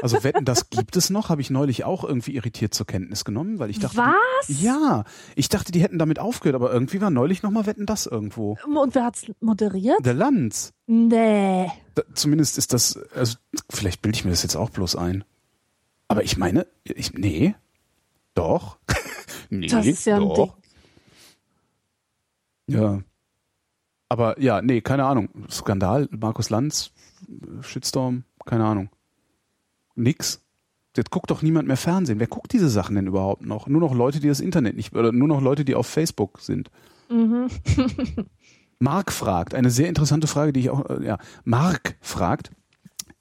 Also Wetten das gibt es noch, habe ich neulich auch irgendwie irritiert zur Kenntnis genommen, weil ich dachte, Was? Die, ja, ich dachte, die hätten damit aufgehört, aber irgendwie war neulich noch mal Wetten das irgendwo. Und wer hat's moderiert? Der Lanz. Nee. Da, zumindest ist das, also vielleicht bilde ich mir das jetzt auch bloß ein. Aber ich meine, ich, nee, doch, nee, Das ist ja ein doch. Ding. Ja. Aber ja, nee, keine Ahnung. Skandal, Markus Lanz, Shitstorm, keine Ahnung. Nix. Jetzt guckt doch niemand mehr Fernsehen. Wer guckt diese Sachen denn überhaupt noch? Nur noch Leute, die das Internet nicht, oder nur noch Leute, die auf Facebook sind. Mhm. Mark fragt, eine sehr interessante Frage, die ich auch, äh, ja, Mark fragt,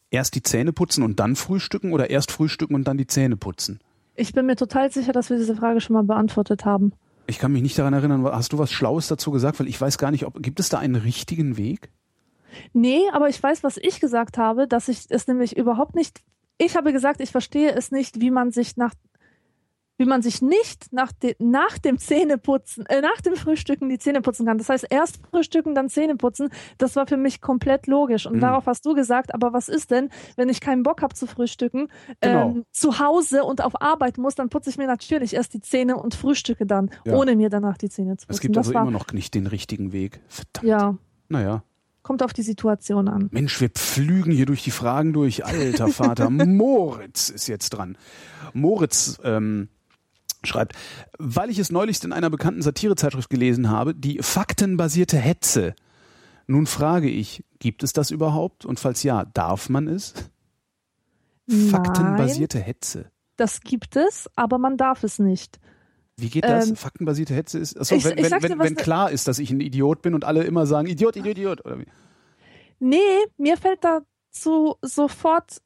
erst die Zähne putzen und dann frühstücken oder erst frühstücken und dann die Zähne putzen? Ich bin mir total sicher, dass wir diese Frage schon mal beantwortet haben. Ich kann mich nicht daran erinnern, hast du was Schlaues dazu gesagt? Weil ich weiß gar nicht, ob, gibt es da einen richtigen Weg? Nee, aber ich weiß, was ich gesagt habe, dass ich es nämlich überhaupt nicht. Ich habe gesagt, ich verstehe es nicht, wie man sich nach, wie man sich nicht nach, de, nach dem Zähneputzen, äh, nach dem Frühstücken die Zähne putzen kann. Das heißt, erst frühstücken, dann Zähne putzen. Das war für mich komplett logisch. Und Mhm. darauf hast du gesagt, aber was ist denn, wenn ich keinen Bock habe zu frühstücken, Genau. ähm, zu Hause und auf Arbeit muss, dann putze ich mir natürlich erst die Zähne und frühstücke dann, Ja. ohne mir danach die Zähne zu putzen. Es gibt das also war, immer noch nicht den richtigen Weg. Verdammt. ja, Naja. kommt auf die Situation an. Mensch, wir pflügen hier durch die Fragen durch. Alter Vater, Moritz ist jetzt dran. Moritz ähm, schreibt, weil ich es neulich in einer bekannten Satirezeitschrift gelesen habe, die faktenbasierte Hetze. Nun frage ich, gibt es das überhaupt? Und falls ja, darf man es? Nein. Faktenbasierte Hetze. Das gibt es, aber man darf es nicht. Wie geht das? Ähm, Faktenbasierte Hetze ist, achso, ich- wenn, ich wenn, dir, wenn, was wenn ne- klar ist, dass ich ein Idiot bin und alle immer sagen, Idiot, Idiot, Idiot. Oder wie? Nee, mir fällt dazu sofort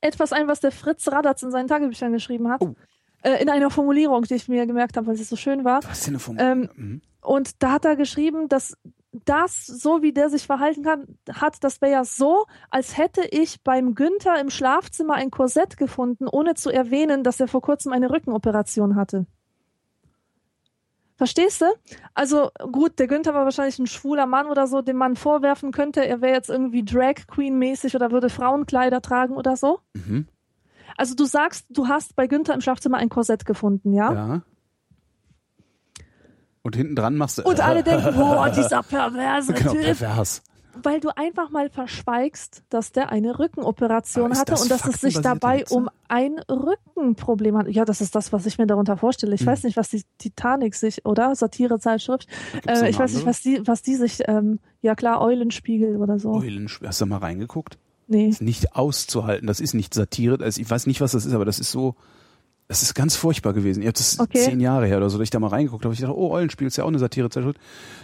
etwas ein, was der Fritz Radatz in seinen Tagebüchern geschrieben hat. Oh. Äh, in einer Formulierung, die ich mir gemerkt habe, weil sie so schön war. Was ist denn eine Form? Ähm, Mhm. Und da hat er geschrieben, dass das, so wie der sich verhalten kann, hat, das wäre ja so, als hätte ich beim Günther im Schlafzimmer ein Korsett gefunden, ohne zu erwähnen, dass er vor kurzem eine Rückenoperation hatte. Verstehst du? Also gut, der Günther war wahrscheinlich ein schwuler Mann oder so, dem man vorwerfen könnte, er wäre jetzt irgendwie Drag Queen mäßig oder würde Frauenkleider tragen oder so. Mhm. Also du sagst, du hast bei Günther im Schlafzimmer ein Korsett gefunden, ja? Ja. Und hinten dran machst du. Und alle denken, boah, dieser perverse genau, Typ. pervers. Weil du einfach mal verschweigst, dass der eine Rückenoperation hatte das und dass es sich dabei um ein Rückenproblem handelt. Ja, das ist das, was ich mir darunter vorstelle. Ich Hm. weiß nicht, was die Titanic sich, oder? Satirezeitschrift. Äh, ich weiß nicht, was die, was die sich, ähm, ja klar, Eulenspiegel oder so. Eulensch- Hast du mal reingeguckt? Nee. ist nicht auszuhalten. Das ist nicht Satire. Also ich weiß nicht, was das ist, aber das ist so. Das ist ganz furchtbar gewesen. Ich habe das Okay. zehn Jahre her oder so, dass ich da mal reingeguckt habe. Ich dachte, oh, Eulenspiel ist ja auch eine Satirezeitschrift.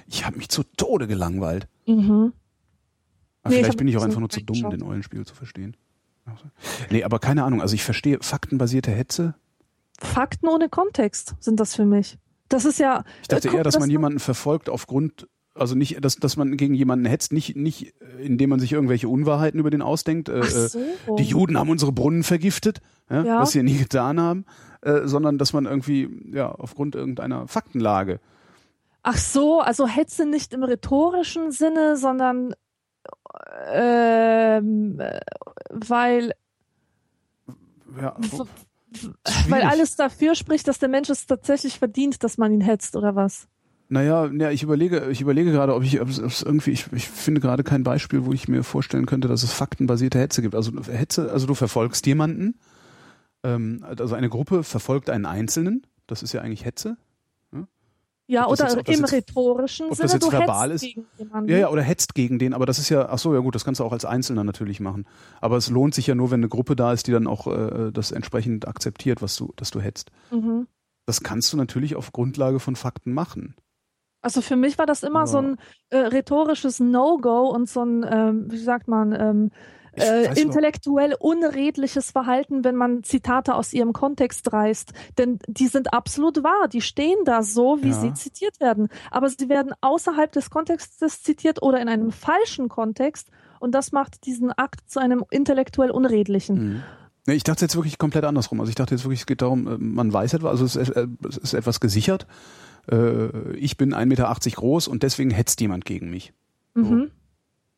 Ich habe mich zu Tode gelangweilt. Mhm. Aber Nee, ich vielleicht hab bin ich auch einfach nur zu dumm, reingeschaut. den Eulenspiel zu verstehen. Nee, aber keine Ahnung. Also ich verstehe faktenbasierte Hetze. Fakten ohne Kontext sind das für mich. Das ist ja. Ich dachte äh, guck, eher, dass das man jemanden verfolgt aufgrund Also nicht, dass, dass man gegen jemanden hetzt, nicht, nicht, äh, indem man sich irgendwelche Unwahrheiten über den ausdenkt. Äh, Ach so. Die Juden haben unsere Brunnen vergiftet, ja, Ja. was sie nie getan haben, äh, sondern dass man irgendwie, ja, aufgrund irgendeiner Faktenlage. Ach so, also Hetze nicht im rhetorischen Sinne, sondern ähm, äh, weil, Ja, weil alles dafür spricht, dass der Mensch es tatsächlich verdient, dass man ihn hetzt, oder was? Naja, ja, ich überlege, ich überlege gerade, ob ich, ob es, irgendwie, ich, ich finde gerade kein Beispiel, wo ich mir vorstellen könnte, dass es faktenbasierte Hetze gibt. Also Hetze, also du verfolgst jemanden, ähm, also eine Gruppe verfolgt einen Einzelnen, das ist ja eigentlich Hetze. Ja, Ob das oder jetzt- im jetzt- rhetorischen ob das Sinne, jetzt du verbal hetzt ist? gegen jemanden. Ja, ja, oder hetzt gegen den, aber das ist ja, ach so, ja gut, das kannst du auch als Einzelner natürlich machen. Aber es lohnt sich ja nur, wenn eine Gruppe da ist, die dann auch äh, das entsprechend akzeptiert, was du, dass du hetzt. Mhm. Das kannst du natürlich auf Grundlage von Fakten machen. Also für mich war das immer Ja. so ein äh, rhetorisches No-Go und so ein, ähm, wie sagt man, ähm, äh, intellektuell unredliches Verhalten, wenn man Zitate aus ihrem Kontext reißt. Denn die sind absolut wahr. Die stehen da so, wie Ja. sie zitiert werden. Aber sie werden außerhalb des Kontextes zitiert oder in einem falschen Kontext. Und das macht diesen Akt zu einem intellektuell unredlichen. Mhm. Nee, ich dachte jetzt wirklich komplett andersrum. Also ich dachte jetzt wirklich, es geht darum, äh, man weiß etwas, also es ist, äh, es ist etwas gesichert. Äh, Ich bin 1,80 Meter groß und deswegen hetzt jemand gegen mich. Mhm.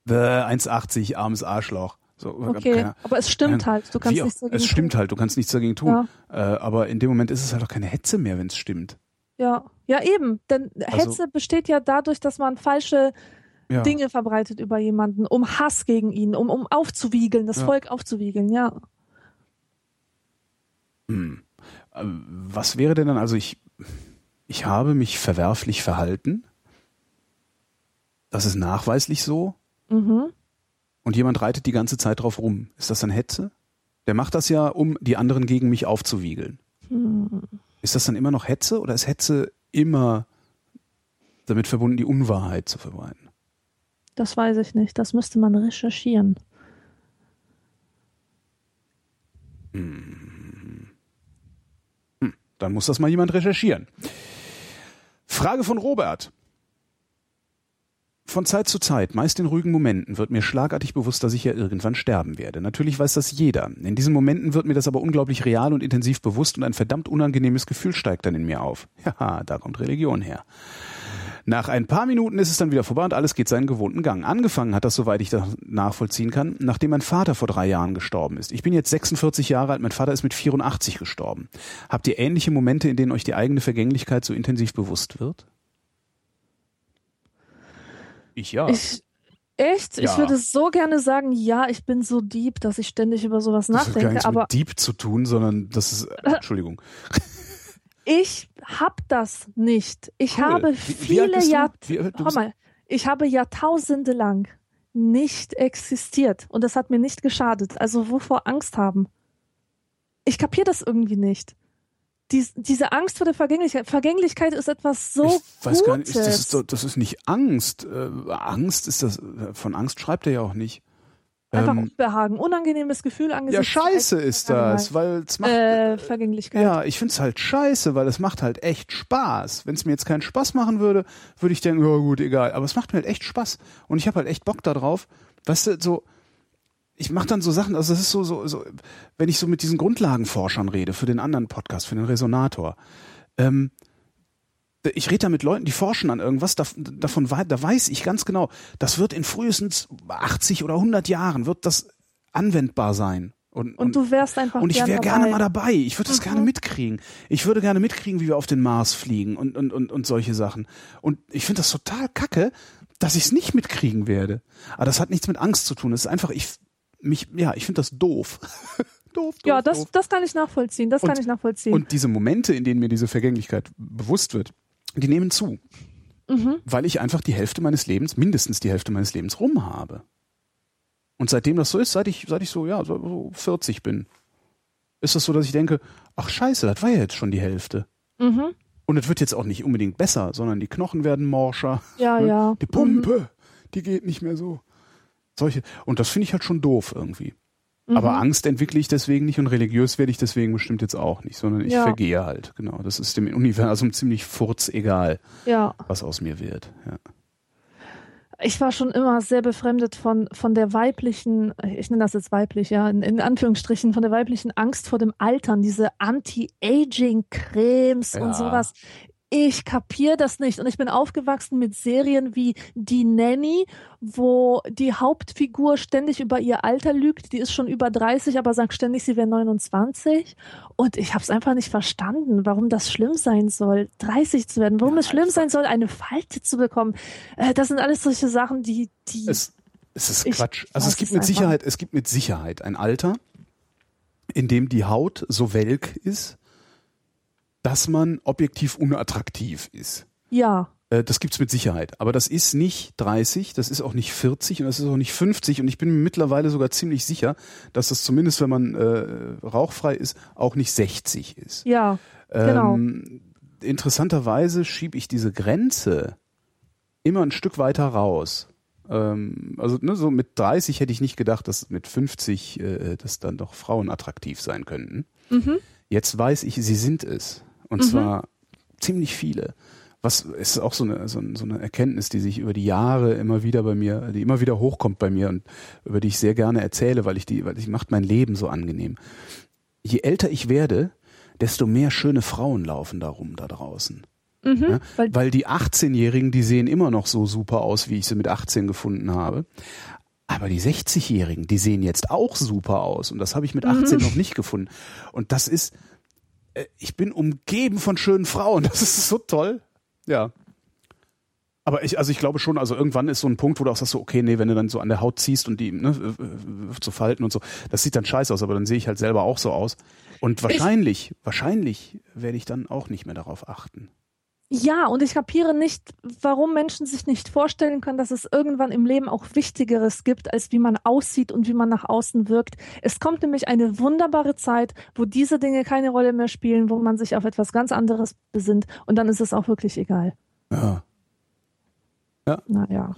Bäh, 1,80, armes Arschloch. So, Okay, keine- aber es stimmt keine- halt. Du kannst auch, nichts dagegen es stimmt halt, du kannst nichts dagegen tun. Ja. Äh, aber in dem Moment ist es halt auch keine Hetze mehr, wenn es stimmt. Ja, ja eben. Denn Also- Hetze besteht ja dadurch, dass man falsche Ja. Dinge verbreitet über jemanden, um Hass gegen ihn, um, um aufzuwiegeln, das Ja. Volk aufzuwiegeln, ja. Hm. Äh, Was wäre denn dann, also ich, ich habe mich verwerflich verhalten. Das ist nachweislich so. Mhm. Und jemand reitet die ganze Zeit drauf rum. Ist das dann Hetze? Der macht das ja, um die anderen gegen mich aufzuwiegeln. Hm. Ist das dann immer noch Hetze oder ist Hetze immer damit verbunden, die Unwahrheit zu verbreiten? Das weiß ich nicht. Das müsste man recherchieren. Dann muss das mal jemand recherchieren. Frage von Robert. Von Zeit zu Zeit, meist in ruhigen Momenten, wird mir schlagartig bewusst, dass ich ja irgendwann sterben werde. Natürlich weiß das jeder. In diesen Momenten wird mir das aber unglaublich real und intensiv bewusst und ein verdammt unangenehmes Gefühl steigt dann in mir auf. Haha, da kommt Religion her. Nach ein paar Minuten ist es dann wieder vorbei und alles geht seinen gewohnten Gang. Angefangen hat das, soweit ich das nachvollziehen kann, nachdem mein Vater vor drei Jahren gestorben ist. Ich bin jetzt 46 Jahre alt, mein Vater ist mit 84 gestorben. Habt ihr ähnliche Momente, in denen euch die eigene Vergänglichkeit so intensiv bewusst wird? Ich ja. Ich, echt? Ja. Ich würde so gerne sagen, ja, ich bin so deep, dass ich ständig über sowas das hat gar nachdenke, nichts aber mit Dieb zu tun, sondern das ist, Entschuldigung. Ich hab das nicht. Ich Cool. habe viele bist du? Jahr, Wie alt- du Hör bist- mal, ich habe Jahrtausende lang nicht existiert und das hat mir nicht geschadet. Also wovor Angst haben? Ich kapiere das irgendwie nicht. Dies, diese Angst vor der Vergänglichkeit. Vergänglichkeit ist etwas so ich weiß Gutes. gar nicht, das ist, das ist nicht Angst. Äh, Angst ist das, von Angst schreibt er ja auch nicht. Einfach Ähm, Unbehagen, unangenehmes Gefühl ja, angesichts scheiße der ist das, weil es macht, Äh, Vergänglichkeit. Ja, ich find's halt scheiße, weil es macht halt echt Spaß. Wenn es mir jetzt keinen Spaß machen würde, würde ich denken, ja gut, egal. Aber es macht mir halt echt Spaß. Und ich habe halt echt Bock darauf. Weißt du, so, ich mache dann so Sachen, also das ist so, so, so, wenn ich so mit diesen Grundlagenforschern rede, für den anderen Podcast, für den Resonator, ähm, ich rede da mit Leuten, die forschen an irgendwas, da, davon da weiß ich ganz genau, das wird in frühestens 80 oder 100 Jahren, wird das anwendbar sein. Und, Und du wärst einfach und ich wäre dabei. gerne mal dabei. Ich würde das Mhm. gerne mitkriegen. Ich würde gerne mitkriegen, wie wir auf den Mars fliegen und, und, und, und solche Sachen. Und ich finde das total kacke, dass ich es nicht mitkriegen werde. Aber das hat nichts mit Angst zu tun. Es ist einfach, ich mich, ja, ich finde das doof. doof, doof. Ja, das, doof. das kann ich nachvollziehen. Das Und- kann ich nachvollziehen. Und diese Momente, in denen mir diese Vergänglichkeit bewusst wird, die nehmen zu. mhm. Weil ich einfach die Hälfte meines Lebens, mindestens die Hälfte meines Lebens rum habe. Und seitdem das so ist, seit ich, seit ich so, ja, so, so 40 bin, ist das so, dass ich denke, ach scheiße, das war ja jetzt schon die Hälfte. Mhm. Und es wird jetzt auch nicht unbedingt besser, sondern die Knochen werden morscher, Ja, ne? ja. die Pumpe, die geht nicht mehr so. Solche. Und das finde ich halt schon doof irgendwie. Mhm. Aber Angst entwickle ich deswegen nicht und religiös werde ich deswegen bestimmt jetzt auch nicht, sondern ich Ja. vergehe halt. Genau. Das ist dem Universum ziemlich furz egal, Ja. was aus mir wird. Ja. Ich war schon immer sehr befremdet von, von der weiblichen, ich nenne das jetzt weiblich, ja, in, in Anführungsstrichen, von der weiblichen Angst vor dem Altern, diese Anti-Aging-Cremes Ja. und sowas. Ich kapier das nicht. Und ich bin aufgewachsen mit Serien wie Die Nanny, wo die Hauptfigur ständig über ihr Alter lügt. Die ist schon über 30, aber sagt ständig, sie wäre 29. Und ich habe es einfach nicht verstanden, warum das schlimm sein soll, 30 zu werden. Warum Ja, es schlimm einfach. sein soll, eine Falte zu bekommen. Äh, das sind alles solche Sachen, die, die. Es, es ist Quatsch. Also es gibt mit. Sicherheit, es gibt mit Sicherheit ein Alter, in dem die Haut so welk ist, dass man objektiv unattraktiv ist. ja, Äh, Das gibt's mit Sicherheit. Aber das ist nicht 30, das ist auch nicht 40 und das ist auch nicht 50 und ich bin mir mittlerweile sogar ziemlich sicher, dass das zumindest, wenn man äh, rauchfrei ist, auch nicht 60 ist. ja, genau. Ähm, interessanterweise schiebe ich diese Grenze immer ein Stück weiter raus. Ähm, also ne, so mit 30 hätte ich nicht gedacht, dass mit 50 äh, dass dann doch Frauen attraktiv sein könnten. Mhm. Jetzt weiß ich, sie sind es. Und Mhm. zwar ziemlich viele. Was ist auch so eine, so, ein- so eine Erkenntnis, die sich über die Jahre immer wieder bei mir, die immer wieder hochkommt bei mir und über die ich sehr gerne erzähle, weil ich die, weil ich macht mein Leben so angenehm. Je älter ich werde, desto mehr schöne Frauen laufen da rum da draußen. Mhm. Ja? Weil, Weil die 18-Jährigen, die sehen immer noch so super aus, wie ich sie mit 18 gefunden habe. Aber die 60-Jährigen, die sehen jetzt auch super aus. Und das habe ich mit 18 noch nicht gefunden. Und das ist, ich bin umgeben von schönen Frauen. Das ist so toll. Ja. Aber ich, also ich glaube schon, also irgendwann ist so ein Punkt, wo du auch sagst, so, okay, nee, wenn du dann so an der Haut ziehst und die ne, äh, äh, zu falten und so, das sieht dann scheiße aus, aber dann sehe ich halt selber auch so aus. Und wahrscheinlich, wahrscheinlich werde ich dann auch nicht mehr darauf achten. Ja, und ich kapiere nicht, warum Menschen sich nicht vorstellen können, dass es irgendwann im Leben auch Wichtigeres gibt, als wie man aussieht und wie man nach außen wirkt. Es kommt nämlich eine wunderbare Zeit, wo diese Dinge keine Rolle mehr spielen, wo man sich auf etwas ganz anderes besinnt. Und dann ist es auch wirklich egal. Ja. Naja.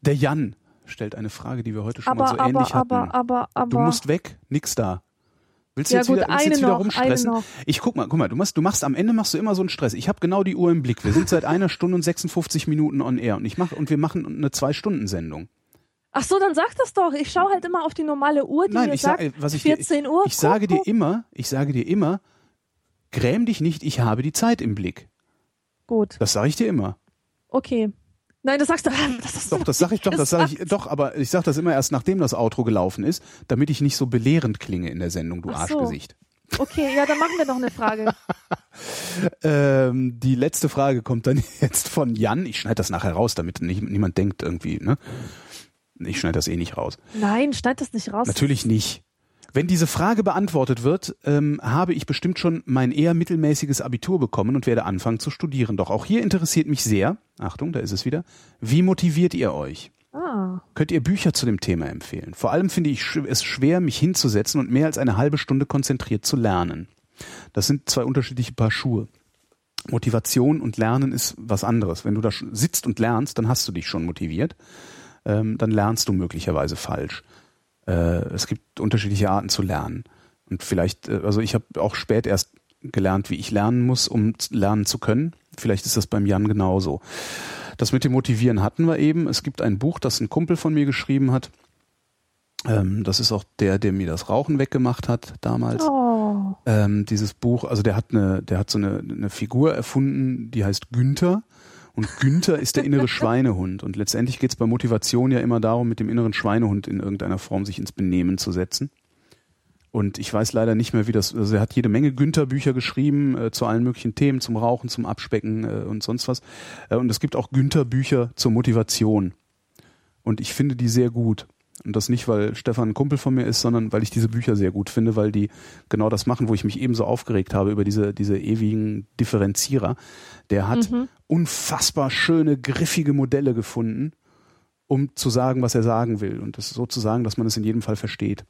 Der Jan stellt eine Frage, die wir heute schon Aber, mal so ähnlich aber, hatten. aber, aber, aber. du musst weg, nix da. Willst du ja jetzt gut, wieder, willst jetzt wieder noch, rumstressen? Ich guck mal, guck mal, du machst, du machst am Ende machst du immer so einen Stress. Ich habe genau die Uhr im Blick. Wir sind seit einer Stunde und 56 Minuten on air und ich mach und wir machen eine zwei Stunden Sendung. Ach so, dann sag das doch. Ich schaue halt immer auf die normale Uhr, die Nein, mir ich sagt, sage, was ich dir, 14 Uhr. ich sage dir immer, ich sage dir immer, gräm dich nicht, ich habe die Zeit im Blick. Gut, Das sage ich dir immer. okay. Nein, das sagst du. Das ist Doch, das sage ich doch, das sage ich doch, aber ich sage das immer erst nachdem das Outro gelaufen ist, damit ich nicht so belehrend klinge in der Sendung, du so. Arschgesicht. Okay, ja, dann machen wir noch eine Frage. Ähm, die letzte Frage kommt dann jetzt von Jan. Ich schneide das nachher raus, damit nicht, niemand denkt irgendwie, ne? Ich schneide das eh nicht raus. Nein, schneid das nicht raus. Natürlich nicht. Wenn diese Frage beantwortet wird, ähm, habe ich bestimmt schon mein eher mittelmäßiges Abitur bekommen und werde anfangen zu studieren. Doch auch hier interessiert mich sehr, Achtung, da ist es wieder, wie motiviert ihr euch? Ah, Könnt ihr Bücher zu dem Thema empfehlen? Vor allem finde ich es schwer, mich hinzusetzen und mehr als eine halbe Stunde konzentriert zu lernen. Das sind zwei unterschiedliche Paar Schuhe. Motivation und Lernen ist was anderes. Wenn du da sitzt und lernst, dann hast du dich schon motiviert. Ähm, dann lernst du möglicherweise falsch. Äh, es gibt unterschiedliche Arten zu lernen. Und vielleicht, äh, also ich habe auch spät erst gelernt, wie ich lernen muss, um lernen zu können. Vielleicht ist das beim Jan genauso. Das mit dem Motivieren hatten wir eben. Es gibt ein Buch, das ein Kumpel von mir geschrieben hat. Ähm, das ist auch der, der mir das Rauchen weggemacht hat damals. oh. Ähm, dieses Buch, also der hat eine, der hat so eine, eine Figur erfunden, die heißt Günther. Und Günther ist der innere Schweinehund. Und letztendlich geht es bei Motivation ja immer darum, mit dem inneren Schweinehund in irgendeiner Form sich ins Benehmen zu setzen. Und ich weiß leider nicht mehr, wie das, also er hat jede Menge Günther-Bücher geschrieben äh, zu allen möglichen Themen, zum Rauchen, zum Abspecken äh, und sonst was. Äh, und es gibt auch Günther-Bücher zur Motivation. Und ich finde die sehr gut. Und das nicht, weil Stefan ein Kumpel von mir ist, sondern weil ich diese Bücher sehr gut finde, weil die genau das machen, wo ich mich ebenso aufgeregt habe über diese, diese ewigen Differenzierer. Der hat Mhm. unfassbar schöne, griffige Modelle gefunden, um zu sagen, was er sagen will. Und das so zu sagen, dass man es in jedem Fall versteht.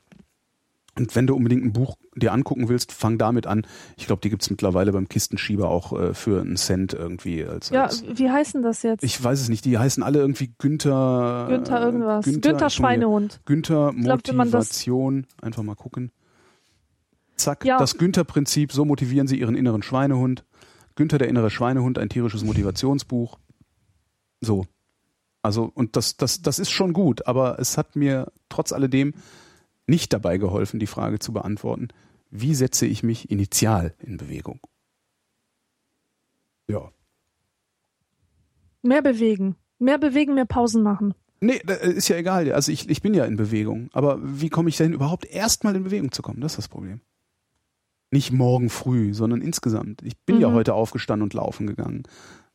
Und wenn du unbedingt ein Buch dir angucken willst, fang damit an. Ich glaube, die gibt's mittlerweile beim Kistenschieber auch äh, für einen Cent irgendwie. Als, Ja, als wie heißen das jetzt? ich weiß es nicht, die heißen alle irgendwie Günther. Günther irgendwas. Günther, Günther. Schweinehund. Günther glaub, Motivation. Einfach mal gucken. Zack, Ja. das Günther-Prinzip, so motivieren Sie Ihren inneren Schweinehund. Günther, der innere Schweinehund, ein tierisches Motivationsbuch. So. Also, und das, das, das ist schon gut, aber es hat mir trotz alledem nicht dabei geholfen, die Frage zu beantworten, wie setze ich mich initial in Bewegung? Ja. Mehr bewegen. Mehr bewegen, mehr Pausen machen. Nee, ist ja egal. Also ich, ich bin ja in Bewegung. Aber wie komme ich denn überhaupt erstmal in Bewegung zu kommen? Das ist das Problem. Nicht morgen früh, sondern insgesamt. Ich bin mhm. ja heute aufgestanden und laufen gegangen.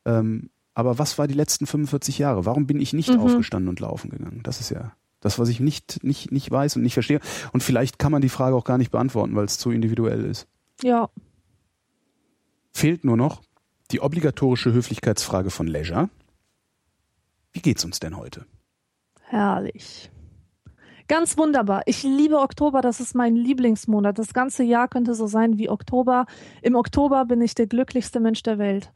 Ähm, aber was war die letzten 45 Jahre? Warum bin ich nicht mhm. aufgestanden und laufen gegangen? Das ist ja das, was ich nicht, nicht, nicht weiß und nicht verstehe. Und vielleicht kann man die Frage auch gar nicht beantworten, weil es zu individuell ist. Ja. Fehlt nur noch die obligatorische Höflichkeitsfrage von Leisure. Wie geht's uns denn heute? Herrlich. Ganz wunderbar. Ich liebe Oktober, das ist mein Lieblingsmonat. Das ganze Jahr könnte so sein wie Oktober. Im Oktober bin ich der glücklichste Mensch der Welt.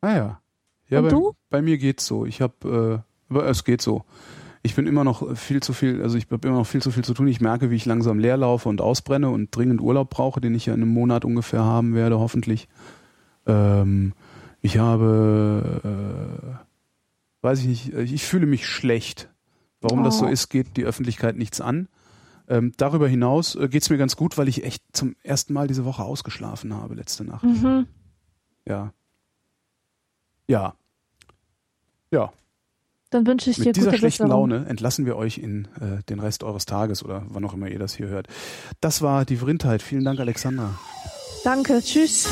Ah ja. ja Und bei, du? Bei mir geht's so. Ich habe, äh, es geht so. Ich bin immer noch viel zu viel, also ich habe immer noch viel zu viel zu tun. Ich merke, wie ich langsam leer laufe und ausbrenne und dringend Urlaub brauche, den ich ja in einem Monat ungefähr haben werde, hoffentlich. Ähm, ich habe, äh, weiß ich nicht, ich fühle mich schlecht Warum oh. das so oh. ist, geht die Öffentlichkeit nichts an. Ähm, darüber hinaus äh, geht es mir ganz gut, weil ich echt zum ersten Mal diese Woche ausgeschlafen habe, letzte Nacht. Mhm. Ja. Ja. Ja. Dann wünsche ich Mit dir dieser gute schlechten Besserung. Laune entlassen wir euch in äh, den Rest eures Tages oder wann auch immer ihr das hier hört. Das war die Vrindheit. Vielen Dank, Alexandra. Danke. Tschüss.